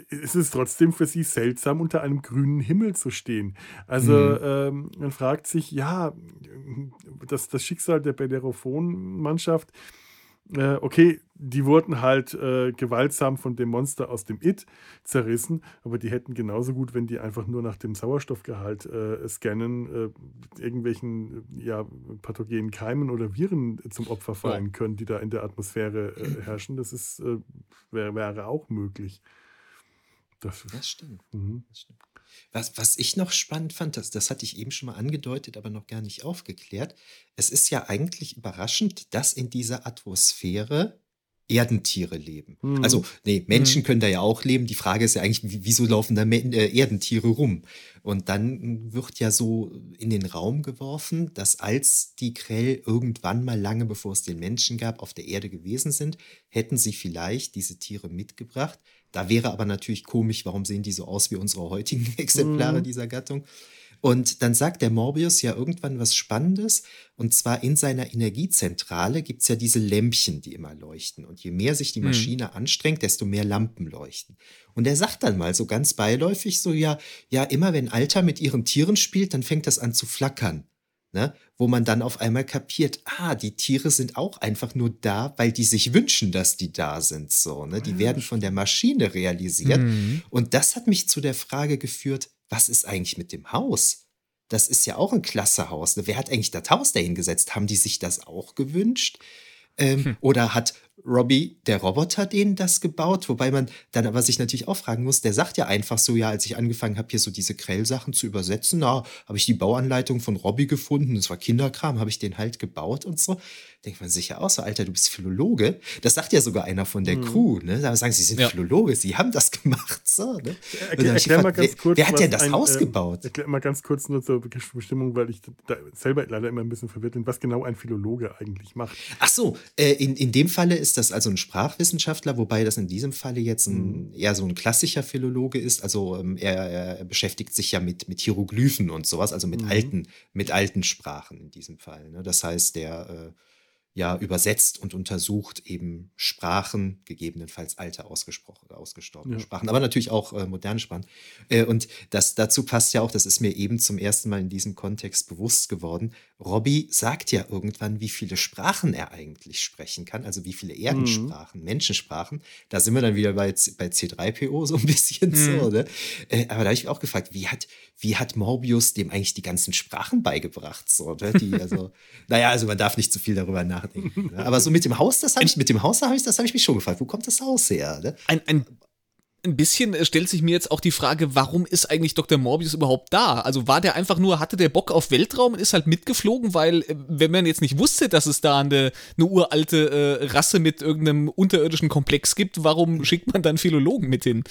es, ist trotzdem für sie seltsam, unter einem grünen Himmel zu stehen. Also mhm. ähm, man fragt sich, ja, das, das Schicksal der Bellerophon-Mannschaft äh, okay, die wurden halt äh, gewaltsam von dem Monster aus dem It zerrissen, aber die hätten genauso gut, wenn die einfach nur nach dem Sauerstoffgehalt äh, scannen, äh, irgendwelchen ja, pathogenen Keimen oder Viren zum Opfer fallen ja. können, die da in der Atmosphäre äh, (clears throat) herrschen. Das ist, äh, wäre, wäre auch möglich. Das, das stimmt. Mhm. Das stimmt. Was, was ich noch spannend fand, das, das hatte ich eben schon mal angedeutet, aber noch gar nicht aufgeklärt. Es ist ja eigentlich überraschend, dass in dieser Atmosphäre Erdentiere leben. Mhm. Also, nee, Menschen mhm. können da ja auch leben. Die Frage ist ja eigentlich, wieso laufen da äh, Erdentiere rum? Und dann wird ja so in den Raum geworfen, dass als die Krell irgendwann mal lange bevor es den Menschen gab, auf der Erde gewesen sind, hätten sie vielleicht diese Tiere mitgebracht. Da wäre aber natürlich komisch, warum sehen die so aus wie unsere heutigen (laughs) Exemplare mhm. dieser Gattung? Und dann sagt der Morbius ja irgendwann was Spannendes. Und zwar in seiner Energiezentrale gibt es ja diese Lämpchen, die immer leuchten. Und je mehr sich die mhm. Maschine mhm. anstrengt, desto mehr Lampen leuchten. Und er sagt dann mal so ganz beiläufig so, ja, ja, immer wenn Alter mit ihren Tieren spielt, dann fängt das an zu flackern. Ne? Wo man dann auf einmal kapiert, ah, die Tiere sind auch einfach nur da, weil die sich wünschen, dass die da sind. So, ne? Die werden von der Maschine realisiert. Mhm. Und das hat mich zu der Frage geführt, was ist eigentlich mit dem Haus? Das ist ja auch ein klasse Haus. Ne? Wer hat eigentlich das Haus dahin gesetzt? Haben die sich das auch gewünscht? Ähm, hm. Oder hat Robbie, der Roboter, denen das gebaut? Wobei man dann aber sich natürlich auch fragen muss, der sagt ja einfach so, ja, als ich angefangen habe, hier so diese Krell-Sachen zu übersetzen, na, habe ich die Bauanleitung von Robbie gefunden, das war Kinderkram, habe ich den halt gebaut und so denkt man sich ja auch so, Alter, du bist Philologe. Das sagt ja sogar einer von der mhm. Crew. Ne? Da sagen sie, sie sind ja. Philologe, sie haben das (laughs) gemacht. So, ne? Erklär, erklär mal ganz kurz, wer, wer hat denn das ein, Haus äh, gebaut? Erklär mal ganz kurz nur zur Bestimmung, weil ich da selber leider immer ein bisschen verwirrt bin, was genau ein Philologe eigentlich macht. Ach so, äh, in, in dem Falle ist das also ein Sprachwissenschaftler, wobei das in diesem Falle jetzt ein, mhm. eher so ein klassischer Philologe ist. Also ähm, er, er, beschäftigt sich ja mit, mit Hieroglyphen und sowas, also mit, mhm. alten, mit alten Sprachen in diesem Fall. Ne? Das heißt, der äh, ja übersetzt und untersucht eben Sprachen, gegebenenfalls alte ausgesprochen, ausgestorbene ja. Sprachen, aber natürlich auch äh, moderne Sprachen. Äh, und das dazu passt ja auch, das ist mir eben zum ersten Mal in diesem Kontext bewusst geworden. Robbie sagt ja irgendwann, wie viele Sprachen er eigentlich sprechen kann, also wie viele Erdensprachen, mhm. Menschensprachen. Da sind wir dann wieder bei, bei C3PO so ein bisschen mhm. so, ne? Äh, aber da habe ich mich auch gefragt, wie hat, wie hat Morbius dem eigentlich die ganzen Sprachen beigebracht? So, ne? Die, also, (laughs) naja, also man darf nicht zu viel darüber nachdenken nachdenken. Ne? Aber so mit dem Haus, das habe ich, mit dem Haus, habe ich, das habe ich mich schon gefragt. Wo kommt das Haus her? Ne? Ein, ein ein bisschen äh, stellt sich mir jetzt auch die Frage, warum ist eigentlich Dr. Morbius überhaupt da? Also war der einfach nur, hatte der Bock auf Weltraum und ist halt mitgeflogen, weil äh, wenn man jetzt nicht wusste, dass es da eine, eine uralte äh, Rasse mit irgendeinem unterirdischen Komplex gibt, warum schickt man dann Philologen mit hin?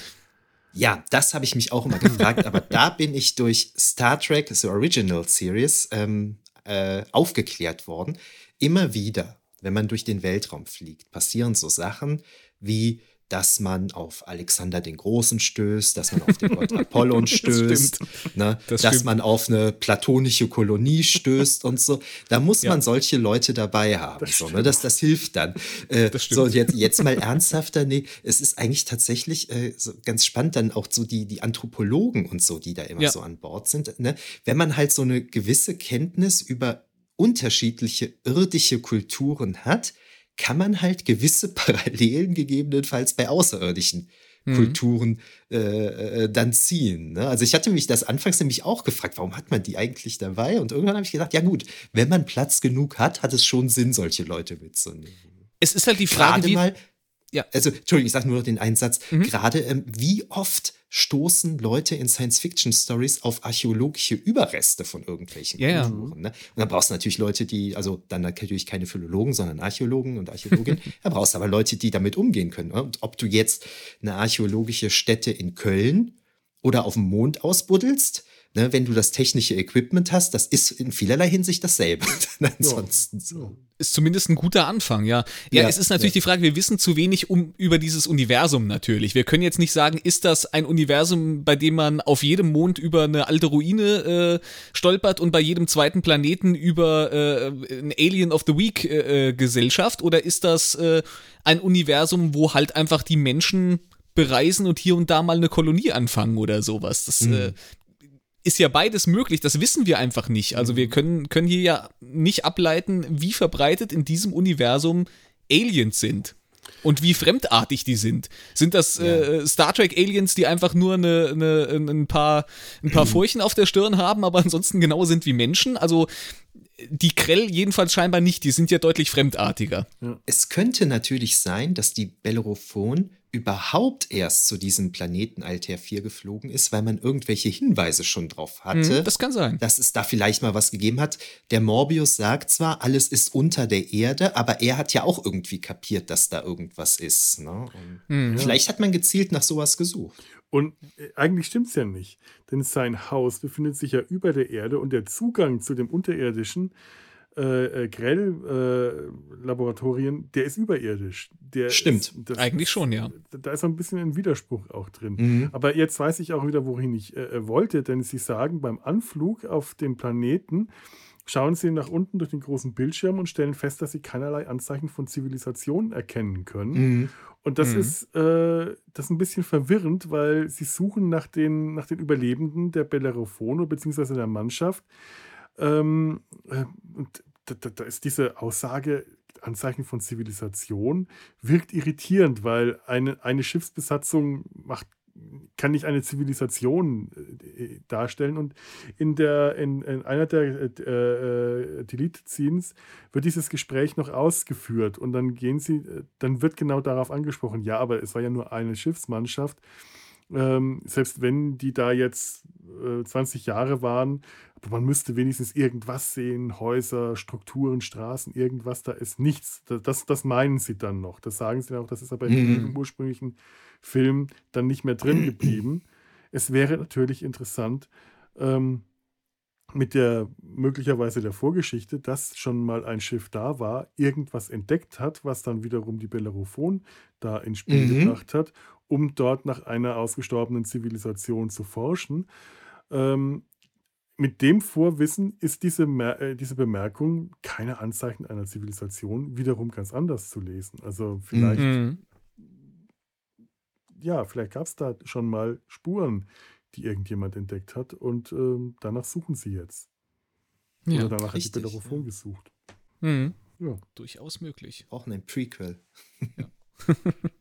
Ja, das habe ich mich auch immer gefragt, aber da bin ich durch Star Trek, The Original Series, ähm, äh, aufgeklärt worden immer wieder, wenn man durch den Weltraum fliegt, passieren so Sachen wie dass man auf Alexander den Großen stößt, dass man auf den Gott (laughs) Apollon stößt, das ne, das dass stimmt. man auf eine platonische Kolonie stößt und so. Da muss ja. man solche Leute dabei haben. Das, so, ne? das, das hilft dann. Äh, das so, jetzt, jetzt mal (laughs) ernsthafter, nee, es ist eigentlich tatsächlich äh, so ganz spannend, dann auch so die, die Anthropologen und so, die da immer ja. so an Bord sind. Ne? Wenn man halt so eine gewisse Kenntnis über unterschiedliche irdische Kulturen hat, kann man halt gewisse (laughs) Parallelen gegebenenfalls bei außerirdischen mhm. Kulturen äh, äh, dann ziehen. Ne? Also ich hatte mich das anfangs nämlich auch gefragt, warum hat man die eigentlich dabei? Und irgendwann habe ich gedacht, ja gut, wenn man Platz genug hat, hat es schon Sinn, solche Leute mitzunehmen. Es ist halt die Frage, Gerade wie mal, ja. Also, Entschuldigung, ich sage nur noch den Einsatz. Mhm. Gerade, ähm, wie oft stoßen Leute in Science-Fiction-Stories auf archäologische Überreste von irgendwelchen ja, Kulturen. Ne? Und dann brauchst du natürlich Leute, die, also dann natürlich keine Philologen, sondern Archäologen und Archäologinnen. (laughs) da brauchst du aber Leute, die damit umgehen können. Ne? Und ob du jetzt eine archäologische Stätte in Köln oder auf dem Mond ausbuddelst, ne, wenn du das technische Equipment hast, das ist in vielerlei Hinsicht dasselbe. (laughs) ansonsten so. Ist zumindest ein guter Anfang, ja. Ja, ja es ist natürlich ja. die Frage, wir wissen zu wenig um, über dieses Universum natürlich. Wir können jetzt nicht sagen, ist das ein Universum, bei dem man auf jedem Mond über eine alte Ruine äh, stolpert und bei jedem zweiten Planeten über äh, ein Alien of the Week äh, äh Gesellschaft? Oder ist das äh, ein Universum, wo halt einfach die Menschen bereisen und hier und da mal eine Kolonie anfangen oder sowas. Das, mhm. äh, ist ja beides möglich, das wissen wir einfach nicht. Also wir mhm. können, können hier ja nicht ableiten, wie verbreitet in diesem Universum Aliens sind. Und wie fremdartig die sind. Sind das ja. äh, Star Trek Aliens, die einfach nur eine, eine, ein paar, ein paar (clears throat) Furchen auf der Stirn haben, aber ansonsten genau sind wie Menschen? Also die Krell jedenfalls scheinbar nicht, die sind ja deutlich fremdartiger. Es könnte natürlich sein, dass die Bellerophon überhaupt erst zu diesem Planeten Altair 4 geflogen ist, weil man irgendwelche Hinweise schon drauf hatte. Mhm, das kann sein. Dass es da vielleicht mal was gegeben hat. Der Morbius sagt zwar, alles ist unter der Erde, aber er hat ja auch irgendwie kapiert, dass da irgendwas ist. Ne? Mhm. Vielleicht hat man gezielt nach sowas gesucht. Und äh, eigentlich stimmt es ja nicht, denn sein Haus befindet sich ja über der Erde und der Zugang zu dem Unterirdischen äh, äh Grell-Laboratorien, äh, der ist überirdisch. Der Stimmt, ist, das, eigentlich schon, ja. Da ist so ein bisschen ein Widerspruch auch drin. Mhm. Aber jetzt weiß ich auch wieder, wohin ich äh, äh, wollte, denn Sie sagen, beim Anflug auf den Planeten schauen Sie nach unten durch den großen Bildschirm und stellen fest, dass Sie keinerlei Anzeichen von Zivilisation erkennen können. Mhm. Und das mhm. ist äh, das ist ein bisschen verwirrend, weil sie suchen nach den, nach den Überlebenden der Bellerophone bzw. der Mannschaft. Ähm, äh, und da, da, ist diese Aussage, Anzeichen von Zivilisation, wirkt irritierend, weil eine, eine Schiffsbesatzung macht kann nicht eine Zivilisation äh, darstellen. Und in, der, in, in einer der äh, äh Delete-Scenes wird dieses Gespräch noch ausgeführt und dann gehen sie, äh, dann wird genau darauf angesprochen, ja, aber es war ja nur eine Schiffsmannschaft. Ähm, selbst wenn die da jetzt äh, 20 Jahre waren, aber man müsste wenigstens irgendwas sehen, Häuser, Strukturen, Straßen, irgendwas, da ist nichts. Das, das meinen sie dann noch. Das sagen sie auch, das ist aber mhm. im ursprünglichen Film dann nicht mehr drin geblieben. Es wäre natürlich interessant, ähm, mit der möglicherweise der Vorgeschichte, dass schon mal ein Schiff da war, irgendwas entdeckt hat, was dann wiederum die Bellerophon da ins Spiel mhm. gebracht hat, um dort nach einer ausgestorbenen Zivilisation zu forschen. Ähm, mit dem Vorwissen ist diese, äh, diese Bemerkung keine Anzeichen einer Zivilisation wiederum ganz anders zu lesen. Also vielleicht, mhm. ja, vielleicht gab es da schon mal Spuren, die irgendjemand entdeckt hat und ähm, danach suchen sie jetzt. Ja, Oder danach richtig, hat die Bellerophon ja. gesucht. Mhm. Ja. Durchaus möglich. Auch ein Prequel. Ja. (laughs) (laughs)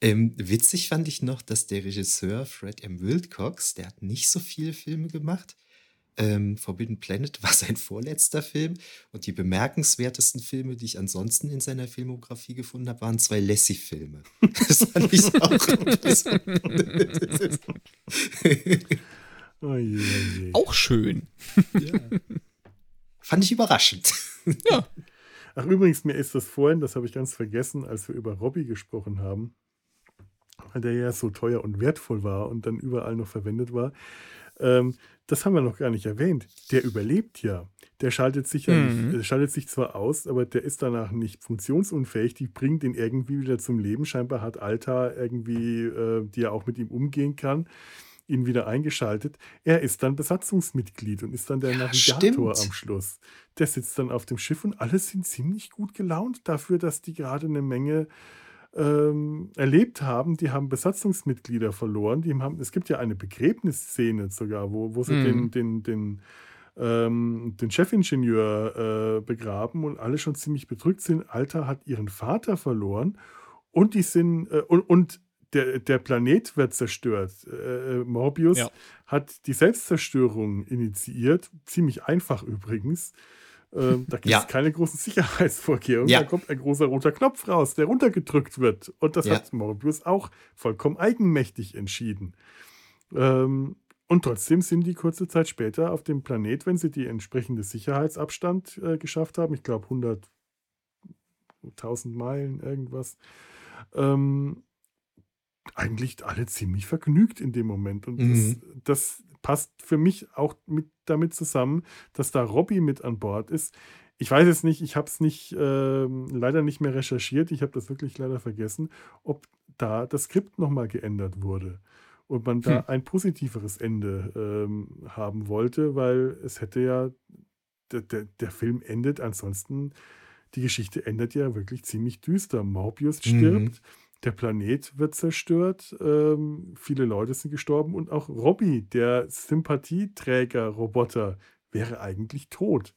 ähm, witzig fand ich noch, dass der Regisseur Fred M. Wilcox, der hat nicht so viele Filme gemacht. Ähm, Forbidden Planet (laughs) war sein vorletzter Film und die bemerkenswertesten Filme, die ich ansonsten in seiner Filmografie gefunden habe, waren zwei Lassie-Filme. (laughs) Das fand ich auch. oh je, oh je. Auch schön. Ja. Fand ich überraschend. Ja. Ach, übrigens, mir ist das vorhin, das habe ich ganz vergessen, als wir über Robbie gesprochen haben, der ja so teuer und wertvoll war und dann überall noch verwendet war Ähm, das haben wir noch gar nicht erwähnt. Der überlebt ja. Der schaltet sich ja mhm. nicht, schaltet sich zwar aus, aber der ist danach nicht funktionsunfähig. Die bringt ihn irgendwie wieder zum Leben. Scheinbar hat Alta irgendwie, äh, die ja auch mit ihm umgehen kann, ihn wieder eingeschaltet. Er ist dann Besatzungsmitglied und ist dann der ja, Navigator stimmt. am Schluss. Der sitzt dann auf dem Schiff und alle sind ziemlich gut gelaunt dafür, dass die gerade eine Menge ähm, erlebt haben, die haben Besatzungsmitglieder verloren. Die haben, es gibt ja eine Begräbnisszene sogar, wo, wo sie mhm. den, den, den, ähm, den Chefingenieur äh, begraben und alle schon ziemlich bedrückt sind. Alter hat ihren Vater verloren und die sind äh, und, und der, der Planet wird zerstört. Äh, Morbius ja. hat die Selbstzerstörung initiiert, ziemlich einfach übrigens. Ähm, da gibt es ja. keine großen Sicherheitsvorkehrungen. Ja. Da kommt ein großer roter Knopf raus, der runtergedrückt wird. Und das ja. hat Morbius auch vollkommen eigenmächtig entschieden. Ähm, und trotzdem sind die kurze Zeit später auf dem Planet, wenn sie die entsprechende Sicherheitsabstand äh, geschafft haben, ich glaube 100, 1000 Meilen, irgendwas, ähm, eigentlich alle ziemlich vergnügt in dem Moment. Und mhm. das, das, passt für mich auch mit damit zusammen, dass da Robbie mit an Bord ist. Ich weiß es nicht, ich habe es nicht, äh, leider nicht mehr recherchiert, ich habe das wirklich leider vergessen, ob da das Skript nochmal geändert wurde und man da hm. ein positiveres Ende ähm, haben wollte, weil es hätte ja, der, der, der Film endet ansonsten, die Geschichte endet ja wirklich ziemlich düster. Morbius stirbt. Mhm der Planet wird zerstört, ähm, viele Leute sind gestorben und auch Robbie, der Sympathieträger-Roboter, wäre eigentlich tot.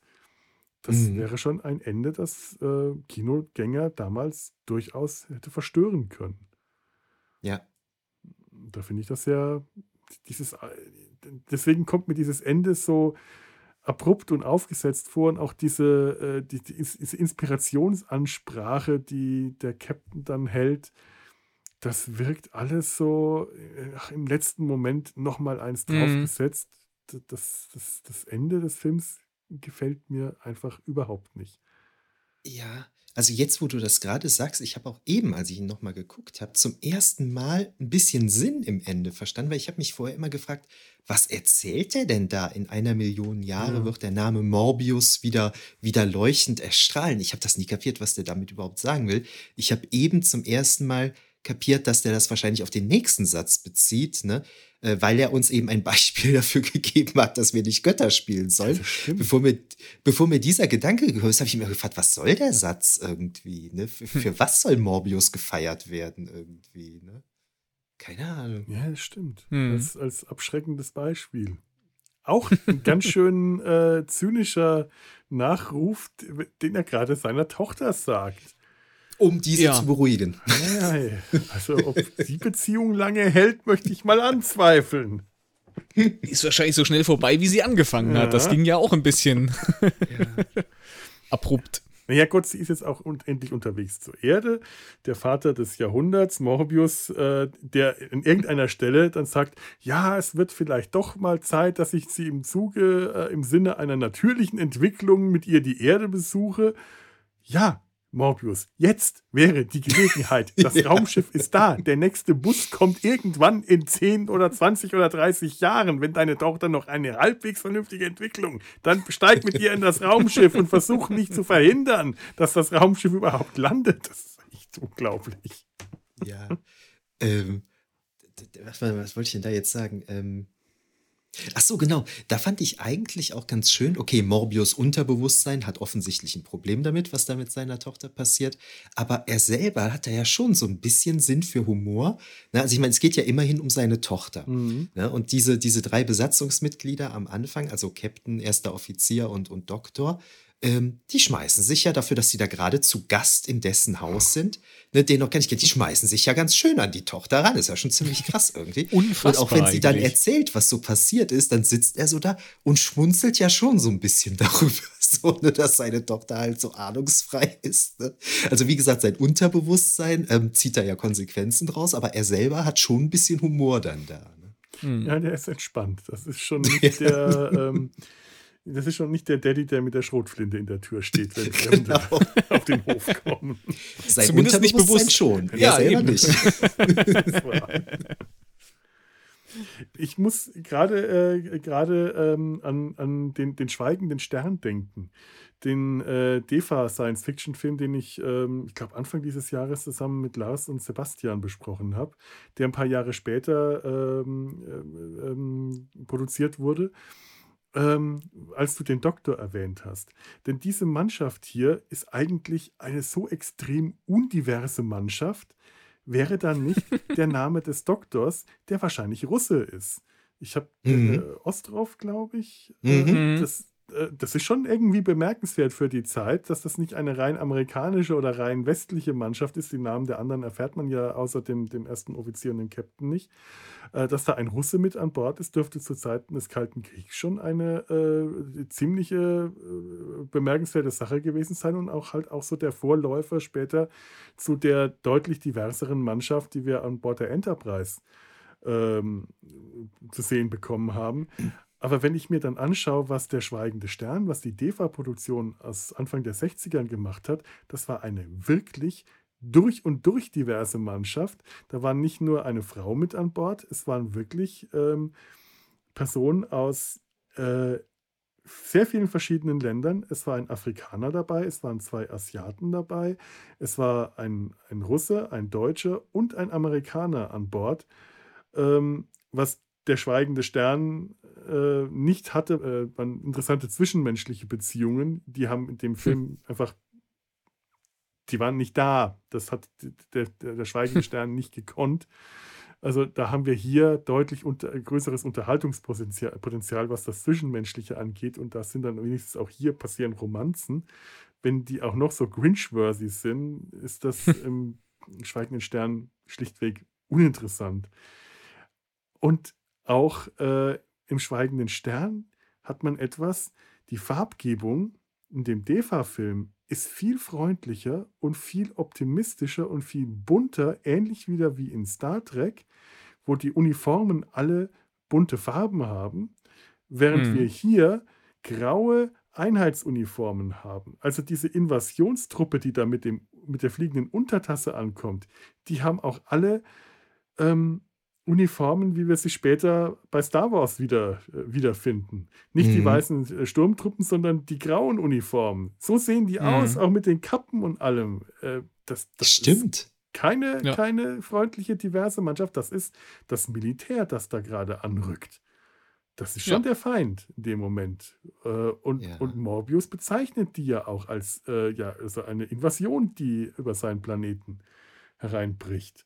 Das mhm. wäre schon ein Ende, das äh, Kinogänger damals durchaus hätte verstören können. Ja. Da finde ich das ja, dieses, äh, deswegen kommt mir dieses Ende so abrupt und aufgesetzt vor und auch diese, äh, die, diese Inspirationsansprache, die der Captain dann hält, das wirkt alles so ach, im letzten Moment nochmal eins mhm. draufgesetzt. Das, das, das Ende des Films gefällt mir einfach überhaupt nicht. Ja, also jetzt, wo du das gerade sagst, ich habe auch eben, als ich ihn nochmal geguckt habe, zum ersten Mal ein bisschen Sinn im Ende verstanden, weil ich habe mich vorher immer gefragt, was erzählt er denn da? In einer Million Jahre ja. wird der Name Morbius wieder, wieder leuchtend erstrahlen. Ich habe das nie kapiert, was der damit überhaupt sagen will. Ich habe eben zum ersten Mal kapiert, dass der das wahrscheinlich auf den nächsten Satz bezieht, ne? Äh, weil er uns eben ein Beispiel (laughs) dafür gegeben hat, dass wir nicht Götter spielen sollen. Bevor mir, bevor mir dieser Gedanke gekommen ist, habe ich mir gefragt, was soll der Satz irgendwie? Ne? Für, für hm. was soll Morbius gefeiert werden irgendwie? Ne? Keine Ahnung. Ja, das stimmt. Hm. Als, als abschreckendes Beispiel. Auch ein ganz schön äh, zynischer Nachruf, den er gerade seiner Tochter sagt um diese ja. zu beruhigen. Also ob die Beziehung lange hält, möchte ich mal anzweifeln. Ist wahrscheinlich so schnell vorbei, wie sie angefangen ja. hat. Das ging ja auch ein bisschen (laughs) (laughs) ja. abrupt. Naja, Gott, sie ist jetzt auch un endlich unterwegs zur Erde. Der Vater des Jahrhunderts, Morbius, äh, der in irgendeiner Stelle dann sagt, ja, es wird vielleicht doch mal Zeit, dass ich sie im Zuge, äh, im Sinne einer natürlichen Entwicklung mit ihr die Erde besuche. Ja, Morbius, jetzt wäre die Gelegenheit. (laughs) Das ja. Raumschiff ist da. Der nächste Bus kommt irgendwann in 10 oder 20 oder 30 Jahren. Wenn deine Tochter noch eine halbwegs vernünftige Entwicklung, dann steig mit ihr in das Raumschiff und versuch nicht zu verhindern, dass das Raumschiff überhaupt landet. Das ist echt unglaublich. Ja. Ähm, was, was, wollte ich denn da jetzt sagen? Ähm, Ach so, genau. Da fand ich eigentlich auch ganz schön, okay, Morbius Unterbewusstsein hat offensichtlich ein Problem damit, was da mit seiner Tochter passiert. Aber er selber hat da ja schon so ein bisschen Sinn für Humor. Na, also ich meine, es geht ja immerhin um seine Tochter. Mhm. Na, und diese, diese drei Besatzungsmitglieder am Anfang, also Captain, erster Offizier und, und Doktor, ähm, die schmeißen sich ja dafür, dass sie da gerade zu Gast in dessen Haus sind, ne, den noch gar nicht kennt, die schmeißen sich ja ganz schön an die Tochter ran. Ist ja schon ziemlich krass irgendwie. Unfassbar (laughs) und auch wenn sie dann erzählt, was so passiert ist, dann sitzt er so da und schmunzelt ja schon so ein bisschen (laughs) darüber, so, ne, dass seine Tochter halt so ahnungsfrei ist. Ne? Also wie gesagt, sein Unterbewusstsein ähm, zieht da ja Konsequenzen draus, aber er selber hat schon ein bisschen Humor dann da. Ne? Ja, der ist entspannt. Das ist schon (laughs) nicht der. Ähm, das ist schon nicht der Daddy, der mit der Schrotflinte in der Tür steht, wenn (laughs) Fremde genau. auf den Hof kommen. Sein Zumindest nicht bewusst schon. Ja, ja selber nicht. (laughs) ich muss gerade äh, gerade ähm, an, an den, den schweigenden Stern denken. Den äh, DEFA Science-Fiction-Film, den ich, ähm, ich glaube, Anfang dieses Jahres zusammen mit Lars und Sebastian besprochen habe, der ein paar Jahre später ähm, äh, ähm, produziert wurde ähm, als du den Doktor erwähnt hast. Denn diese Mannschaft hier ist eigentlich eine so extrem undiverse Mannschaft, wäre dann nicht (laughs) der Name des Doktors, der wahrscheinlich Russe ist. Ich habe mhm. äh, Ostrov, glaube ich. Äh, mhm. Das, das ist schon irgendwie bemerkenswert für die Zeit, dass das nicht eine rein amerikanische oder rein westliche Mannschaft ist. Die Namen der anderen erfährt man ja außer dem, dem ersten Offizier und dem Captain nicht. Äh, dass da ein Russe mit an Bord ist, dürfte zu Zeiten des Kalten Kriegs schon eine äh, ziemliche äh, bemerkenswerte Sache gewesen sein und auch halt auch so der Vorläufer später zu der deutlich diverseren Mannschaft, die wir an Bord der Enterprise ähm, zu sehen bekommen haben. Aber wenn ich mir dann anschaue, was der Schweigende Stern, was die DEFA-Produktion aus Anfang der 60ern gemacht hat, das war eine wirklich durch und durch diverse Mannschaft. Da war nicht nur eine Frau mit an Bord, es waren wirklich ähm, Personen aus äh, sehr vielen verschiedenen Ländern. Es war ein Afrikaner dabei, es waren zwei Asiaten dabei, es war ein, ein Russe, ein Deutscher und ein Amerikaner an Bord. Ähm, was der Schweigende Stern äh, nicht hatte, äh, waren interessante zwischenmenschliche Beziehungen. Die haben in dem Film hm. einfach, die waren nicht da. Das hat der, der, der Schweigende Stern (laughs) nicht gekonnt. Also da haben wir hier deutlich unter, größeres Unterhaltungspotenzial, Potenzial, was das Zwischenmenschliche angeht. Und da sind dann wenigstens auch hier passieren Romanzen. Wenn die auch noch so Grinch-worthy sind, ist das (laughs) im Schweigenden Stern schlichtweg uninteressant. Und auch äh, im Schweigenden Stern hat man etwas, die Farbgebung in dem DEFA-Film ist viel freundlicher und viel optimistischer und viel bunter, ähnlich wieder wie in Star Trek, wo die Uniformen alle bunte Farben haben, während hm. wir hier graue Einheitsuniformen haben. Also diese Invasionstruppe, die da mit, dem, mit der fliegenden Untertasse ankommt, die haben auch alle ähm, Uniformen, wie wir sie später bei Star Wars wieder, äh, wiederfinden. Nicht mhm. die weißen äh, Sturmtruppen, sondern die grauen Uniformen. So sehen die mhm. aus, auch mit den Kappen und allem. Äh, das, das Stimmt. keine, ja. keine freundliche, diverse Mannschaft. Das ist das Militär, das da gerade anrückt. Das ist schon ja. der Feind in dem Moment. Äh, und, ja. und Morbius bezeichnet die ja auch als ja, also eine Invasion, die über seinen Planeten hereinbricht.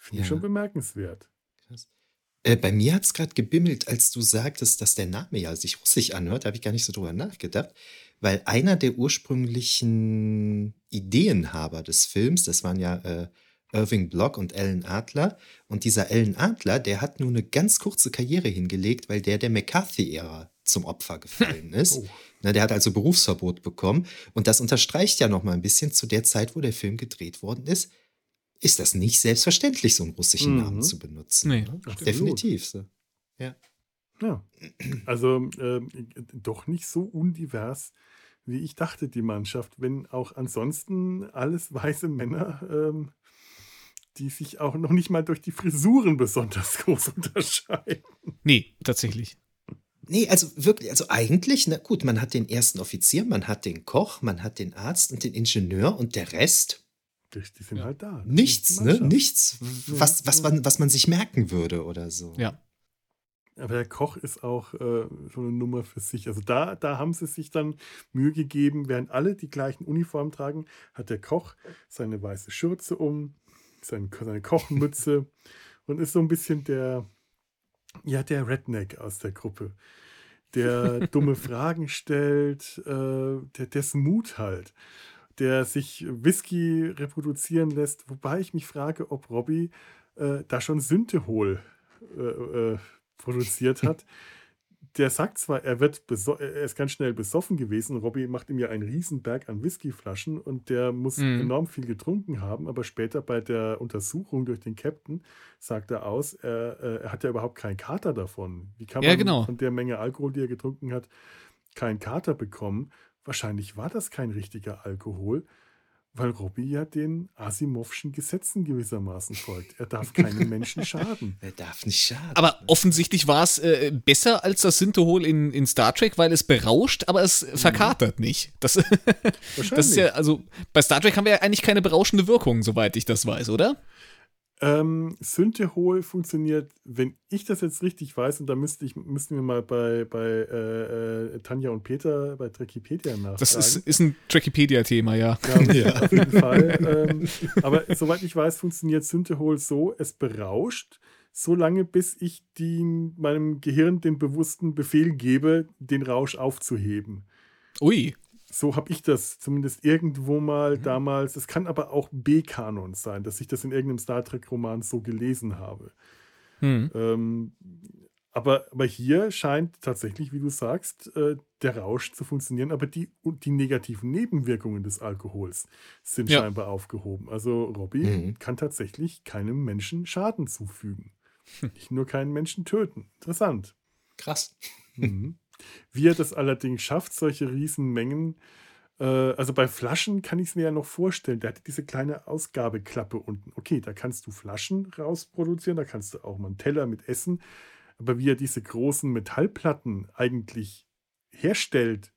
Finde ja. ich schon bemerkenswert. Krass. Äh, bei mir hat es gerade gebimmelt, als du sagtest, dass der Name ja sich russisch anhört. Da habe ich gar nicht so drüber nachgedacht. Weil einer der ursprünglichen Ideenhaber des Films, das waren ja äh, Irving Block und Alan Adler. Und dieser Alan Adler, der hat nur eine ganz kurze Karriere hingelegt, weil der der McCarthy-Ära zum Opfer gefallen (laughs) ist. Oh. Na, der hat also Berufsverbot bekommen. Und das unterstreicht ja noch mal ein bisschen zu der Zeit, wo der Film gedreht worden ist ist das nicht selbstverständlich, so einen russischen mhm. Namen zu benutzen. Nee, ne? Definitiv. So. Ja. ja. Also äh, doch nicht so undivers, wie ich dachte, die Mannschaft, wenn auch ansonsten alles weiße Männer, ähm, die sich auch noch nicht mal durch die Frisuren besonders groß (laughs) unterscheiden. Nee, tatsächlich. Nee, also wirklich, also eigentlich, na gut, man hat den ersten Offizier, man hat den Koch, man hat den Arzt und den Ingenieur und der Rest die, die sind ja. halt da. Nichts, ne? Nichts, was, was, man, was man sich merken würde oder so. Ja. Aber der Koch ist auch äh, so eine Nummer für sich. Also da, da haben sie sich dann Mühe gegeben, während alle die gleichen Uniformen tragen, hat der Koch seine weiße Schürze um, seine, seine Kochmütze (laughs) und ist so ein bisschen der, ja, der Redneck aus der Gruppe. Der (laughs) dumme Fragen stellt, äh, der, dessen Mut halt der sich Whisky reproduzieren lässt, wobei ich mich frage, ob Robbie äh, da schon Synthehol äh, äh, produziert (laughs) hat. Der sagt zwar, er wird er ist ganz schnell besoffen gewesen. Robbie macht ihm ja einen Riesenberg an Whiskyflaschen und der muss mhm. enorm viel getrunken haben, aber später bei der Untersuchung durch den Captain sagt er aus, er, äh, er hat ja überhaupt keinen Kater davon. Wie kann man ja, genau. von der Menge Alkohol, die er getrunken hat, keinen Kater bekommen? Wahrscheinlich war das kein richtiger Alkohol. Weil Robby ja den Asimovschen Gesetzen gewissermaßen folgt. Er darf keinem Menschen schaden. (laughs) Er darf nicht schaden. Aber offensichtlich war es äh, besser als das Synthehol in, in Star Trek, weil es berauscht, aber es mhm. verkatert nicht. Das, (laughs) das ist ja, also bei Star Trek haben wir ja eigentlich keine berauschende Wirkung, soweit ich das weiß, oder? Ähm, Synthehol funktioniert, wenn ich das jetzt richtig weiß, und da müsste ich, müssten wir mal bei, bei äh, äh, Tanja und Peter bei Trekipedia nachfragen. Das ist, ist ein Trekipedia-Thema, ja. Ja, ja. Auf jeden Fall. Ähm, aber soweit ich weiß, funktioniert Synthehol so, es berauscht, so lange bis ich die, meinem Gehirn den bewussten Befehl gebe, den Rausch aufzuheben. Ui. So habe ich das zumindest irgendwo mal mhm. damals. Es kann aber auch B-Kanon sein, dass ich das in irgendeinem Star Trek-Roman so gelesen habe. Mhm. Ähm, aber, aber hier scheint tatsächlich, wie du sagst, äh, der Rausch zu funktionieren, aber die, die negativen Nebenwirkungen des Alkohols sind ja. scheinbar aufgehoben. Also Robbie mhm. kann tatsächlich keinem Menschen Schaden zufügen. Hm. Nicht nur keinen Menschen töten. Interessant. Krass. Mhm. Wie er das allerdings schafft, solche Riesenmengen, äh, also bei Flaschen kann ich es mir ja noch vorstellen, der hat diese kleine Ausgabeklappe unten. Okay, da kannst du Flaschen rausproduzieren, da kannst du auch mal einen Teller mit Essen, aber wie er diese großen Metallplatten eigentlich herstellt,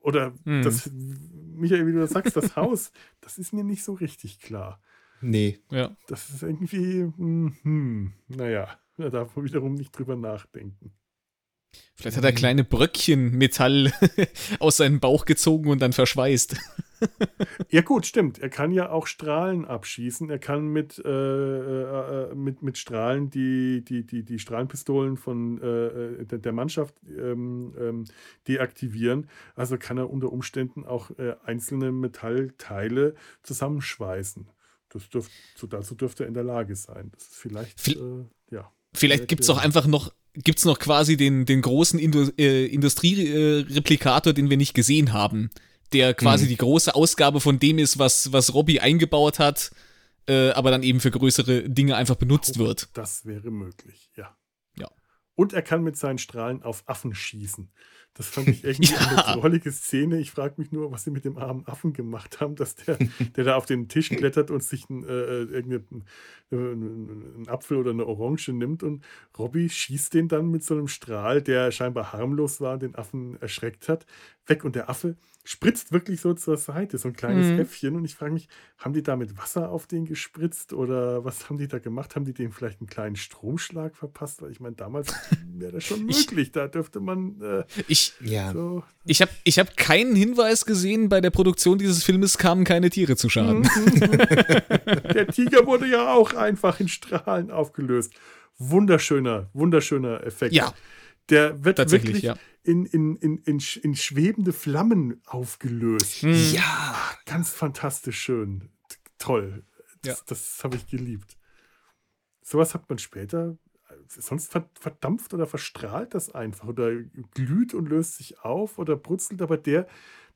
oder hm. das, Michael, wie du das sagst, das Haus, (laughs) das ist mir nicht so richtig klar. Nee. Ja. Das ist irgendwie, hm, hm naja, da darf man wiederum nicht drüber nachdenken. Vielleicht hat er kleine Bröckchen Metall (laughs) aus seinem Bauch gezogen und dann verschweißt. (laughs) ja, gut, stimmt. Er kann ja auch Strahlen abschießen. Er kann mit, äh, äh, mit, mit Strahlen die, die, die, die Strahlenpistolen von äh, der, der, Mannschaft ähm, ähm, deaktivieren. Also kann er unter Umständen auch äh, einzelne Metallteile zusammenschweißen. Das dürft, so dazu dürfte er in der Lage sein. Das ist vielleicht, äh, ja. Vielleicht gibt es auch einfach noch gibt es noch quasi den, den großen Indu äh, Industriereplikator, den wir nicht gesehen haben, der quasi mhm. die große Ausgabe von dem ist, was, was Robbie eingebaut hat, äh, aber dann eben für größere Dinge einfach benutzt oh, wird. Das wäre möglich, ja. Ja. Und er kann mit seinen Strahlen auf Affen schießen. Das fand ich irgendwie ja. eine drollige Szene. Ich frage mich nur, was sie mit dem armen Affen gemacht haben, dass der, der da auf den Tisch klettert und sich ein, äh, irgendeinen äh, Apfel oder eine Orange nimmt und Robby schießt den dann mit so einem Strahl, der scheinbar harmlos war, den Affen erschreckt hat, weg und der Affe spritzt wirklich so zur Seite, so ein kleines mhm. Äffchen. Und ich frage mich, haben die da mit Wasser auf den gespritzt oder was haben die da gemacht? Haben die dem vielleicht einen kleinen Stromschlag verpasst? Weil ich meine, damals wäre das schon (laughs) möglich. Ich, da dürfte man. Äh, ich ja. so, ich habe ich hab keinen Hinweis gesehen, bei der Produktion dieses Filmes kamen keine Tiere zu Schaden. Mhm. (laughs) der Tiger wurde ja auch einfach in Strahlen aufgelöst. Wunderschöner, wunderschöner Effekt. Ja. Der wird wirklich ja in, in, in, in, in schwebende Flammen aufgelöst. Hm. Ja. Ganz fantastisch schön. Toll. Das, ja. das habe ich geliebt. Sowas hat man später, sonst verdampft oder verstrahlt das einfach oder glüht und löst sich auf oder brutzelt, aber der,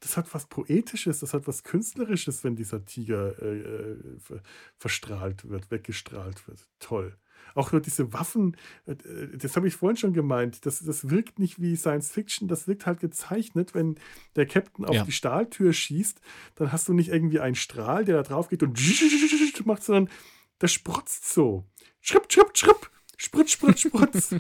das hat was Poetisches, das hat was Künstlerisches, wenn dieser Tiger äh, äh verstrahlt wird, weggestrahlt wird. Toll auch nur diese Waffen, äh, das habe ich vorhin schon gemeint, das, das wirkt nicht wie Science Fiction, das wirkt halt gezeichnet, wenn der Captain auf ja. die Stahltür schießt, dann hast du nicht irgendwie einen Strahl, der da drauf geht und (laughs) macht, sondern das sprotzt so. Schripp, schripp, schripp, spritz, spritz, (laughs) spritz.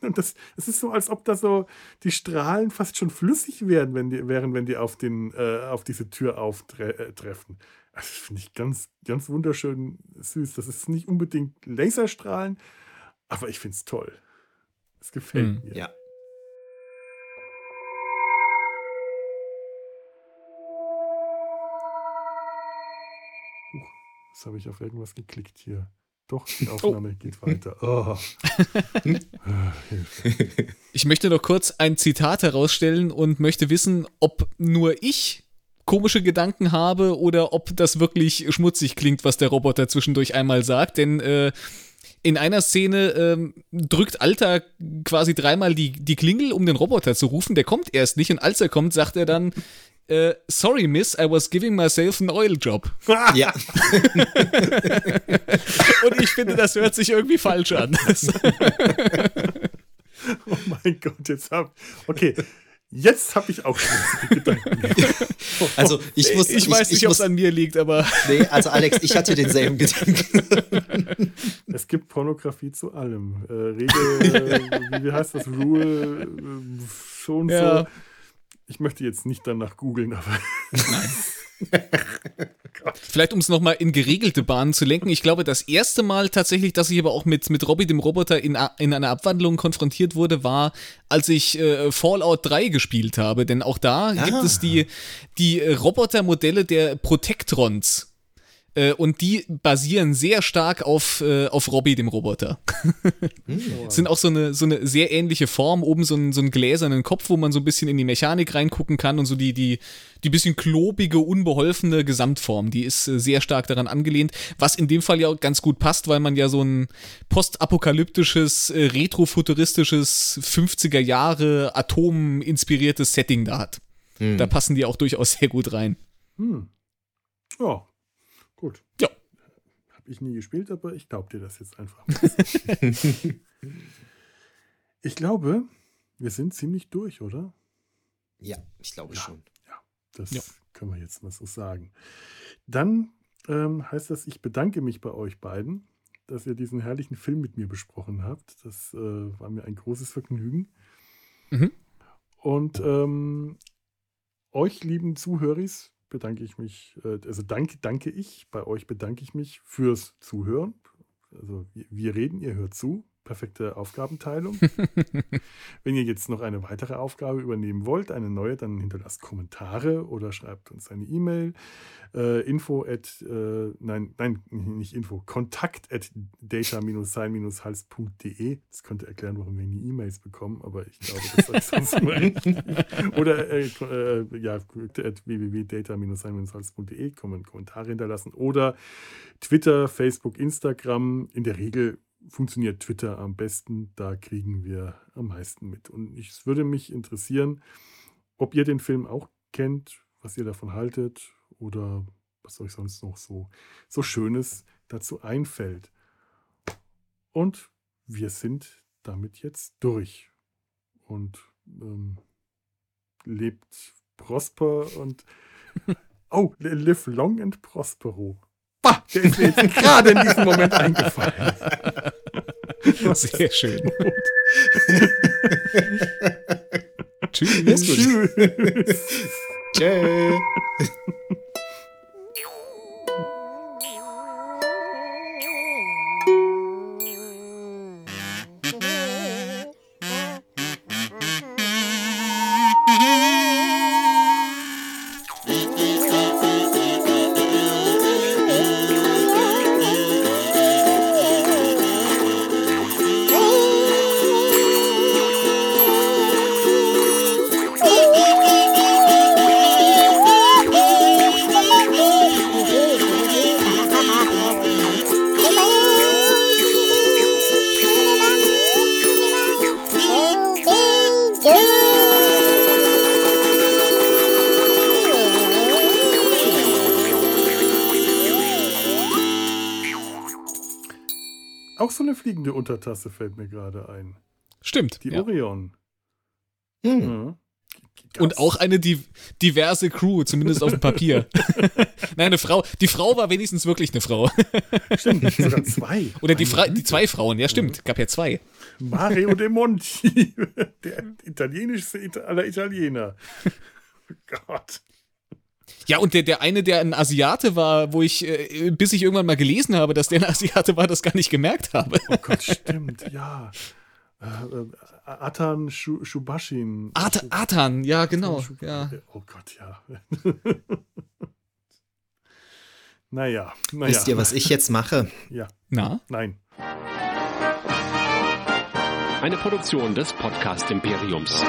Und das, das ist so, als ob da so die Strahlen fast schon flüssig werden, wenn die, wären, wenn die auf, den, äh, auf diese Tür auftreffen. Das finde ich ganz, ganz wunderschön süß. Das ist nicht unbedingt Laserstrahlen, aber ich finde es toll. Es gefällt hm, mir. Ja. Huch, jetzt habe ich auf irgendwas geklickt hier. Doch, die. (laughs) Aufnahme oh. geht weiter. Oh. (laughs) ich möchte noch kurz ein Zitat herausstellen und möchte wissen, ob nur ich komische Gedanken habe oder ob das wirklich schmutzig klingt, was der Roboter zwischendurch einmal sagt. Denn äh, in einer Szene ähm, drückt Alter quasi dreimal die, die Klingel, um den Roboter zu rufen. Der kommt erst nicht und als er kommt, sagt er dann, äh, sorry, Miss, I was giving myself an oil job. (laughs) Ja. (laughs) und ich finde, das hört sich irgendwie falsch an. (laughs) oh mein Gott, jetzt hab. Okay, Jetzt habe ich auch Gedanken. (laughs) Also ich muss. Ich, ich weiß nicht, ob es an mir liegt, aber. (laughs) Nee, also Alex, ich hatte denselben Gedanken. (laughs) Es gibt Pornografie zu allem. Äh, Regel, äh, wie heißt das? Rule, äh, schon ja. so. Ich möchte jetzt nicht danach googeln, aber. Nein. Vielleicht, um es nochmal in geregelte Bahnen zu lenken. Ich glaube, das erste Mal tatsächlich, dass ich aber auch mit, mit Robbie, dem Roboter, in, in einer Abwandlung konfrontiert wurde, war, als ich äh, Fallout 3 gespielt habe. Denn auch da ah. gibt es die, die Robotermodelle der Protectrons. Äh, und die basieren sehr stark auf, äh, auf Robbie, dem Roboter. hm, Sind auch so eine, so eine sehr ähnliche Form, oben so einen, so einen gläsernen Kopf, wo man so ein bisschen in die Mechanik reingucken kann und so die, die, die bisschen klobige, unbeholfene Gesamtform, die ist äh, sehr stark daran angelehnt, was in dem Fall ja auch ganz gut passt, weil man ja so ein postapokalyptisches, äh, retrofuturistisches 50er Jahre Atom-inspiriertes Setting da hat. Hm. Da passen die auch durchaus sehr gut rein. Hm. Ja, Gut. Ja. Habe ich nie gespielt, aber ich glaube dir das jetzt einfach. (laughs) ich glaube, wir sind ziemlich durch, oder? Ja, ich glaube ja, schon. Ja, das ja. können wir jetzt mal so sagen. Dann ähm, heißt das, ich bedanke mich bei euch beiden, dass ihr diesen herrlichen Film mit mir besprochen habt. Das äh, war mir ein großes Vergnügen. Mhm. Und ähm, euch, lieben Zuhöris, bedanke ich mich, äh, also danke, danke ich, bei euch bedanke ich mich fürs Zuhören. Also wir reden, ihr hört zu perfekte Aufgabenteilung. (laughs) Wenn ihr jetzt noch eine weitere Aufgabe übernehmen wollt, eine neue, dann hinterlasst Kommentare oder schreibt uns eine E-Mail. Äh, info at, äh, nein, nein, nicht Info, kontakt at data-sein-hals.de. Das könnte erklären, warum wir nie E-Mails bekommen, aber ich glaube, das ist sonst immer richtig. (laughs) Oder äh, äh, ja, at www.data-sein-hals.de Kommentare hinterlassen. Oder Twitter, Facebook, Instagram. In der Regel funktioniert Twitter am besten. Da kriegen wir am meisten mit. Und es würde mich interessieren, ob ihr den Film auch kennt, was ihr davon haltet oder was euch sonst noch so, so Schönes dazu einfällt. Und wir sind damit jetzt durch. Und ähm, lebt prosper und (laughs) oh, live long and prospero. Bah, der ist mir jetzt gerade in diesem Moment eingefallen. (laughs) Sehr schön. Tschüss. Tschüss. Tschüss. Fliegende Untertasse fällt mir gerade ein. Stimmt. Die ja. Orion. Hm. Ja. Und auch eine diverse Crew, zumindest auf dem Papier. (laughs) Nein, eine Frau. Die Frau war wenigstens wirklich eine Frau. Stimmt, sogar (laughs) zwei. Oder die, Fra die zwei Frauen, ja stimmt, gab ja zwei. Mario (laughs) De Monti, der italienischste aller Italiener. Oh Gott. Ja, und der, der eine, der ein Asiate war, wo ich, äh, bis ich irgendwann mal gelesen habe, dass der ein (laughs) Asiate war, das gar nicht gemerkt habe. Oh Gott, stimmt, ja. Äh, äh Atan Shubashin. At Atan, ja, genau. Ja. Oh Gott, ja. (laughs) naja, naja. Wisst ihr, was ich jetzt mache? Ja. Na? Nein. Eine Produktion des Podcast Imperiums.